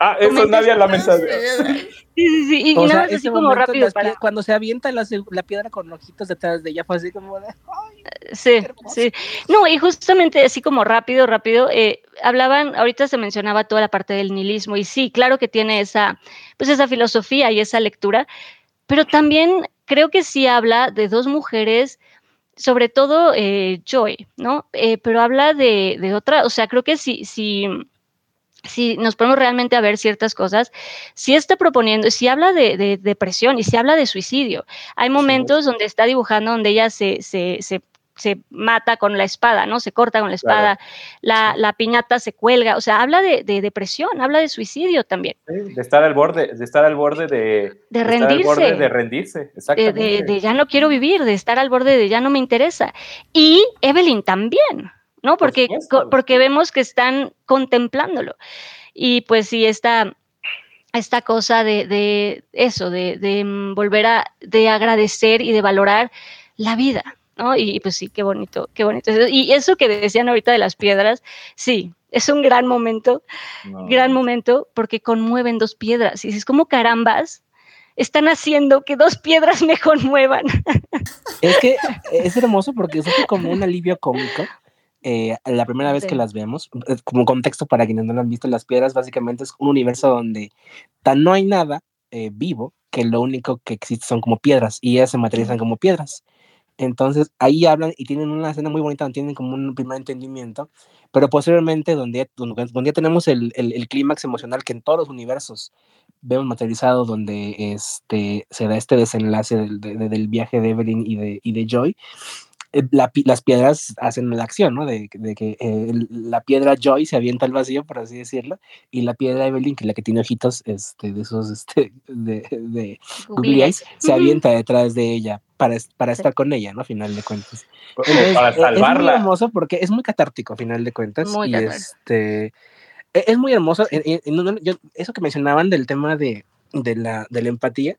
Ah, eso nadie la mensaje. Sí, sí, sí. Y, nada más así como rápido. Para... Cuando se avienta la, la, piedra con ojitos detrás de ella, fue así como de. sí, sí. No, y justamente así como rápido, rápido, eh, hablaban, ahorita se mencionaba toda la parte del nihilismo, y sí, claro que tiene esa, pues esa filosofía y esa lectura, pero también creo que sí habla de dos mujeres sobre todo eh, Joy, ¿no? Eh, pero habla de, de, otra, o sea, creo que si, si, si nos ponemos realmente a ver ciertas cosas, si está proponiendo, si habla de, de depresión y si habla de suicidio, hay momentos donde está dibujando donde ella se, se, se se mata con la espada, ¿no? Se corta con la espada, la, la, piñata se cuelga, o sea, habla de, de, depresión, habla de suicidio también. de estar al borde, de estar al borde de, de rendirse. Borde de rendirse, exactamente. De, ya no quiero vivir, de estar al borde de ya no me interesa. Y Evelyn también, ¿no? Porque, porque vemos que están contemplándolo. Y pues sí, esta, esta cosa de, de eso, de, de mm, volver a de agradecer y de valorar la vida, ¿no? Y pues sí, qué bonito, qué bonito. Y eso que decían ahorita de las piedras, sí, es un gran momento, gran momento, porque conmueven dos piedras. Y es como carambas, están haciendo que dos piedras me conmuevan. Es que es hermoso porque es como un alivio cómico. Eh, la primera vez que las vemos, como contexto para quienes no lo han visto, las piedras básicamente es un universo donde tan no hay nada eh, vivo que lo único que existe son como piedras y ellas se materializan como piedras. Entonces ahí hablan y tienen una escena muy bonita, tienen como un primer entendimiento, pero posteriormente donde, donde, donde ya tenemos el, el, el clímax emocional que en todos los universos vemos materializado, donde este, se da este desenlace del, del viaje de Evelyn y de, y de Joy, eh, las piedras hacen la acción, ¿no? De, que eh, la piedra Joy se avienta al vacío, por así decirlo, y la piedra Evelyn, que es la que tiene ojitos este, de esos este, de, de se avienta detrás de ella para, para estar con ella, ¿no? A final de cuentas. para salvarla. Es muy hermoso porque es muy catártico, a final de cuentas. y este, e, es muy hermoso. eso que mencionaban del tema de, de la, de la empatía,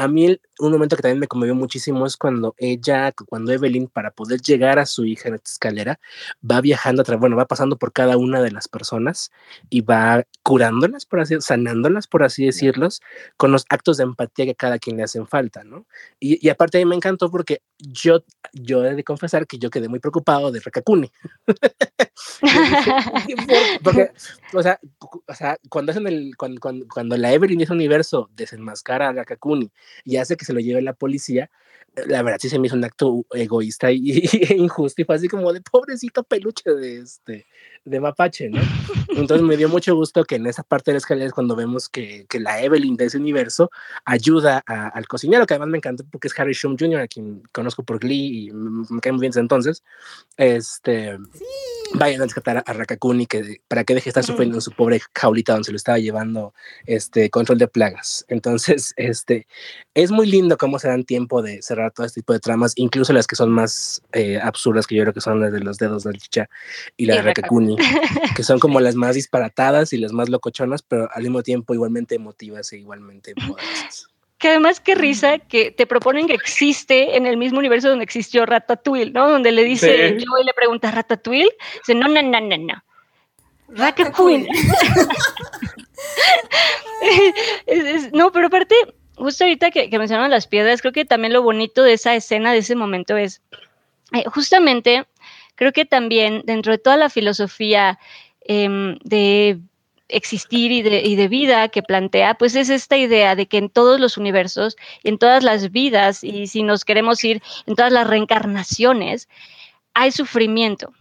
a mí un momento que también me conmovió muchísimo es cuando ella, cuando Evelyn, para poder llegar a su hija en esta escalera, va viajando, bueno, va pasando por cada una de las personas y va curándolas, por así sanándolas, por así decirlos, con los actos de empatía que cada quien le hacen falta, ¿no? Y, y aparte a mí me encantó porque yo, yo he de confesar que yo quedé muy preocupado de Rakakuni. porque, o sea, o sea, cuando hacen el, cuando, cuando, cuando la Evelyn es universo desenmascara a Rakakuni y hace que se lo lleve la policía, eh, la verdad sí se me hizo un acto egoísta e injusto y fue así como de pobrecito peluche de este de mapache, ¿no? Entonces me dio mucho gusto que en esa parte de la escalera es cuando vemos que, que, la Evelyn de ese universo ayuda al cocinero, que además me encanta porque es Harry Shum Jr., a quien conozco por Glee y me, cae muy bien desde entonces. Este, vayan a rescatar a, Rakakuni que, para que deje estar sufriendo en su pobre jaulita donde se lo estaba llevando este control de plagas. Entonces, este, es muy lindo cómo se dan tiempo de cerrar todo este tipo de tramas, incluso las que son más eh, absurdas, que yo creo que son las de los dedos del chicha y la de Rakakuni, que son como las más disparatadas y las más locochonas, pero al mismo tiempo igualmente emotivas e igualmente poderosas. Que además qué risa que te proponen que existe en el mismo universo donde existió Ratatouille, ¿no? Donde le dice yo y le pregunta Ratatouille, dice no, no, no, no, no. Ratatouille. no, pero aparte, justo ahorita que, que mencionaron las piedras, creo que también lo bonito de esa escena, de ese momento es, eh, justamente, creo que también dentro de toda la filosofía em, de existir y de, vida que plantea, pues es esta idea de que en todos los universos, en todas las vidas, y si nos queremos ir en todas las reencarnaciones, hay sufrimiento.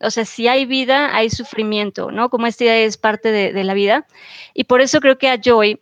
O sea, si hay vida, hay sufrimiento, ¿no? Como esta idea es parte de la vida. Y por eso creo que a Joy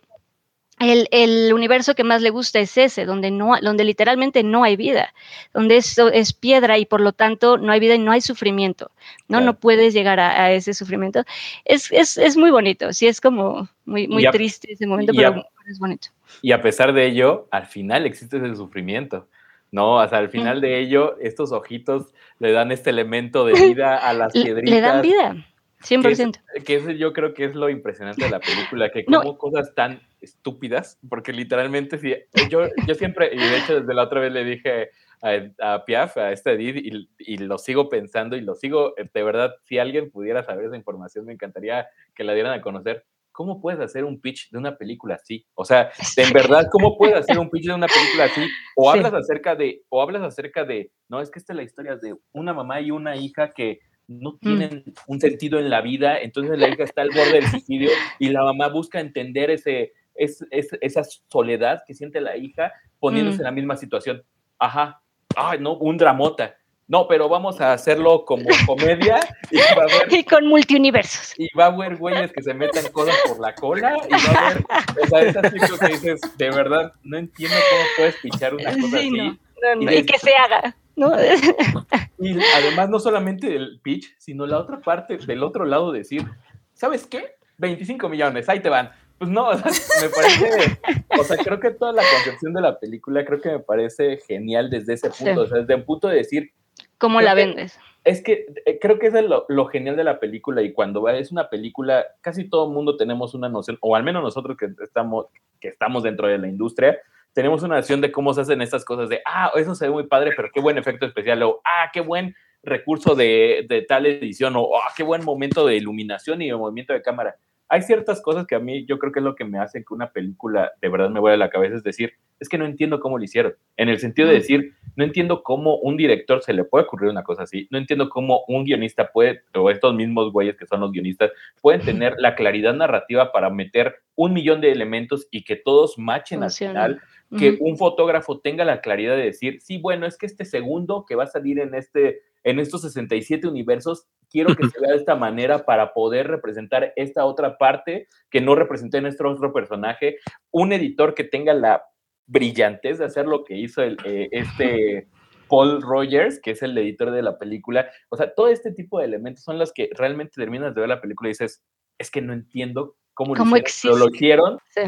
el, el, universo que más le gusta es ese, donde, no, donde literalmente no hay vida, donde es, es piedra y por lo tanto no hay vida y no hay sufrimiento, ¿no? Claro. No puedes llegar a, a ese sufrimiento. Es, es, es, muy bonito, sí, es como muy, muy a, triste ese momento, pero a, es bonito. Y a pesar de ello, al final existe ese sufrimiento, ¿no? Sea, al final de ello, estos ojitos le dan este elemento de vida a las piedritas. Le dan vida. 100%. Que, es, que eso yo creo que es lo impresionante de la película, que como no. cosas tan estúpidas, porque literalmente si, yo, yo siempre, y de hecho desde la otra vez le dije a, a Piaf, a este Edith, y, y, lo sigo pensando y lo sigo, de verdad, si alguien pudiera saber esa información, me encantaría que la dieran a conocer. ¿Cómo puedes hacer un pitch de una película así? O sea, en verdad, ¿cómo puedes hacer un pitch de una película así? O hablas sí. acerca de, o hablas acerca de, no, es que esta es la historia de una mamá y una hija que no tienen mm. un sentido en la vida, entonces la hija está al borde del suicidio y la mamá busca entender ese, es, es, esa soledad que siente la hija poniéndose mm. en la misma situación. Ajá, ay, no, un dramota. No, pero vamos a hacerlo como comedia y, va a haber, y con multiuniversos. Y va a haber güeyes que se metan cosas por la cola y va a haber, o sea, esas cosas que dices, de verdad, no entiendo cómo puedes pichar una cosa sí, así. No, no, no, y, y que se haga. ¿No? y además no solamente el pitch, sino la otra parte, del otro lado decir, ¿sabes qué? 25 millones, ahí te van. Pues no, o sea, me parece, o sea, creo que toda la concepción de la película creo que me parece genial desde ese punto, sí. o sea, desde un punto de decir... ¿Cómo la vendes? Es que eh, creo que es lo, lo, genial de la película y cuando es una película, casi todo el mundo tenemos una noción, o al menos nosotros que estamos, que estamos dentro de la industria, tenemos una noción de cómo se hacen estas cosas de, ah, eso se ve muy padre, pero qué buen efecto especial, o ah, qué buen recurso de, de tal edición, o ah, qué buen momento de iluminación y de movimiento de cámara hay ciertas cosas que a mí yo creo que es lo que me hace que una película de verdad me vuelva a la cabeza, es decir, es que no entiendo cómo lo hicieron, en el sentido de decir, no entiendo cómo un director se le puede ocurrir una cosa así, no entiendo cómo un guionista puede, o estos mismos güeyes que son los guionistas, pueden tener la claridad narrativa para meter un millón de elementos y que todos machen al final, que uh -huh. un fotógrafo tenga la claridad de decir, sí, bueno, es que este segundo que va a salir en este en estos 67 universos, quiero que se vea de esta manera para poder representar esta otra parte que no representé en nuestro otro personaje. Un editor que tenga la brillantez de hacer lo que hizo el, eh, este Paul Rogers, que es el editor de la película. O sea, todo este tipo de elementos son los que realmente terminas de ver la película y dices, es que no entiendo cómo, ¿Cómo lo hicieron, pero lo hicieron. Sí.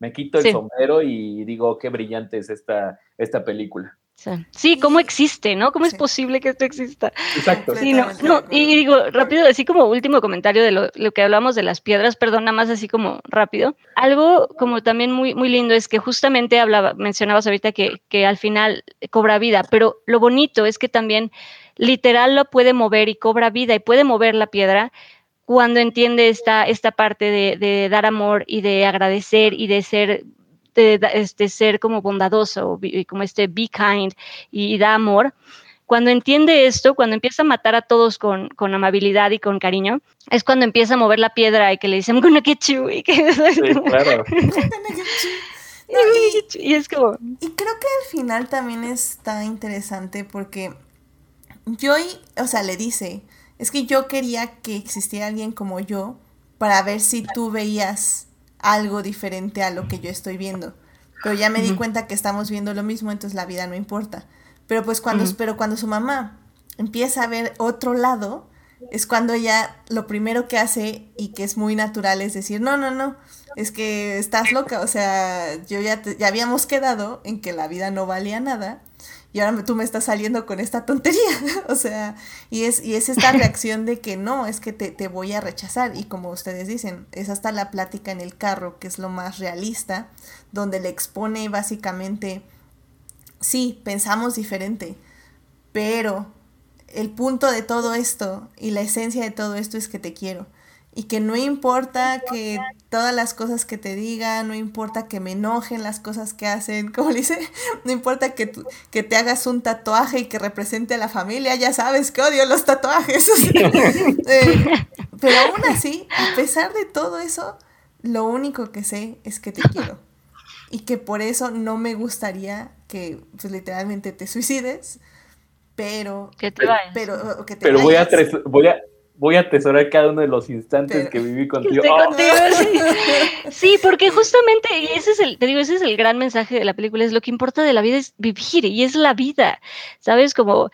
Me quito el sí. sombrero y digo, qué brillante es esta, esta película. Sí, ¿cómo existe, no? ¿Cómo sí. es posible que esto exista? Exacto. Sí, no, no, y digo, rápido, así como último comentario de lo, lo, que hablamos de las piedras, perdón, nada más así como rápido. Algo como también muy, muy lindo es que justamente hablaba, mencionabas ahorita que, que al final cobra vida, pero lo bonito es que también literal lo puede mover y cobra vida y puede mover la piedra cuando entiende esta, esta parte de, de dar amor y de agradecer y de ser de, este, ser como bondadoso, como este be kind y, y, da amor. Cuando entiende esto, cuando empieza a matar a todos con, con, amabilidad y con cariño, es cuando empieza a mover la piedra y que le dicen, I'm gonna get you. Y, que, sí, claro. No, y, y, es como... Y creo que al final también está interesante porque Joy, o sea, le dice, es que yo quería que existiera alguien como yo para ver si tú veías algo diferente a lo que yo estoy viendo. Pero ya me di cuenta que estamos viendo lo mismo, entonces la vida no importa. Pero pues cuando, pero cuando su mamá empieza a ver otro lado, es cuando ella lo primero que hace y que es muy natural es decir, no, no, no, es que estás loca, o sea, yo ya, te, ya habíamos quedado en que la vida no valía nada y ahora tú me estás saliendo con esta tontería, o sea, y es, y es esta reacción de que no, es que te, te, voy a rechazar, y como ustedes dicen, es hasta la plática en el carro, que es lo más realista, donde le expone básicamente, sí, pensamos diferente, pero el punto de todo esto y la esencia de todo esto es que te quiero. Y que no importa que todas las cosas que te digan, no importa que me enojen las cosas que hacen, como le dice, no importa que, tu, que te hagas un tatuaje y que represente a la familia, ya sabes que odio los tatuajes. eh, pero aún así, a pesar de todo eso, lo único que sé es que te quiero. Y que por eso no me gustaría que pues, literalmente te suicides, pero... Que te vayas. Pero, que te Pero voy a, vayas. tres- voy, a, voy a atesorar cada uno de los instantes que viví Que contigo. ¡Oh! contigo, sí. Sí, porque justamente y ese es el, te digo, ese es el gran mensaje de la película, es lo que importa de la vida es vivir y es la vida, ¿sabes? Como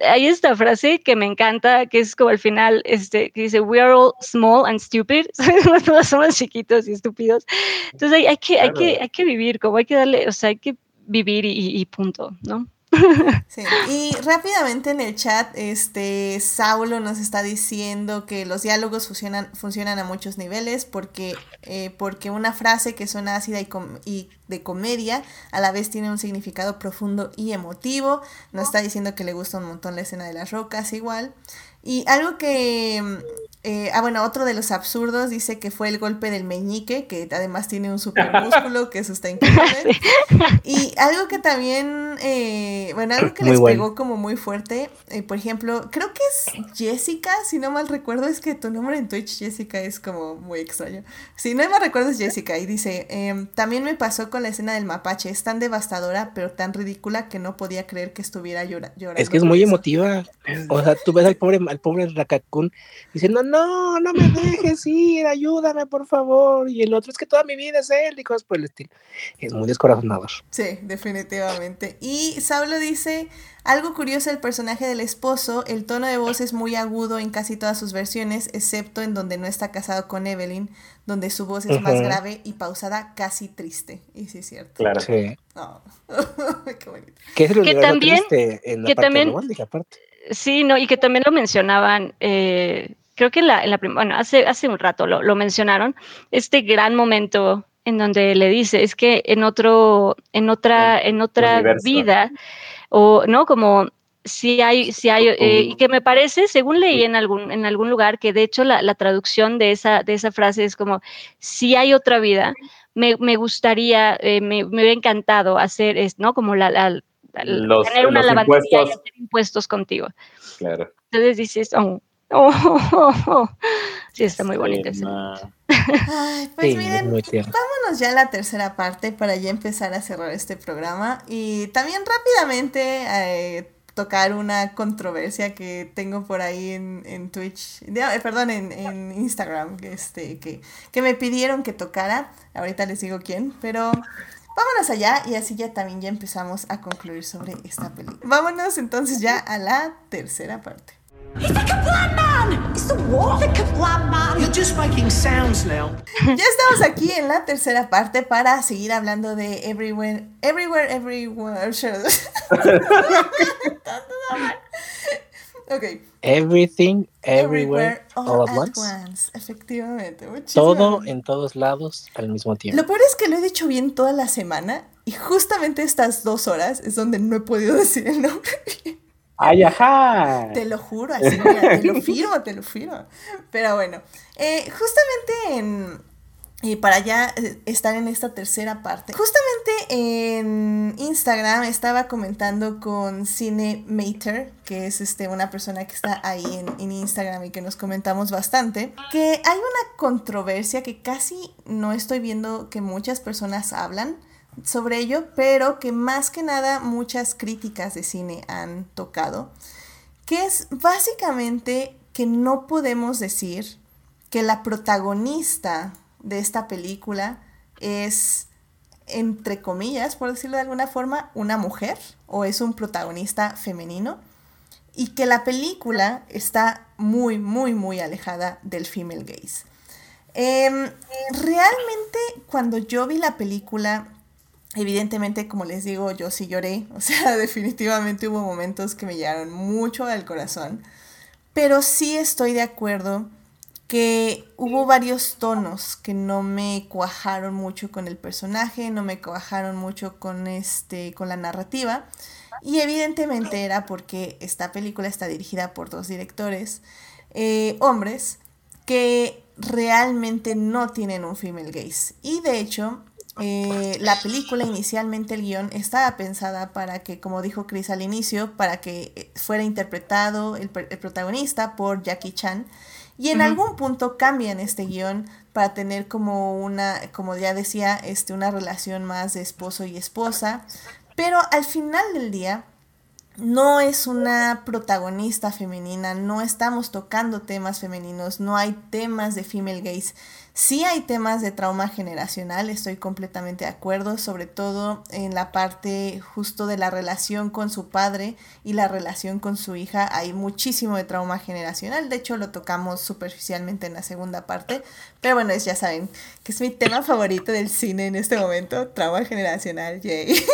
hay esta frase que me encanta, que es como al final, este, que dice, we are all small and stupid, todos somos chiquitos y estúpidos. Entonces hay, hay que, hay, que, Claro. hay que vivir, como hay que darle, o sea, hay que vivir y- y punto, ¿no? Sí, y rápidamente en el chat, este Saulo nos está diciendo que los diálogos funcionan, funcionan a muchos niveles porque, eh, porque una frase que suena ácida y, com- y de comedia a la vez tiene un significado profundo y emotivo. Nos está diciendo que le gusta un montón la escena de las rocas igual. Y algo que, eh, ah bueno, otro de los absurdos dice que fue el golpe del meñique, que además tiene un super músculo, que eso está increíble. Y algo que también, eh, bueno, algo que Muy les bueno. pegó como muy fuerte, eh, por ejemplo, creo que es Jessica, si no mal recuerdo, es que tu nombre en Twitch, Jessica, es como muy extraño. Si no mal recuerdo es Jessica, y dice, em, también me pasó con la escena del mapache, es tan devastadora, pero tan ridícula que no podía creer que estuviera llora- llorando. Es que es muy eso". emotiva. O sea, tú ves al pobre, al pobre Rakakun diciendo, no, no me dejes ir, ayúdame, por favor. Y el otro, es que toda mi vida es él y cosas por el estilo. Es muy descorazonador. Sí, definitivamente. Y Saulo dice, algo curioso del personaje del esposo, el tono de voz es muy agudo en casi todas sus versiones, excepto en donde no está casado con Evelyn, donde su voz es más grave y pausada, casi triste. Y sí es cierto. Claro. Sí. Oh. Qué bonito. Que es el Que universo también- triste en la que parte también-. Sí, no, y que también lo mencionaban, eh, creo que en la, en la bueno, hace, hace un rato lo, lo mencionaron, este gran momento en donde le dice, es que en otro, en otra, en otra vida, o no, como si hay, si hay, eh, y que me parece, según leí en algún, en algún lugar, que de hecho la, la traducción de esa, de esa frase es como, si hay otra vida, me, me gustaría, eh, me, me hubiera encantado hacer, es, ¿no? Como la, la- la- Los- tener una los lavandilla y hacer impuestos contigo. Claro. Entonces dices, oh, oh, oh, oh". Sí, está muy bonito ese. no. Ay, pues Sí, miren, vámonos ya a la tercera parte para ya empezar a cerrar este programa y también rápidamente eh, tocar una controversia que tengo por ahí en, en Twitch, de- eh, perdón, en, en Instagram, que, este, que, que me pidieron que tocara, ahorita les digo quién, pero vámonos allá y así ya también ya empezamos a concluir sobre esta película. Vámonos entonces ya a la tercera parte. He's the Kablam man! It's the what? The Kablam man! You're just making sounds now. Ya estamos aquí en la tercera parte para seguir hablando de Everywhere, Everywhere, Everywhere. ok. Everything, everywhere, all, at once. Efectivamente. muchísimas Todo en todos lados al mismo tiempo. Lo peor es que lo he dicho bien toda la semana y justamente estas dos horas es donde no he podido decir el nombre bien. ¡Ay, ajá! Te lo juro, así, mira, te lo firmo, te lo firmo. Pero bueno, eh, justamente en, y para ya eh, estar en esta tercera parte, justamente en Instagram estaba comentando con Cine Mater, que es este, una persona que está ahí en, en Instagram y que nos comentamos bastante, que hay una controversia que casi no estoy viendo que muchas personas hablan sobre ello, pero que más que nada muchas críticas de cine han tocado, que es básicamente que no podemos decir que la protagonista de esta película es, entre comillas, por decirlo de alguna forma, una mujer o es un protagonista femenino y que la película está muy, muy, muy alejada del female gaze. Em, realmente cuando yo vi la película, evidentemente, como les digo, yo sí lloré, o sea, definitivamente hubo momentos que me llegaron mucho al corazón, pero sí estoy de acuerdo que hubo varios tonos que no me cuajaron mucho con el personaje, no me cuajaron mucho con este con la narrativa y evidentemente era porque esta película está dirigida por dos directores eh, hombres que realmente no tienen un female gaze y de hecho eh, la película inicialmente el guion estaba pensada para que, como dijo Chris al inicio, para que eh, fuera interpretado el, el protagonista por Jackie Chan Y en algún punto cambian este guion para tener como una, como ya decía, este, una relación más de esposo y esposa. Pero al final del día, no es una protagonista femenina, no estamos tocando temas femeninos, no hay temas de female gaze. Sí hay temas de trauma generacional, estoy completamente de acuerdo, sobre todo en la parte justo de la relación con su padre y la relación con su hija. Hay muchísimo de trauma generacional, de hecho lo tocamos superficialmente en la segunda parte, pero bueno, ya saben que es mi tema favorito del cine en este momento, trauma generacional, yay.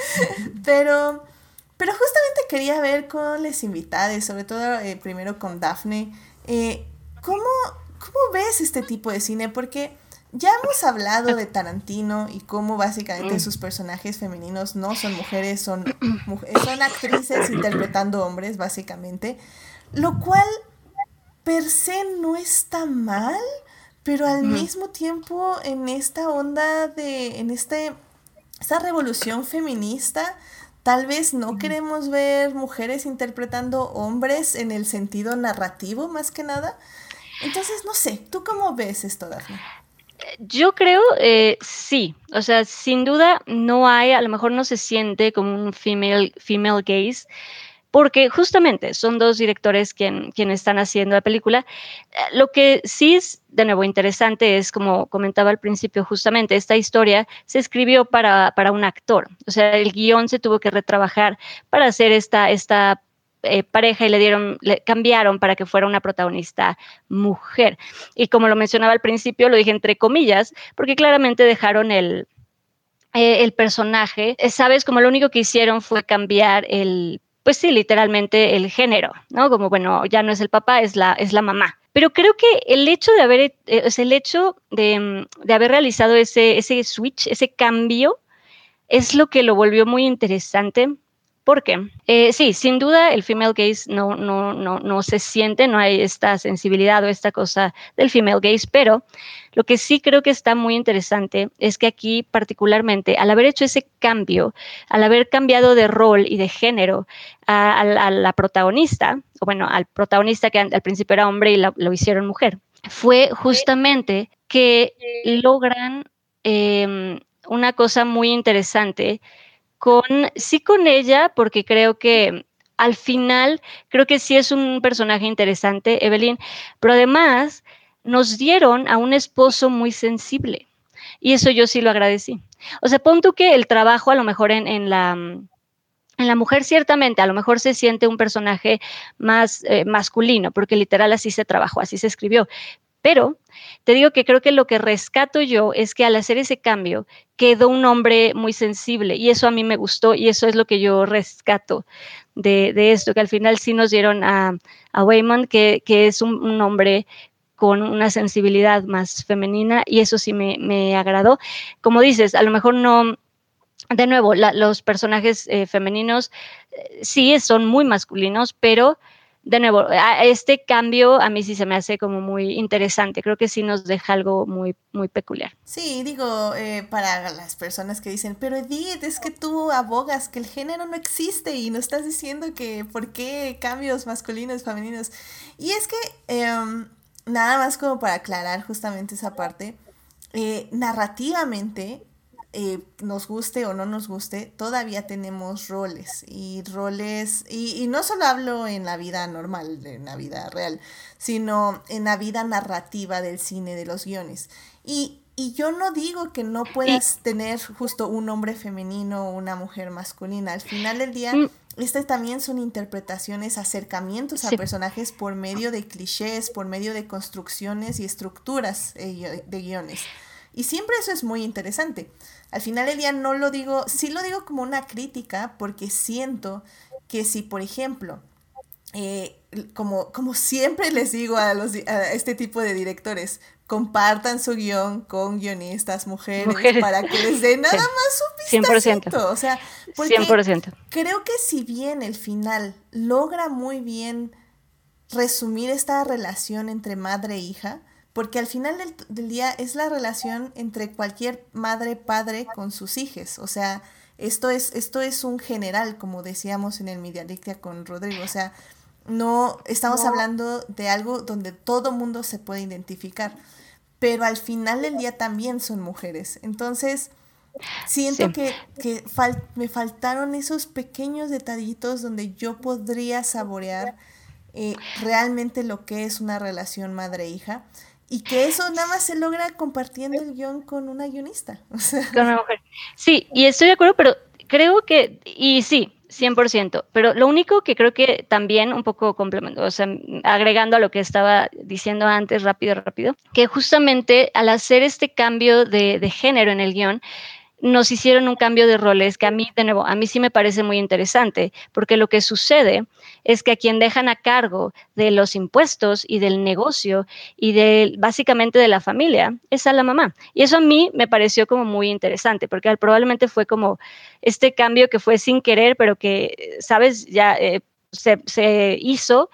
pero... Pero justamente quería ver con las invitadas, sobre todo eh, primero con Daphne, eh, ¿cómo, ¿cómo ves este tipo de cine? Porque ya hemos hablado de Tarantino y cómo básicamente sus personajes femeninos no son mujeres, son, son actrices interpretando hombres, básicamente. Lo cual per se no está mal, pero al mismo tiempo en esta onda de, en este, esta revolución feminista, Tal vez no queremos ver mujeres interpretando hombres en el sentido narrativo más que nada. Entonces, no sé, ¿tú cómo ves esto, Daphne? Yo creo, eh, sí, o sea, sin duda no hay, a lo mejor no se siente como un female, female gaze, porque justamente son dos directores quien, quienes están haciendo la película. Eh, lo que sí es, de nuevo, interesante es, como comentaba al principio, justamente esta historia se escribió para, para un actor. O sea, el guion se tuvo que retrabajar para hacer esta, esta eh, pareja y le dieron, le cambiaron para que fuera una protagonista mujer. Y como lo mencionaba al principio, lo dije entre comillas, porque claramente dejaron el, eh, el personaje, sabes, como lo único que hicieron fue cambiar el pues sí, literalmente el género, ¿no? Como, bueno, ya no es el papá, es la, es la mamá. Pero creo que el hecho de haber, eh, el hecho de, de, haber realizado ese, ese switch, ese cambio, es lo que lo volvió muy interesante ¿Por qué? Eh, sí, sin duda el female gaze no, no, no, no se siente, no hay esta sensibilidad o esta cosa del female gaze, pero lo que sí creo que está muy interesante es que aquí particularmente, al haber hecho ese cambio, al haber cambiado de rol y de género a, la protagonista, o bueno, al protagonista que al principio era hombre y lo hicieron mujer, fue justamente que logran em, una cosa muy interesante con, sí con ella, porque creo que al final, creo que sí es un personaje interesante, Evelyn, pero además nos dieron a un esposo muy sensible. Y eso yo sí lo agradecí. O sea, pon tú que el trabajo a lo mejor en, la... En la mujer ciertamente, a lo mejor se siente un personaje más eh, masculino, porque literal así se trabajó, así se escribió. Pero te digo que creo que lo que rescato yo es que al hacer ese cambio quedó un hombre muy sensible y eso a mí me gustó y eso es lo que yo rescato de, esto, que al final sí nos dieron a, a Wayman, que, es un, hombre con una sensibilidad más femenina y eso sí me, agradó. Como dices, a lo mejor no, de nuevo, los personajes eh, femeninos eh, sí son muy masculinos, pero de nuevo, este cambio a mí sí se me hace como muy interesante. Creo que sí nos deja algo muy, muy peculiar. Sí, digo, eh, para las personas que dicen, pero Edith, es que tú abogas que el género no existe y no estás diciendo que por qué cambios masculinos, femeninos. Y es que, em, nada más como para aclarar justamente esa parte, eh, narrativamente eh, nos guste o no nos guste, todavía tenemos roles y roles, y, no solo hablo en la vida normal, en la vida real, sino en la vida narrativa del cine, de los guiones. Y, y yo no digo que no puedas tener justo un hombre femenino o una mujer masculina. Al final del día, mm. estas también son interpretaciones, acercamientos a personajes por medio de clichés, por medio de construcciones y estructuras eh, de guiones. Y siempre eso es muy interesante. Al final del día no lo digo, sí lo digo como una crítica porque siento que si, por ejemplo, eh, como, como siempre les digo a, los, a este tipo de directores, compartan su guion con guionistas mujeres, para que les dé nada más un vistacito. 100%. O sea, porque 100%. creo que si bien el final logra muy bien resumir esta relación entre madre e hija, porque al final del, día es la relación entre cualquier madre padre con sus hijos, o sea, esto es, esto es un general, como decíamos en el Mediadictia con Rodrigo, o sea, no estamos hablando de algo donde todo mundo se puede identificar, pero al final del día también son mujeres. Entonces, siento Sí. que, que fal- me faltaron esos pequeños detallitos donde yo podría saborear eh, realmente lo que es una relación madre-hija. Y que eso nada más se logra compartiendo el guion con una guionista. O sea, Con una mujer. Sí, y estoy de acuerdo, pero creo que, y sí, 100%, pero lo único que creo que también un poco complemento, o sea, agregando a lo que estaba diciendo antes, rápido, rápido, que justamente al hacer este cambio de, de género en el guion, nos hicieron un cambio de roles que a mí, de nuevo, a mí sí me parece muy interesante, porque lo que sucede es que a quien dejan a cargo de los impuestos y del negocio y de básicamente de la familia es a la mamá. Y eso a mí me pareció como muy interesante, porque probablemente fue como este cambio que fue sin querer, pero que, sabes, ya eh, se hizo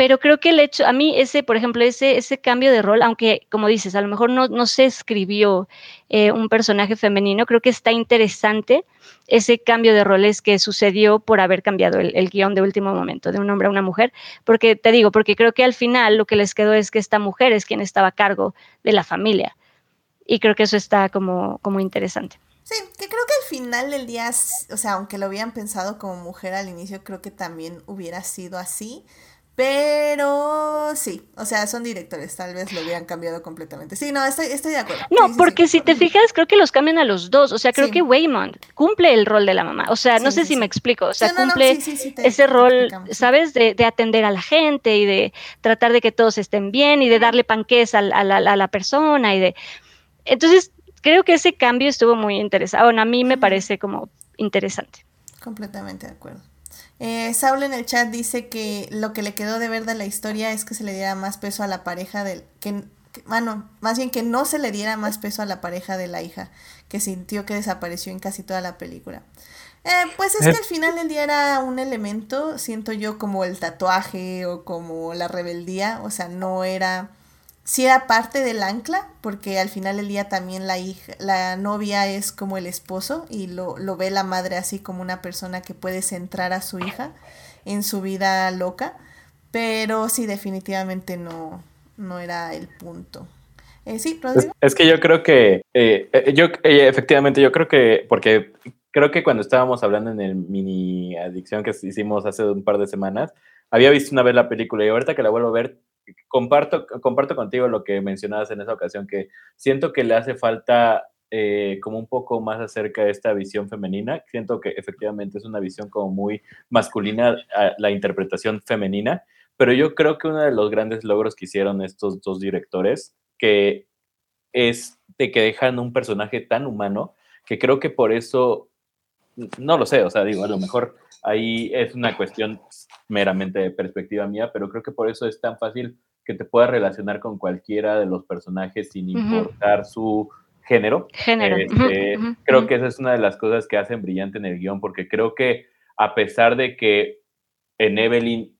pero creo que el hecho, a mí ese, por ejemplo, ese, ese cambio de rol, aunque como dices, a lo mejor no, no se escribió eh, un personaje femenino, creo que está interesante ese cambio de roles que sucedió por haber cambiado el, el guion de último momento, de un hombre a una mujer, porque te digo, porque creo que al final lo que les quedó es que esta mujer es quien estaba a cargo de la familia. Y creo que eso está como, como interesante. Sí, que creo que al final del día, o sea, aunque lo habían pensado como mujer al inicio, creo que también hubiera sido así. Pero sí, o sea, son directores, tal vez lo hubieran cambiado completamente. Sí, no, estoy, estoy de acuerdo. No, Sí, porque sí. si te fijas, creo que los cambian a los dos. O sea, creo Sí. que Waymond cumple el rol de la mamá. O sea, no sé si me explico. O sea, no, cumple te- ese rol. ¿sabes? De, de atender a la gente y de tratar de que todos estén bien y de darle panques a, la- a a la persona y de... Entonces, creo que ese cambio estuvo muy interesante. Bueno, a mí me parece como interesante. Completamente de acuerdo. Eh, Saul en el chat dice que lo que le quedó de ver de la historia es que se le diera más peso a la pareja del... Que, que- bueno, más bien que no se le diera más peso a la pareja de la hija, que sintió que desapareció en casi toda la película. Eh, pues es que Eh. al final del día era un elemento, siento yo, como el tatuaje o como la rebeldía, o sea, no era... Sí era parte del ancla, porque al final del día también la hija, la novia es como el esposo y lo, lo ve la madre así como una persona que puede centrar a su hija en su vida loca, pero sí definitivamente no, no era el punto. Eh, sí, Es, es que yo creo que, eh, eh, yo eh, efectivamente, yo creo que, porque creo que cuando estábamos hablando en el mini adicción que hicimos hace un par de semanas, había visto una vez la película y ahorita que la vuelvo a ver, comparto, comparto contigo lo que mencionabas en esa ocasión, que siento que le hace falta eh, como un poco más acerca de esta visión femenina. Siento que efectivamente es una visión como muy masculina, la interpretación femenina, pero yo creo que uno de los grandes logros que hicieron estos dos directores, que es de que dejan un personaje tan humano, que creo que por eso, no lo sé, o sea, digo, a lo mejor ahí es una cuestión meramente de perspectiva mía, pero creo que por eso es tan fácil que te puedas relacionar con cualquiera de los personajes sin importar su género. Género. Este, creo que esa es una de las cosas que hacen brillante en el guion, porque creo que a pesar de que en Evelyn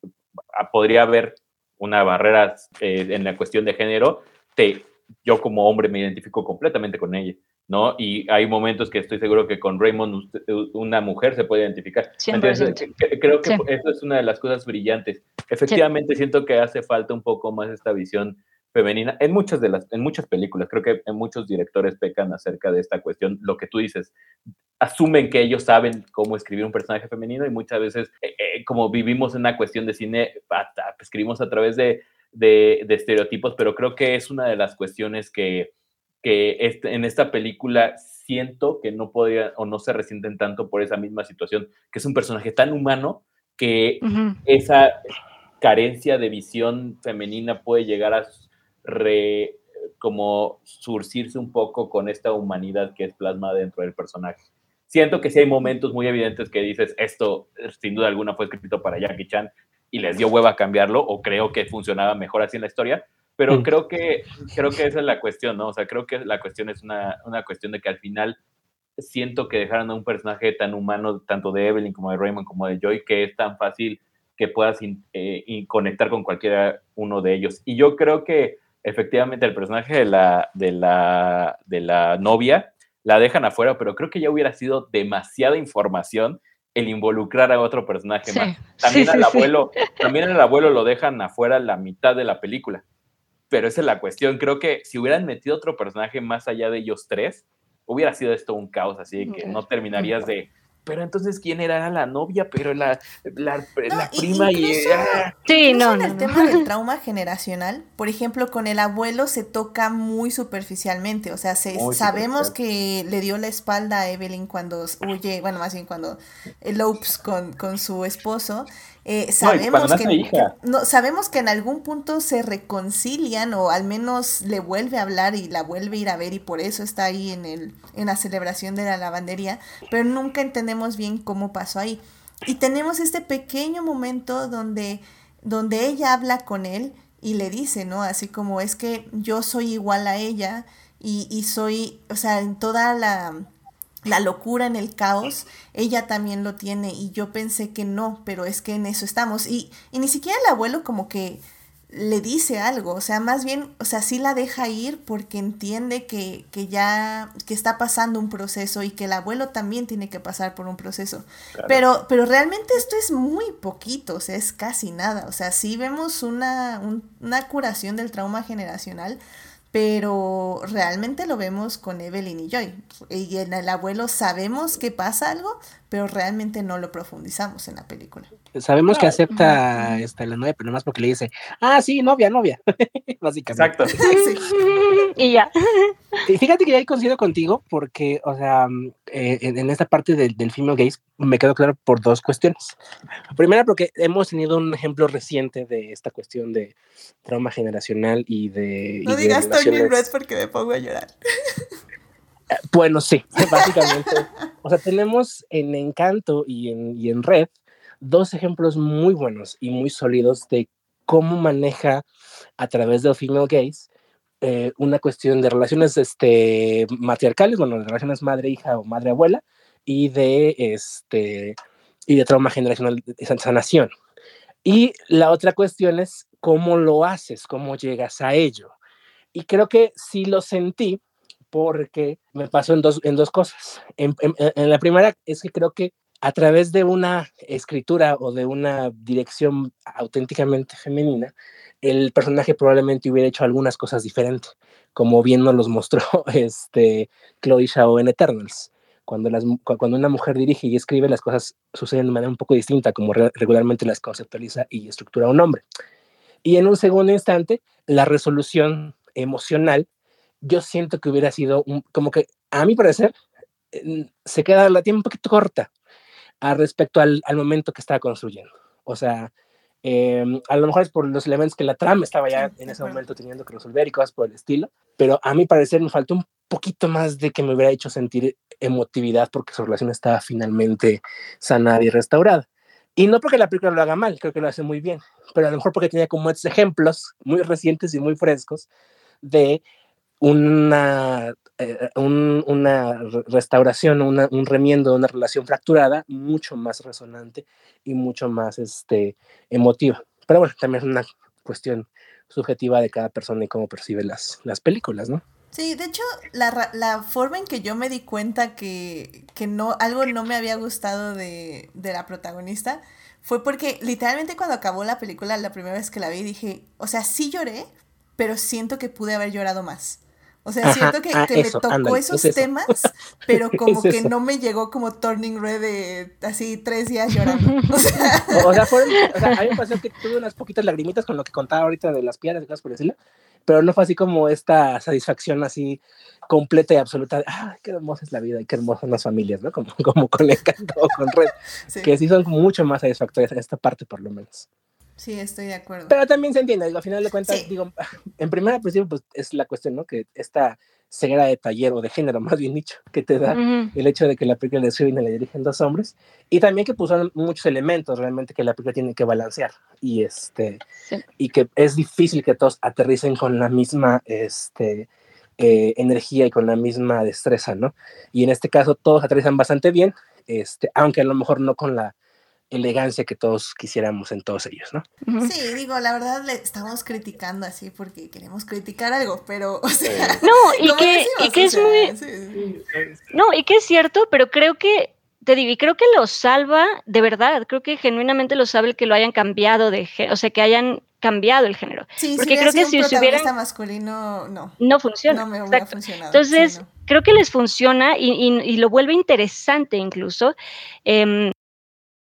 ah, podría haber una barrera eh, en la cuestión de género, te, yo como hombre me identifico completamente con ella, ¿no? Y hay momentos que estoy seguro que con Raymond usted- una mujer se puede identificar. 100%. Entonces, creo que Sí. eso es una de las cosas brillantes. Efectivamente, siento que hace falta un poco más esta visión femenina en muchas de las en muchas películas creo que en muchos directores pecan acerca de esta cuestión lo que tú dices asumen que ellos saben cómo escribir un personaje femenino y muchas veces eh, eh, como vivimos en una cuestión de cine escribimos a través de, de, de estereotipos pero creo que es una de las cuestiones que que este, en esta película siento que no podría o no se resienten tanto por esa misma situación que es un personaje tan humano que esa carencia de visión femenina puede llegar a re, como surcirse un poco con esta humanidad que es plasmada dentro del personaje. Siento que sí hay momentos muy evidentes que dices, esto eh, sin duda alguna fue escrito para Jackie Chan y les dio hueva cambiarlo o creo que funcionaba mejor así en la historia, pero creo que creo que esa es la cuestión, ¿no? O sea, creo que la cuestión es una, una cuestión de que al final siento que dejaron a un personaje tan humano, tanto de Evelyn como de Raymond como de Joy, que es tan fácil que puedas in- eh, conectar con cualquiera uno de ellos. Y yo creo que efectivamente el personaje de la, de la, de la novia la dejan afuera, pero creo que ya hubiera sido demasiada información el involucrar a otro personaje Sí. más. También Sí, al sí, sí. abuelo, también al abuelo lo dejan afuera la mitad de la película. Pero esa es la cuestión. Creo que si hubieran metido otro personaje más allá de ellos tres, hubiera sido esto un caos, así de que no terminarías de. Pero entonces, ¿quién era Era la novia? Pero la, la, prima y. incluso- ah, Sí, no, en no, el no. tema del trauma generacional, por ejemplo, con el abuelo se toca muy superficialmente, o sea, se, Muy sabemos que le dio la espalda a Evelyn cuando huye, bueno, más bien cuando elopes con, con su esposo. Eh, No, sabemos nace que, no, sabemos que en algún punto se reconcilian o al menos le vuelve a hablar y la vuelve a ir a ver y por eso está ahí en el en la celebración de la lavandería, pero nunca entendemos bien cómo pasó ahí. Y tenemos este pequeño momento donde donde ella habla con él y le dice, ¿no? Así como es que yo soy igual a ella y, y soy, o sea, en toda la, la locura, en el caos, ella también lo tiene y yo pensé que no, pero es que en eso estamos. Y, y ni siquiera el abuelo como que le dice algo, o sea, más bien, o sea, sí la deja ir porque entiende que, que ya, que está pasando un proceso y que el abuelo también tiene que pasar por un proceso. Pero, pero realmente esto es muy poquito, o sea, es casi nada. O sea, sí vemos una, un- una curación del trauma generacional, pero realmente lo vemos con Evelyn y Joy. Y en el abuelo sabemos que pasa algo, pero realmente no lo profundizamos en la película. Sabemos que acepta esta, la novia, pero nomás porque le dice, ah, sí, novia, novia. Básicamente. Exacto. Sí. Y ya. Y fíjate que ya ahí coincido contigo porque, o sea, eh, en, en esta parte del, del female gaze me quedó claro por dos cuestiones. Primera, porque hemos tenido un ejemplo reciente de esta cuestión de trauma generacional y de... y No de digas Turning relaciones- Red porque me pongo a llorar. Bueno, sí, básicamente. o sea, tenemos en Encanto y en, y en Red dos ejemplos muy buenos y muy sólidos de cómo maneja a través del female gaze eh, una cuestión de relaciones este, matriarcales, bueno, de relaciones madre-hija o madre-abuela y de, este, y de trauma generacional, de san- sanación. Y la otra cuestión es cómo lo haces, cómo llegas a ello. Y creo que sí lo sentí porque me pasó en dos, en dos cosas. En, la primera es que creo que a través de una escritura o de una dirección auténticamente femenina, el personaje probablemente hubiera hecho algunas cosas diferentes, como bien nos los mostró este, Chloe Zhao en Eternals. Cuando, cuando una mujer dirige y escribe, las cosas suceden de manera un poco distinta, como re- regularmente las conceptualiza y estructura un hombre. Y en un segundo instante, la resolución emocional, yo siento que hubiera sido un- como que, a mi parecer, se queda la tiene un poquito corta a respecto al, al momento que estaba construyendo. O sea, eh, a lo mejor es por los elementos que la trama estaba ya en ese momento teniendo que resolver y cosas por el estilo, pero a mi parecer me faltó un poquito más de que me hubiera hecho sentir emotividad porque su relación estaba finalmente sanada y restaurada. Y no porque la película lo haga mal, creo que lo hace muy bien, pero a lo mejor porque tenía como estos ejemplos muy recientes y muy frescos de una, eh, un- una re- restauración, una- un remiendo de una relación fracturada mucho más resonante y mucho más este, emotiva. Pero bueno, también es una cuestión subjetiva de cada persona y cómo percibe las, las películas, ¿no? Sí, de hecho, la, la forma en que yo me di cuenta que, que no, algo no me había gustado de, de la protagonista fue porque literalmente cuando acabó la película, la primera vez que la vi, dije, o sea, sí lloré, pero siento que pude haber llorado más. O sea, Ajá, siento que, ah, que eso, me tocó ándale, esos es eso. temas, pero como Es que eso. no me llegó como Turning Red de así tres días llorando. O sea, O, sea, fueron- o sea, a mí me pasó que tuve unas poquitas lagrimitas con lo que contaba ahorita de las piedras y cosas por decirlo, pero no fue así como esta satisfacción así completa y absoluta de, ah, qué hermosa es la vida y qué hermosas son las familias, ¿no? Como, como con Encanto o con Red, sí, que sí son mucho más satisfactorias en esta parte por lo menos. Sí, estoy de acuerdo. Pero también se entiende, digo, al final de cuentas, Sí. digo, en primera principio, pues es la cuestión, ¿no? Que esta ceguera de taller o de género, más bien dicho, que te da el hecho de que la película de y la dirigen dos hombres, y también que pusieron muchos elementos realmente que la película tiene que balancear, y, este, Sí. y que es difícil que todos aterricen con la misma este, eh, energía y con la misma destreza, ¿no? Y en este caso todos aterrizan bastante bien, este, aunque a lo mejor no con la elegancia que todos quisiéramos en todos ellos, ¿no? Sí, digo, la verdad le estamos criticando así porque queremos criticar algo, pero, o sea, No, y que, decimos, y que o es sea, muy, sí, no, y que es cierto, pero creo que te digo, y creo que lo salva, de verdad, creo que genuinamente lo sabe el que lo hayan cambiado de género, o sea, que hayan cambiado el género. Sí, Porque si creo que si se hubieran- masculino, no. No funciona. No me hubiera exacto. funcionado. Entonces, sí, no. creo que les funciona y, y- y lo vuelve interesante incluso. Em,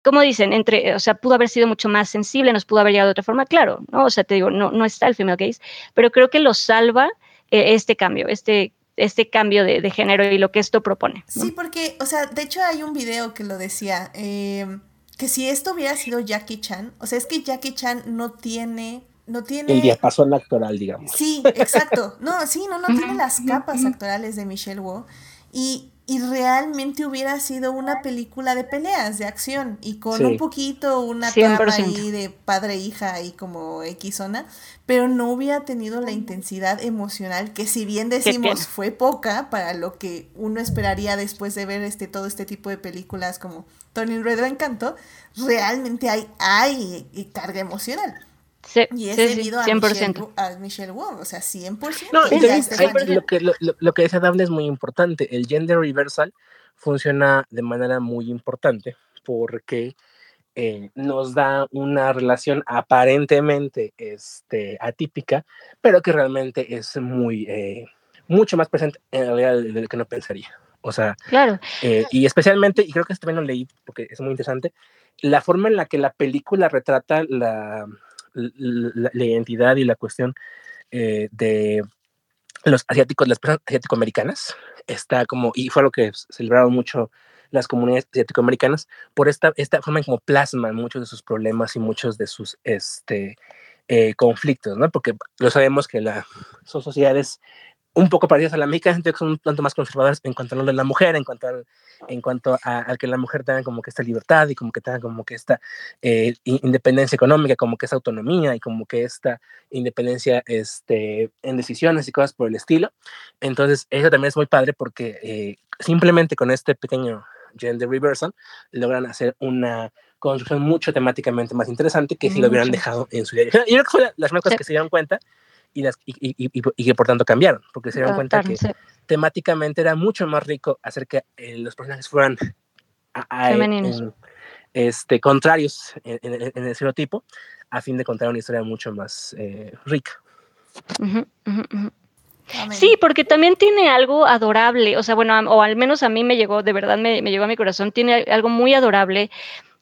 como dicen, entre, o sea, pudo haber sido mucho más sensible, nos pudo haber llegado de otra forma, claro, ¿no? O sea, te digo, no, no está el female gaze, pero creo que lo salva eh, este cambio, este, este cambio de, de género y lo que esto propone. ¿no? Sí, porque, o sea, de hecho hay un video que lo decía, eh, que si esto hubiera sido Jackie Chan, o sea, es que Jackie Chan no tiene, no tiene... El diapasón actoral, digamos. Sí, exacto. No, sí, no, no tiene las capas actorales de Michelle Wu. Y, y realmente hubiera sido una película de peleas, de acción, y con Sí. un poquito una trama 100%. ahí de padre e hija y como X zona, pero no hubiera tenido la intensidad emocional que si bien decimos fue poca para lo que uno esperaría después de ver este todo este tipo de películas como Turning Red Encanto, realmente hay, hay carga emocional. Sí, Y es sí, sí, debido a, Michelle, 100%. A Michelle Wu, o sea, 100%. No, hay- lo, que, lo, lo- que decía Daphne es muy importante. El gender reversal funciona de manera muy importante porque eh, nos da una relación aparentemente este, atípica, pero que realmente es muy, eh, mucho más presente en realidad de de lo que no pensaría. O sea, Claro, eh, y especialmente, y creo que esto también lo leí porque es muy interesante, la forma en la que la película retrata la, la, identidad y la cuestión eh, de los asiáticos, las personas asiático-americanas, está como, y fue lo que celebraron mucho las comunidades asiático-americanas, por esta, esta forma en como plasman muchos de sus problemas y muchos de sus este, eh, conflictos, ¿no? Porque lo sabemos que la, son sociedades un poco parecidas a la mexicana, entonces son un tanto más conservadoras en cuanto a lo de la mujer, en cuanto, al, en cuanto a, a que la mujer tenga como que esta libertad y como que tenga como que esta eh, in- independencia económica, como que esta autonomía y como que esta independencia este, en decisiones y cosas por el estilo. Entonces, eso también es muy padre porque eh, simplemente con este pequeño gender reversal logran hacer una construcción mucho temáticamente más interesante que si lo hubieran Mucho. dejado en su día. Yo creo que fue la- las cosas Sí. que se dieron cuenta y, las, y, y- y- y que por tanto cambiaron, porque se dieron cuenta que temáticamente era mucho más rico hacer que eh, los personajes fueran a- a- Femeninos. en- este, contrarios en, en el- en el estereotipo, a fin de contar una historia mucho más eh, rica. Sí, porque también tiene algo adorable, o sea, bueno, o al menos a mí me llegó, de verdad me, me llegó a mi corazón, tiene algo muy adorable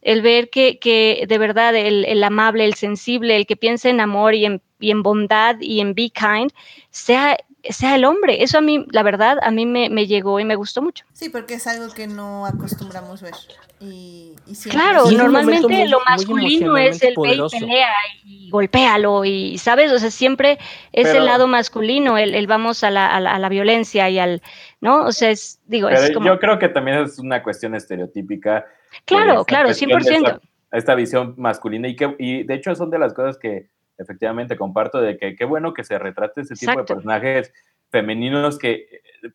el ver que, que de verdad el, el amable, el sensible, el que piensa en amor y en, y en bondad y en be kind, sea, sea el hombre. Eso a mí, la verdad, a mí me, me llegó y me gustó mucho. Sí, porque es algo que no acostumbramos ver. Y, y siempre Claro, Y es normalmente muy- lo masculino es el ve y pelea y golpéalo y, ¿sabes? O sea, siempre es Pero- el lado masculino, el, el vamos a la, a, la, a la violencia y al, ¿no? O sea, es, digo, es Pero como, yo creo que también es una cuestión estereotípica. claro, esta claro, cuestión de 100%. Esta, esta visión masculina y que y de hecho son de las cosas que efectivamente comparto de que qué bueno que se retrate ese tipo Exacto. de personajes femeninos que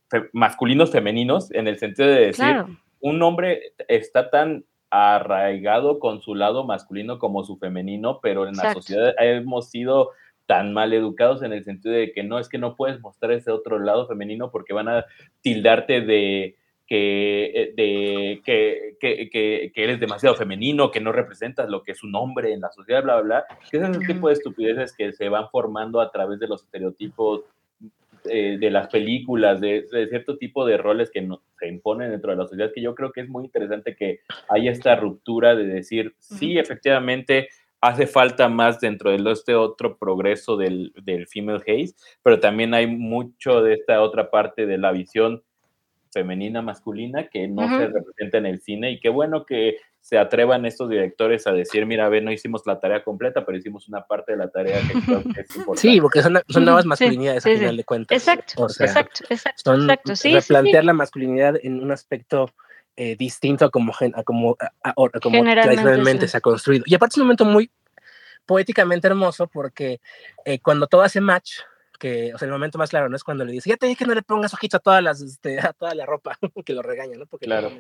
fe- masculinos femeninos en el sentido de decir Claro, un hombre está tan arraigado con su lado masculino como su femenino, pero en la sociedad hemos sido tan mal educados en el sentido de que no es que no puedes mostrar ese otro lado femenino porque van a tildarte de que, de, que, que, que, que eres demasiado femenino, que no representas lo que es un hombre en la sociedad, bla, bla, bla. Que es ese tipo de estupideces que se van formando a través de los estereotipos eh, de las películas, de, de, cierto tipo de roles que no, se imponen dentro de la sociedad, que yo creo que es muy interesante que haya esta ruptura de decir, sí, efectivamente, hace falta más dentro de este otro progreso del, del female haze, pero también hay mucho de esta otra parte de la visión femenina, masculina, que no Uh se representa en el cine y qué bueno que se atrevan estos directores a decir, mira, a ver, no hicimos la tarea completa, pero hicimos una parte de la tarea que creo que es importante. Sí, porque son, son nuevas masculinidades sí, al sí, final sí. de cuentas. Exacto, o sea, exacto, exacto, son exacto. Sí, replantear sí, la masculinidad en un aspecto eh, distinto a como, a como, a, a, a como Generalmente, tradicionalmente sí. se ha construido. Y aparte es un momento muy poéticamente hermoso porque eh, cuando todo hace match, que, o sea, el momento más claro, ¿no? Es cuando le dice, ya te dije que no le pongas ojitos a todas las, este, a toda la ropa, que lo regaña, ¿no? Porque claro.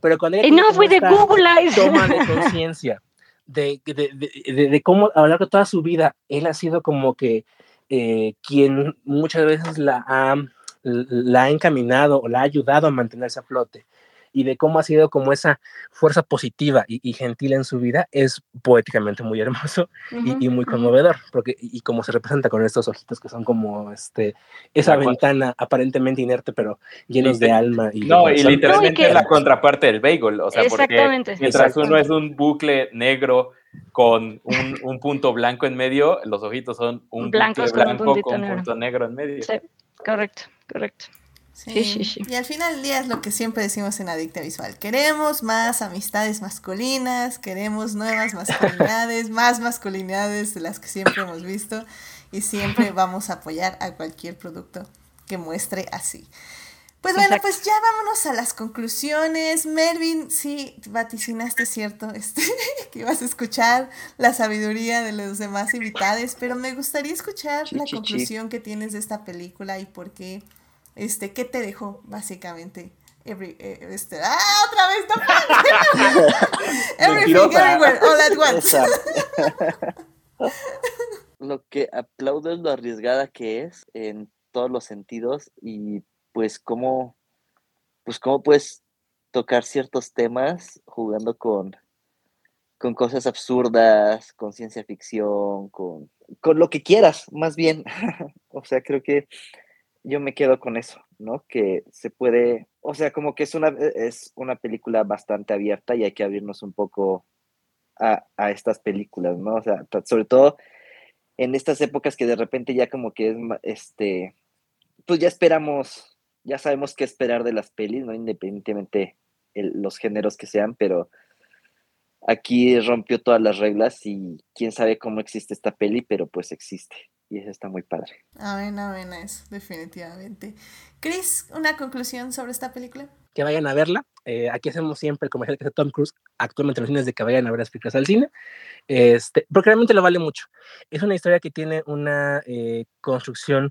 Pero cuando ella no fue de Google toma de conciencia de, de, de, de, de, cómo a lo largo de toda su vida él ha sido como que eh, quien muchas veces la ha, la ha encaminado o la ha ayudado a mantenerse a flote y de cómo ha sido como esa fuerza positiva y, gentil en su vida, es poéticamente muy hermoso y, muy conmovedor, porque y, como se representa con estos ojitos que son como este esa ventana aparentemente inerte, pero llenos de alma. Y no, y literalmente es la contraparte del bagel, o sea, porque mientras uno es un bucle negro con un, punto blanco en medio, los ojitos son un blanco con, un punto negro en medio. Sí, correcto, correcto. Sí. Sí, sí, y al final del día es lo que siempre decimos en Adicta Visual. Queremos más amistades masculinas, queremos nuevas masculinidades, más masculinidades de las que siempre hemos visto y siempre vamos a apoyar a cualquier producto que muestre así. Pues bueno, pues ya vámonos a las conclusiones. Melvin, sí, vaticinaste cierto, este, que ibas a escuchar la sabiduría de los demás invitados, pero me gustaría escuchar la conclusión que tienes de esta película y por qué, este, qué te dejó básicamente. Every, eh, este, ah, otra vez, no. Everything, everywhere, all at once. lo que aplaudo es lo arriesgada que es en todos los sentidos y pues cómo, pues cómo puedes tocar ciertos temas jugando con, con cosas absurdas, con ciencia ficción, con, con lo que quieras, más bien. o sea, creo que yo me quedo con eso, ¿no? Que se puede, o sea, como que es una, es una película bastante abierta y hay que abrirnos un poco a, a estas películas, ¿no? O sea, sobre todo en estas épocas que de repente ya como que es, este, pues ya esperamos ya sabemos qué esperar de las pelis, ¿no? Independientemente los géneros que sean, pero aquí rompió todas las reglas y quién sabe cómo existe esta peli, pero pues existe. Y eso está muy padre. Amén, amén, eso, definitivamente. Chris, ¿una conclusión sobre esta película? Que vayan a verla. Eh, aquí hacemos siempre el comercial que hace Tom Cruise actualmente en los cines de que vayan a ver las películas al cine. Este, porque realmente lo vale mucho. Es una historia que tiene una eh, construcción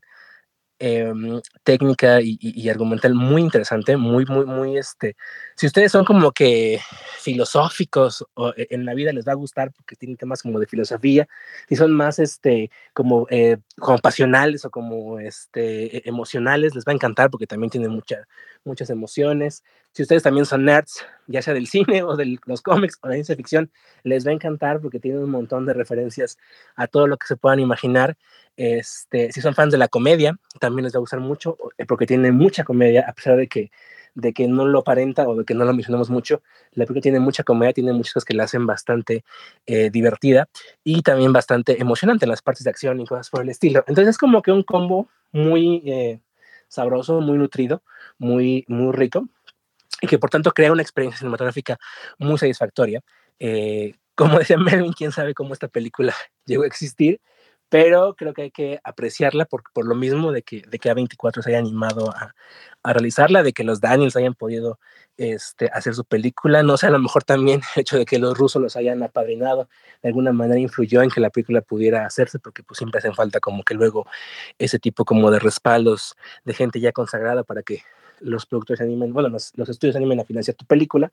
Em, técnica y, argumental muy interesante, muy, muy, muy, este, si ustedes son como que filosóficos e, en la vida les va a gustar porque tienen temas como de filosofía, si son más, este, como, eh, como pasionales o como, este, e, emocionales, les va a encantar porque también tienen mucha, muchas emociones. Si ustedes también son nerds, ya sea del cine o de los cómics o de ciencia ficción, les va a encantar porque tienen un montón de referencias a todo lo que se puedan imaginar. Este, si son fans de la comedia, también les va a gustar mucho eh, porque tiene mucha comedia, a pesar de que, de que no lo aparenta o de que no lo mencionamos mucho. La película tiene mucha comedia, tiene muchas cosas que la hacen bastante eh, divertida y también bastante emocionante en las partes de acción y cosas por el estilo. Entonces es como que un combo muy eh, sabroso, muy nutrido, muy, muy rico y que por tanto crea una experiencia cinematográfica muy satisfactoria. como decía Melvin, quién sabe cómo esta película llegó a existir, pero creo que hay que apreciarla por, por lo mismo de que, de que A24 se haya animado a, a, realizarla, de que los Daniels hayan podido este, hacer su película, no sé, a lo mejor también el hecho de que los rusos los hayan apadrinado de alguna manera influyó en que la película pudiera hacerse, porque pues siempre hacen falta como que luego ese tipo como de respaldos de gente ya consagrada para que los productores animen, bueno, los, los estudios animen a financiar tu película.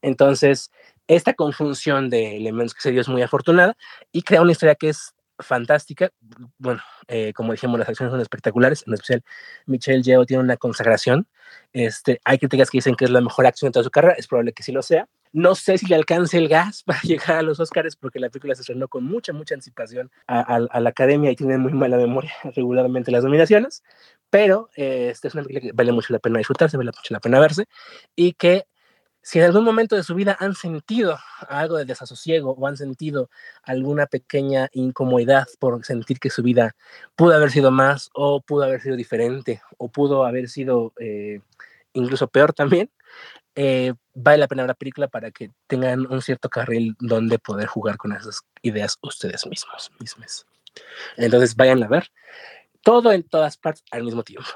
Entonces, esta conjunción de elementos que se dio es muy afortunada y crea una historia que es fantástica. Bueno, eh, como dijimos, las acciones son espectaculares, en especial Michelle Yeoh tiene una consagración. Este, hay críticas que dicen que es la mejor acción de toda su carrera, es probable que sí lo sea. No sé si le alcance el gas para llegar a los Oscars, porque la película se estrenó con mucha, mucha anticipación a, la academia y tiene muy mala memoria regularmente las nominaciones, pero eh, esta es una película que vale mucho la pena disfrutarse, vale mucho la pena verse, y que si en algún momento de su vida han sentido algo de desasosiego o han sentido alguna pequeña incomodidad por sentir que su vida pudo haber sido más o pudo haber sido diferente o pudo haber sido eh, incluso peor también, eh, vale la pena la película para que tengan un cierto carril donde poder jugar con esas ideas ustedes mismos. mismos. Entonces vayan a ver todo en todas partes al mismo tiempo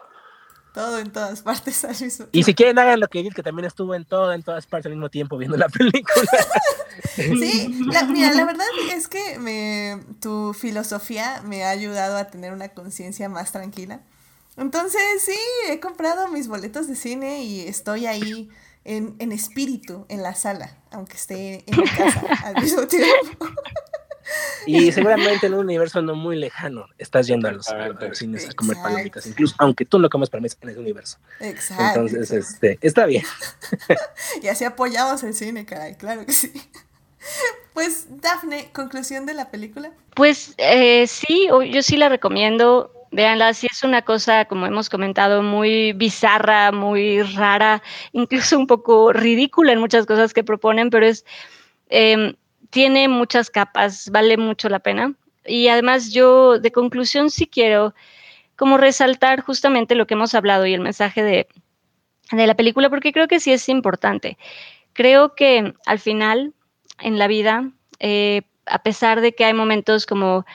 todo en todas partes al mismo tiempo. Y si quieren, hagan lo que Edith, que también estuvo en todo, en todas partes al mismo tiempo viendo la película. sí, la, mira, la verdad es que me, tu filosofía me ha ayudado a tener una conciencia más tranquila. Entonces, sí, he comprado mis boletos de cine y estoy ahí en, en espíritu en la sala, aunque esté en mi casa al mismo tiempo. Y seguramente en un universo no muy lejano estás yendo a los, a los cines a comer palomitas, incluso aunque tú no comes palomitas en ese universo. Exacto. Entonces, este, está bien. Y así apoyamos el cine, caray, claro que sí. Pues, Dafne, conclusión de la película. Pues eh, sí, yo sí la recomiendo. Véanla, sí es una cosa, como hemos comentado, muy bizarra, muy rara, incluso un poco ridícula en muchas cosas que proponen, pero es em, tiene muchas capas, vale mucho la pena. Y además yo, de conclusión, sí quiero como resaltar justamente lo que hemos hablado y el mensaje de, de la película, porque creo que sí es importante. Creo que al final, en la vida, eh, a pesar de que hay momentos como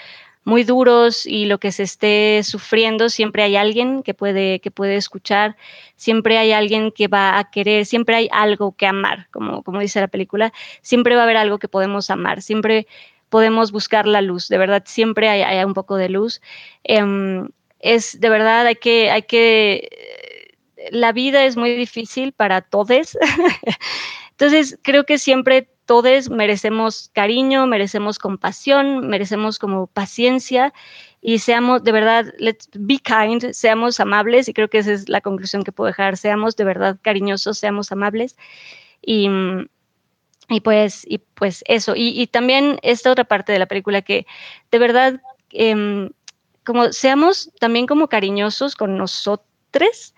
muy duros y lo que se esté sufriendo, siempre hay alguien que puede, que puede escuchar, siempre hay alguien que va a querer, siempre hay algo que amar, como, como dice la película, siempre va a haber algo que podemos amar, siempre podemos buscar la luz, de verdad, siempre hay, hay un poco de luz. Em, es de verdad, hay que, hay que, eh, la vida es muy difícil para todos. Entonces, creo que siempre todos merecemos cariño, merecemos compasión, merecemos como paciencia y seamos de verdad, let's be kind, seamos amables y creo que esa es la conclusión que puedo dejar, seamos de verdad cariñosos, seamos amables y, y pues, y pues eso. Y, y también esta otra parte de la película que de verdad, em, como seamos también como cariñosos con nosotros,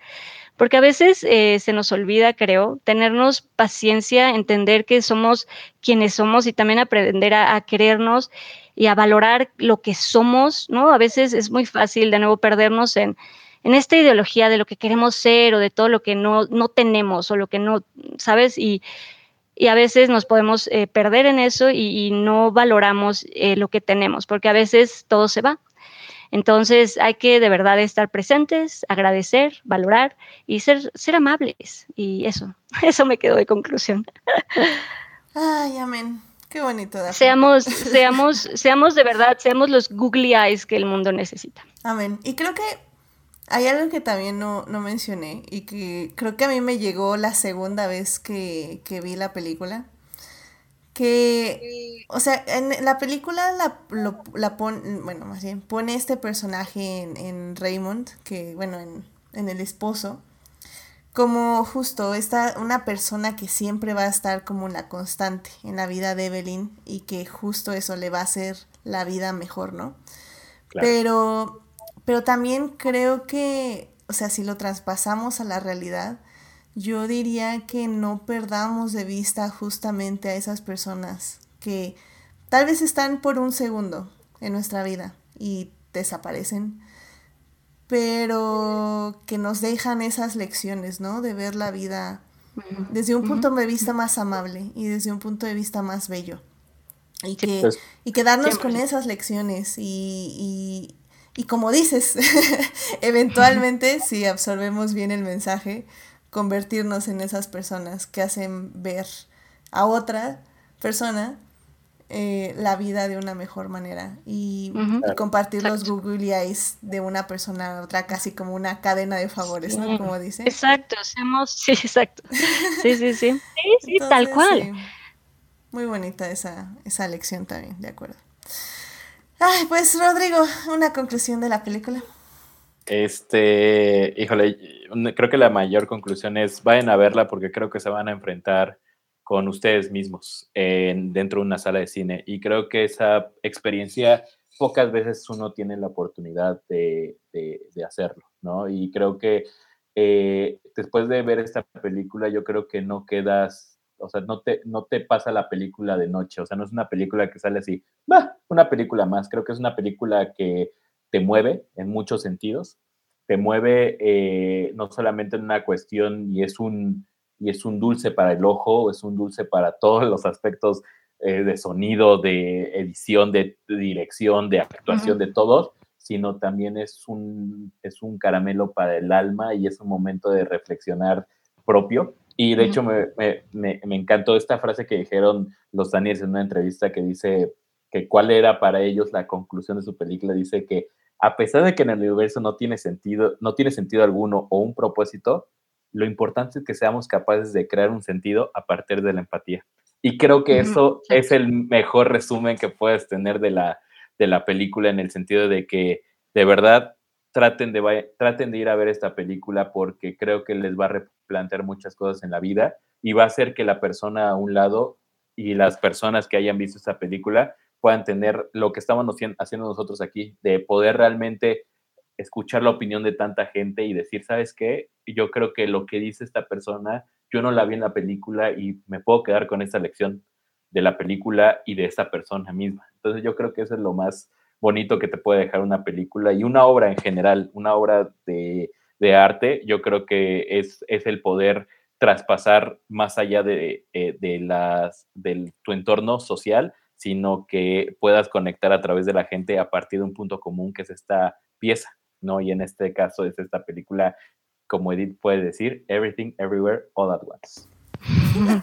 porque a veces eh, se nos olvida, creo, tenernos paciencia, entender que somos quienes somos y también aprender a, a querernos y a valorar lo que somos, ¿no? A veces es muy fácil de nuevo perdernos en, en esta ideología de lo que queremos ser o de todo lo que no, no tenemos o lo que no, ¿sabes? Y, y a veces nos podemos eh, perder en eso y, no valoramos eh, lo que tenemos, porque a veces todo se va. Entonces hay que de verdad estar presentes, agradecer, valorar y ser, ser amables. Y eso, eso me quedó de conclusión. Ay, amén. Qué bonito. Seamos, seamos, seamos de verdad, seamos los googly eyes que el mundo necesita. Amén. Y creo que hay algo que también no, no mencioné y que creo que a mí me llegó la segunda vez que, que vi la película. Que, o sea, en la película la, lo- la pon, bueno, más bien, pone este personaje en, en Raymond, que, bueno, en, en el esposo, como justo esta, una persona que siempre va a estar como la constante en la vida de Evelyn y que justo eso le va a hacer la vida mejor, ¿no? Claro. Pero, pero también creo que, o sea, si lo traspasamos a la realidad, yo diría que no perdamos de vista justamente a esas personas que tal vez están por un segundo en nuestra vida y desaparecen, pero que nos dejan esas lecciones, ¿no? De ver la vida desde un punto de vista más amable y desde un punto de vista más bello. Y que, pues, y quedarnos con 100%. esas lecciones y, y, y como dices, eventualmente si absorbemos bien el mensaje, convertirnos en esas personas que hacen ver a otra persona eh, la vida de una mejor manera y, compartir los. Google Eyes de una persona a otra casi como una cadena de favores, ¿no? Como dice. Exacto, seamos, sí, exacto. Sí, sí, sí. Sí, sí, tal cual. sí, muy bonita esa, esa lección también, de acuerdo. Ay, pues Rodrigo, una conclusión de la película. Este, híjole, creo que la mayor conclusión es vayan a verla porque creo que se van a enfrentar con ustedes mismos en, dentro de una sala de cine. Y creo que esa experiencia pocas veces uno tiene la oportunidad de, de- hacerlo, ¿no? Y creo que eh, después de ver esta película, yo creo que no quedas, o sea, no te, no te pasa la película de noche, o sea, no es una película que sale así, va, una película más, creo que es una película que te mueve en muchos sentidos, te mueve eh, no solamente en una cuestión y es un, y es un dulce para el ojo, es un dulce para todos los aspectos eh, de sonido, de edición, de, de dirección, de actuación, de todos, sino también es un, es un caramelo para el alma y es un momento de reflexionar propio. Y de Ujú. hecho me, me, me, me encantó esta frase que dijeron los Daniels en una entrevista que dice que cuál era para ellos la conclusión de su película. Dice que a pesar de que en el universo no tiene sentido, no tiene sentido alguno o un propósito, lo importante es que seamos capaces de crear un sentido a partir de la empatía. Y creo que eso es el mejor resumen que puedes tener de la, de la película en el sentido de que de verdad traten de, traten de ir a ver esta película porque creo que les va a replantear muchas cosas en la vida y va a hacer que la persona a un lado y las personas que hayan visto esta película puedan tener lo que estamos haciendo nosotros aquí, de poder realmente escuchar la opinión de tanta gente y decir, ¿sabes qué? Yo creo que lo que dice esta persona, yo no la vi en la película y me puedo quedar con esta lección de la película y de esta persona misma. Entonces yo creo que eso es lo más bonito que te puede dejar una película y una obra en general, una obra de, arte, yo creo que es, es, el poder traspasar más allá de, eh, de las, de tu entorno social, sino que puedas conectar a través de la gente a partir de un punto común que es esta pieza, ¿no? Y en este caso es esta película, como Edith puede decir, Everything, Everywhere, All at Once.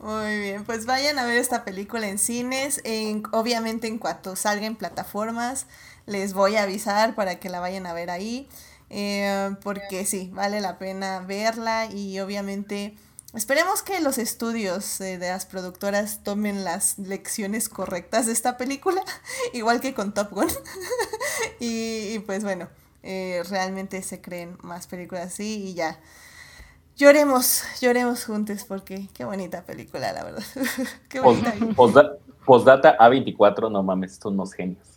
Muy bien, pues vayan a ver esta película en cines, en, obviamente en cuanto salga en plataformas, les voy a avisar para que la vayan a ver ahí, eh, porque sí, vale la pena verla y obviamente esperemos que los estudios de las productoras tomen las lecciones correctas de esta película, igual que con Top Gun, y, pues bueno, eh, realmente se creen más películas así y ya. Lloremos, lloremos juntos porque qué bonita película, la verdad. qué bonita. Postdata A24, no mames, son unos genios.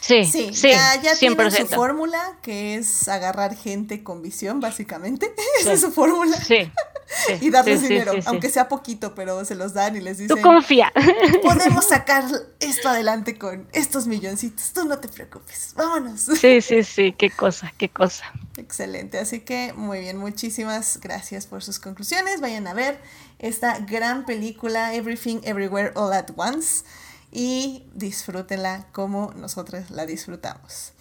Sí, sí, ya, ya tienen su fórmula, que es agarrar gente con visión, básicamente. Esa es su fórmula. Sí. Y darles dinero, aunque sea poquito, pero se los dan y les dicen. Tú confía. Podemos sacar esto adelante con estos milloncitos. Tú no te preocupes. Vámonos. Sí, sí, sí. Qué cosa, qué cosa. Excelente. Así que muy bien. Muchísimas gracias por sus conclusiones. Vayan a ver esta gran película Everything Everywhere All at Once y disfrútenla como nosotros la disfrutamos.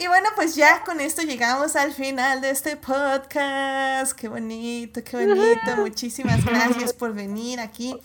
Y bueno, pues ya con esto llegamos al final de este podcast. Qué bonito, qué bonito. Muchísimas gracias por venir aquí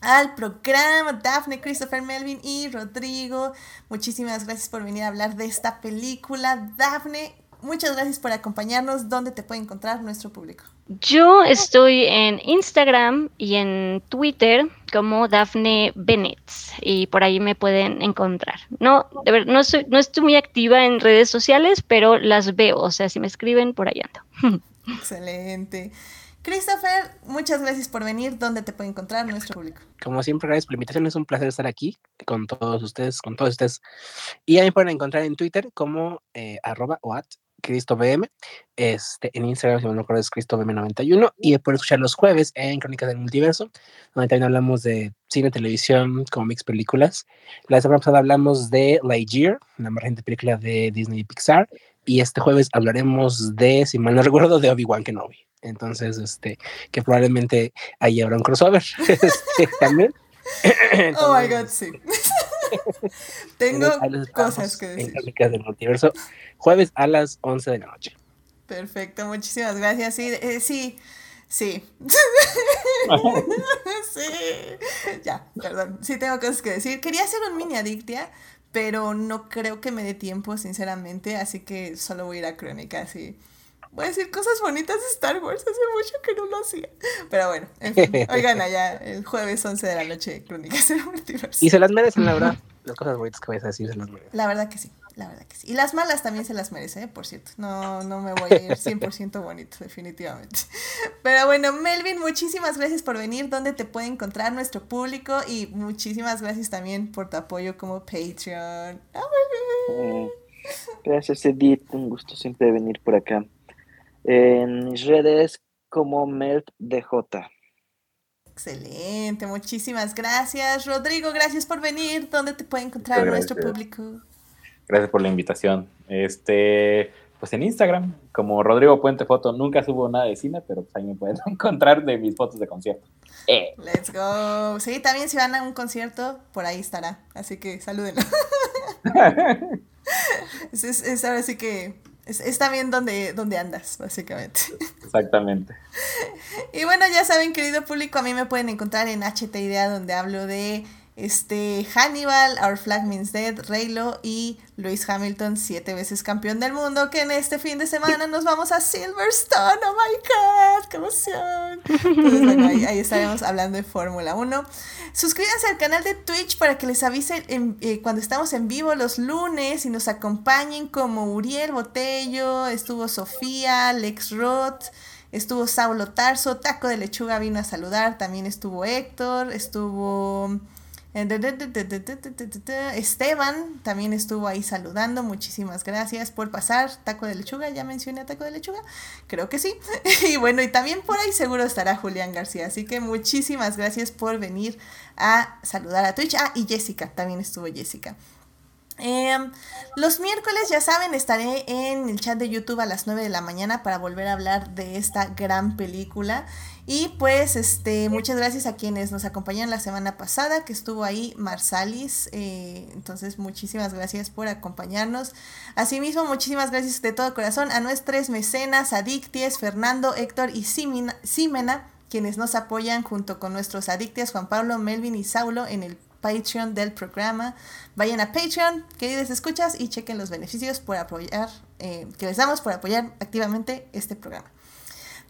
al programa. Daphne, Christopher, Melvin y Rodrigo. Muchísimas gracias por venir a hablar de esta película. Daphne, muchas gracias por acompañarnos. ¿Dónde te puede encontrar nuestro público? Yo estoy en Instagram y en Twitter como Daphne Bennett y por ahí me pueden encontrar. No, de ver, no, soy, no estoy muy activa en redes sociales, pero las veo, o sea, si me escriben, por ahí ando. Excelente. Christopher, muchas gracias por venir. ¿Dónde te puede encontrar nuestro público? Como siempre, gracias por la invitación. Es un placer estar aquí con todos ustedes, con todos ustedes. Y ahí me pueden encontrar en Twitter como eh, arroba o at Cristo BM. Este, en Instagram, si no recuerdo, es Cristo BM91. Y pueden escuchar los jueves en Crónicas del Multiverso, donde también hablamos de cine, televisión, cómics, películas. La semana pasada hablamos de Lightyear, la más reciente película de Disney y Pixar. Y este jueves hablaremos de, si mal no recuerdo, de Obi-Wan Kenobi. Entonces, este, que probablemente ahí habrá un crossover este, también. oh my god, sí. Tengo cosas que decir. En del Multiverso jueves a las 11 de la noche. Perfecto, muchísimas gracias. Sí, eh, sí, sí. sí. Ya, perdón. Sí tengo cosas que decir. Quería hacer un mini adictia, pero no creo que me dé tiempo, sinceramente, así que solo voy a ir a crónicas y voy a decir cosas bonitas de Star Wars. Hace mucho que no lo hacía. Pero bueno, en fin, oigan allá el jueves 11 de la noche, Crónicas del Multiverso. Y se las merecen, la verdad. Las cosas bonitas que vais a decir se las merecen. La verdad que sí la verdad que sí. Y las malas también se las merece, ¿eh? por cierto. No, no me voy a ir 100% bonito, definitivamente. Pero bueno, Melvin, muchísimas gracias por venir. ¿Dónde te puede encontrar nuestro público? Y muchísimas gracias también por tu apoyo como Patreon. Mm, gracias, Edith. Un gusto siempre venir por acá. En mis redes como MeltDJ. Excelente, muchísimas gracias. Rodrigo, gracias por venir. ¿Dónde te puede encontrar nuestro público? Gracias por la invitación. Este, pues en Instagram, como Rodrigo Puente Foto, nunca subo nada de cine, pero pues ahí me pueden encontrar de mis fotos de concierto. Eh. Let's go. Sí, también si van a un concierto, por ahí estará. Así que salúdenlo. es, ahora sí que está bien donde, donde andas, básicamente. Exactamente. Y bueno, ya saben, querido público, a mí me pueden encontrar en HT Idea, donde hablo de este, Hannibal, Our Flag Means Dead, Raylo y Lewis Hamilton, siete veces campeón del mundo, que en este fin de semana nos vamos a Silverstone. ¡Oh my God! ¡Qué emoción! Entonces, bueno, ahí, estaremos hablando de Fórmula 1. Suscríbanse al canal de Twitch para que les avise eh, cuando estamos en vivo los lunes y nos acompañen como Uriel Botello, estuvo Sofía, Lex Roth. Estuvo Saulo Tarso, Taco de Lechuga vino a saludar, también estuvo Héctor, estuvo Esteban también estuvo ahí saludando. Muchísimas gracias por pasar. Taco de lechuga, ya mencioné taco de lechuga. Creo que sí. Y bueno, y también por ahí seguro estará Julián García. Así que muchísimas gracias por venir a saludar a Twitch. Ah, y Jessica, también estuvo Jessica. Em, los miércoles, ya saben, estaré en el chat de YouTube a las 9 de la mañana para volver a hablar de esta gran película. Y pues, este, muchas gracias a quienes nos acompañaron la semana pasada, que estuvo ahí Marsalis. eh, entonces, muchísimas gracias por acompañarnos. Asimismo, muchísimas gracias de todo corazón a nuestros mecenas, Adicties, Fernando, Héctor y Simina- Simena, quienes nos apoyan junto con nuestros Adicties, Juan Pablo, Melvin y Saulo en el Patreon del programa. Vayan a Patreon, queridos escuchas, y chequen los beneficios por apoyar, eh, que les damos por apoyar activamente este programa.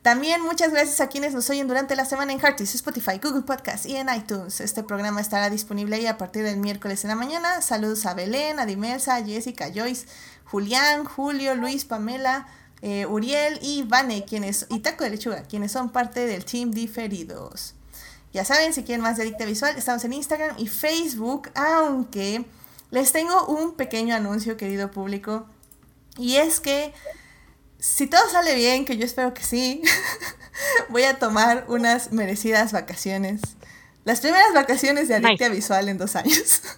También muchas gracias a quienes nos oyen durante la semana en Heartis, Spotify, Google Podcast y en iTunes. Este programa estará disponible ahí a partir del miércoles en la mañana. Saludos a Belén, a Dimelsa, a Jessica, Joyce, Julián, Julio, Luis, Pamela, eh, Uriel y Vane, quienes, y Taco de Lechuga, quienes son parte del team diferidos. Ya saben, si quieren más de Adicta Visual, estamos en Instagram y Facebook, aunque les tengo un pequeño anuncio, querido público, y es que si todo sale bien, que yo espero que sí, voy a tomar unas merecidas vacaciones. Las primeras vacaciones de Adicta Nice. Visual en dos años.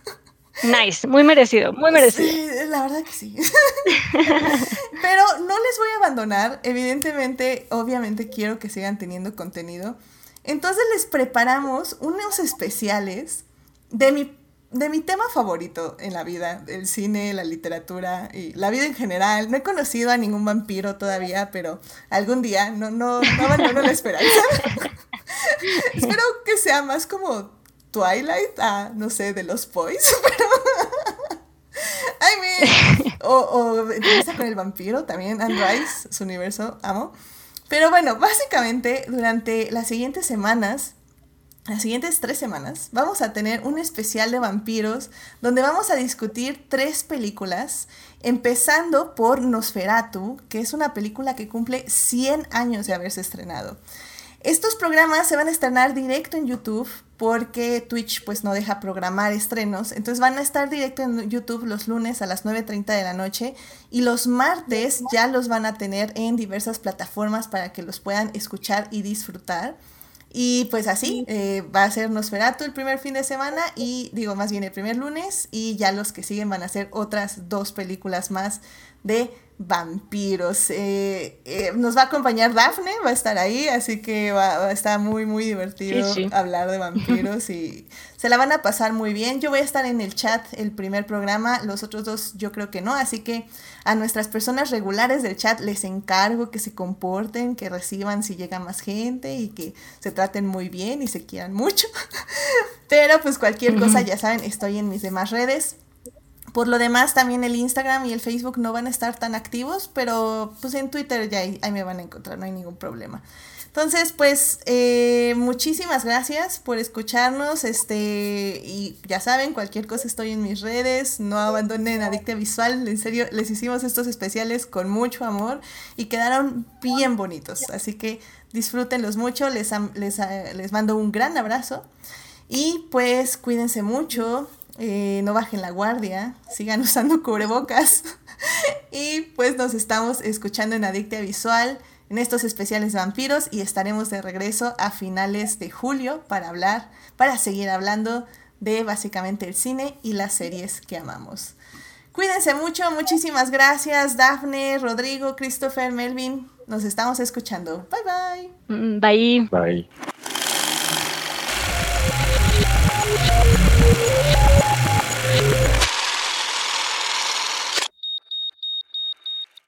Nice, muy merecido, muy merecido. Sí, la verdad que sí. Pero no les voy a abandonar. Evidentemente, obviamente quiero que sigan teniendo contenido. Entonces les preparamos unos especiales de mi, de mi tema favorito en la vida, el cine, la literatura y la vida en general. No he conocido a ningún vampiro todavía, pero algún día no, no, no abandono la esperanza. Espero que sea más como Twilight, a, no sé, de los boys, pero... I mean, o, o con el vampiro también, Anne Rice, su universo, amo. Pero bueno, básicamente durante las siguientes semanas, las siguientes tres semanas, vamos a tener un especial de vampiros donde vamos a discutir tres películas, empezando por Nosferatu, que es una película que cumple 100 años de haberse estrenado. Estos programas se van a estrenar directo en YouTube porque Twitch pues no deja programar estrenos. Entonces van a estar directo en YouTube los lunes a las 9.30 de la noche y los martes ya los van a tener en diversas plataformas para que los puedan escuchar y disfrutar. Y pues así, eh, va a ser Nosferatu el primer fin de semana y digo más bien el primer lunes y ya los que siguen van a ser otras dos películas más de vampiros. Eh, eh, nos va a acompañar Dafne, va a estar ahí, así que va, va a estar muy, muy divertido Sí, sí. hablar de vampiros y se la van a pasar muy bien. Yo voy a estar en el chat el primer programa, los otros dos yo creo que no, así que a nuestras personas regulares del chat les encargo que se comporten, que reciban si llega más gente y que se traten muy bien y se quieran mucho. Pero pues cualquier cosa, ya saben, estoy en mis demás redes. Por lo demás, también el Instagram y el Facebook no van a estar tan activos, pero pues en Twitter ya ahí, me van a encontrar, no hay ningún problema. Entonces, pues, eh, muchísimas gracias por escucharnos. Este, y ya saben, cualquier cosa estoy en mis redes. No abandonen Adicta Visual. En serio, les hicimos estos especiales con mucho amor y quedaron bien bonitos. Así que disfrútenlos mucho. Les, les, eh, les mando un gran abrazo. Y pues cuídense mucho, eh, no bajen la guardia, sigan usando cubrebocas. y pues nos estamos escuchando en Adictia Visual en estos especiales vampiros y estaremos de regreso a finales de julio para hablar, para seguir hablando de básicamente el cine y las series que amamos. Cuídense mucho, muchísimas gracias Dafne, Rodrigo, Christopher, Melvin. Nos estamos escuchando. Bye bye. Mm, Bye. Bye.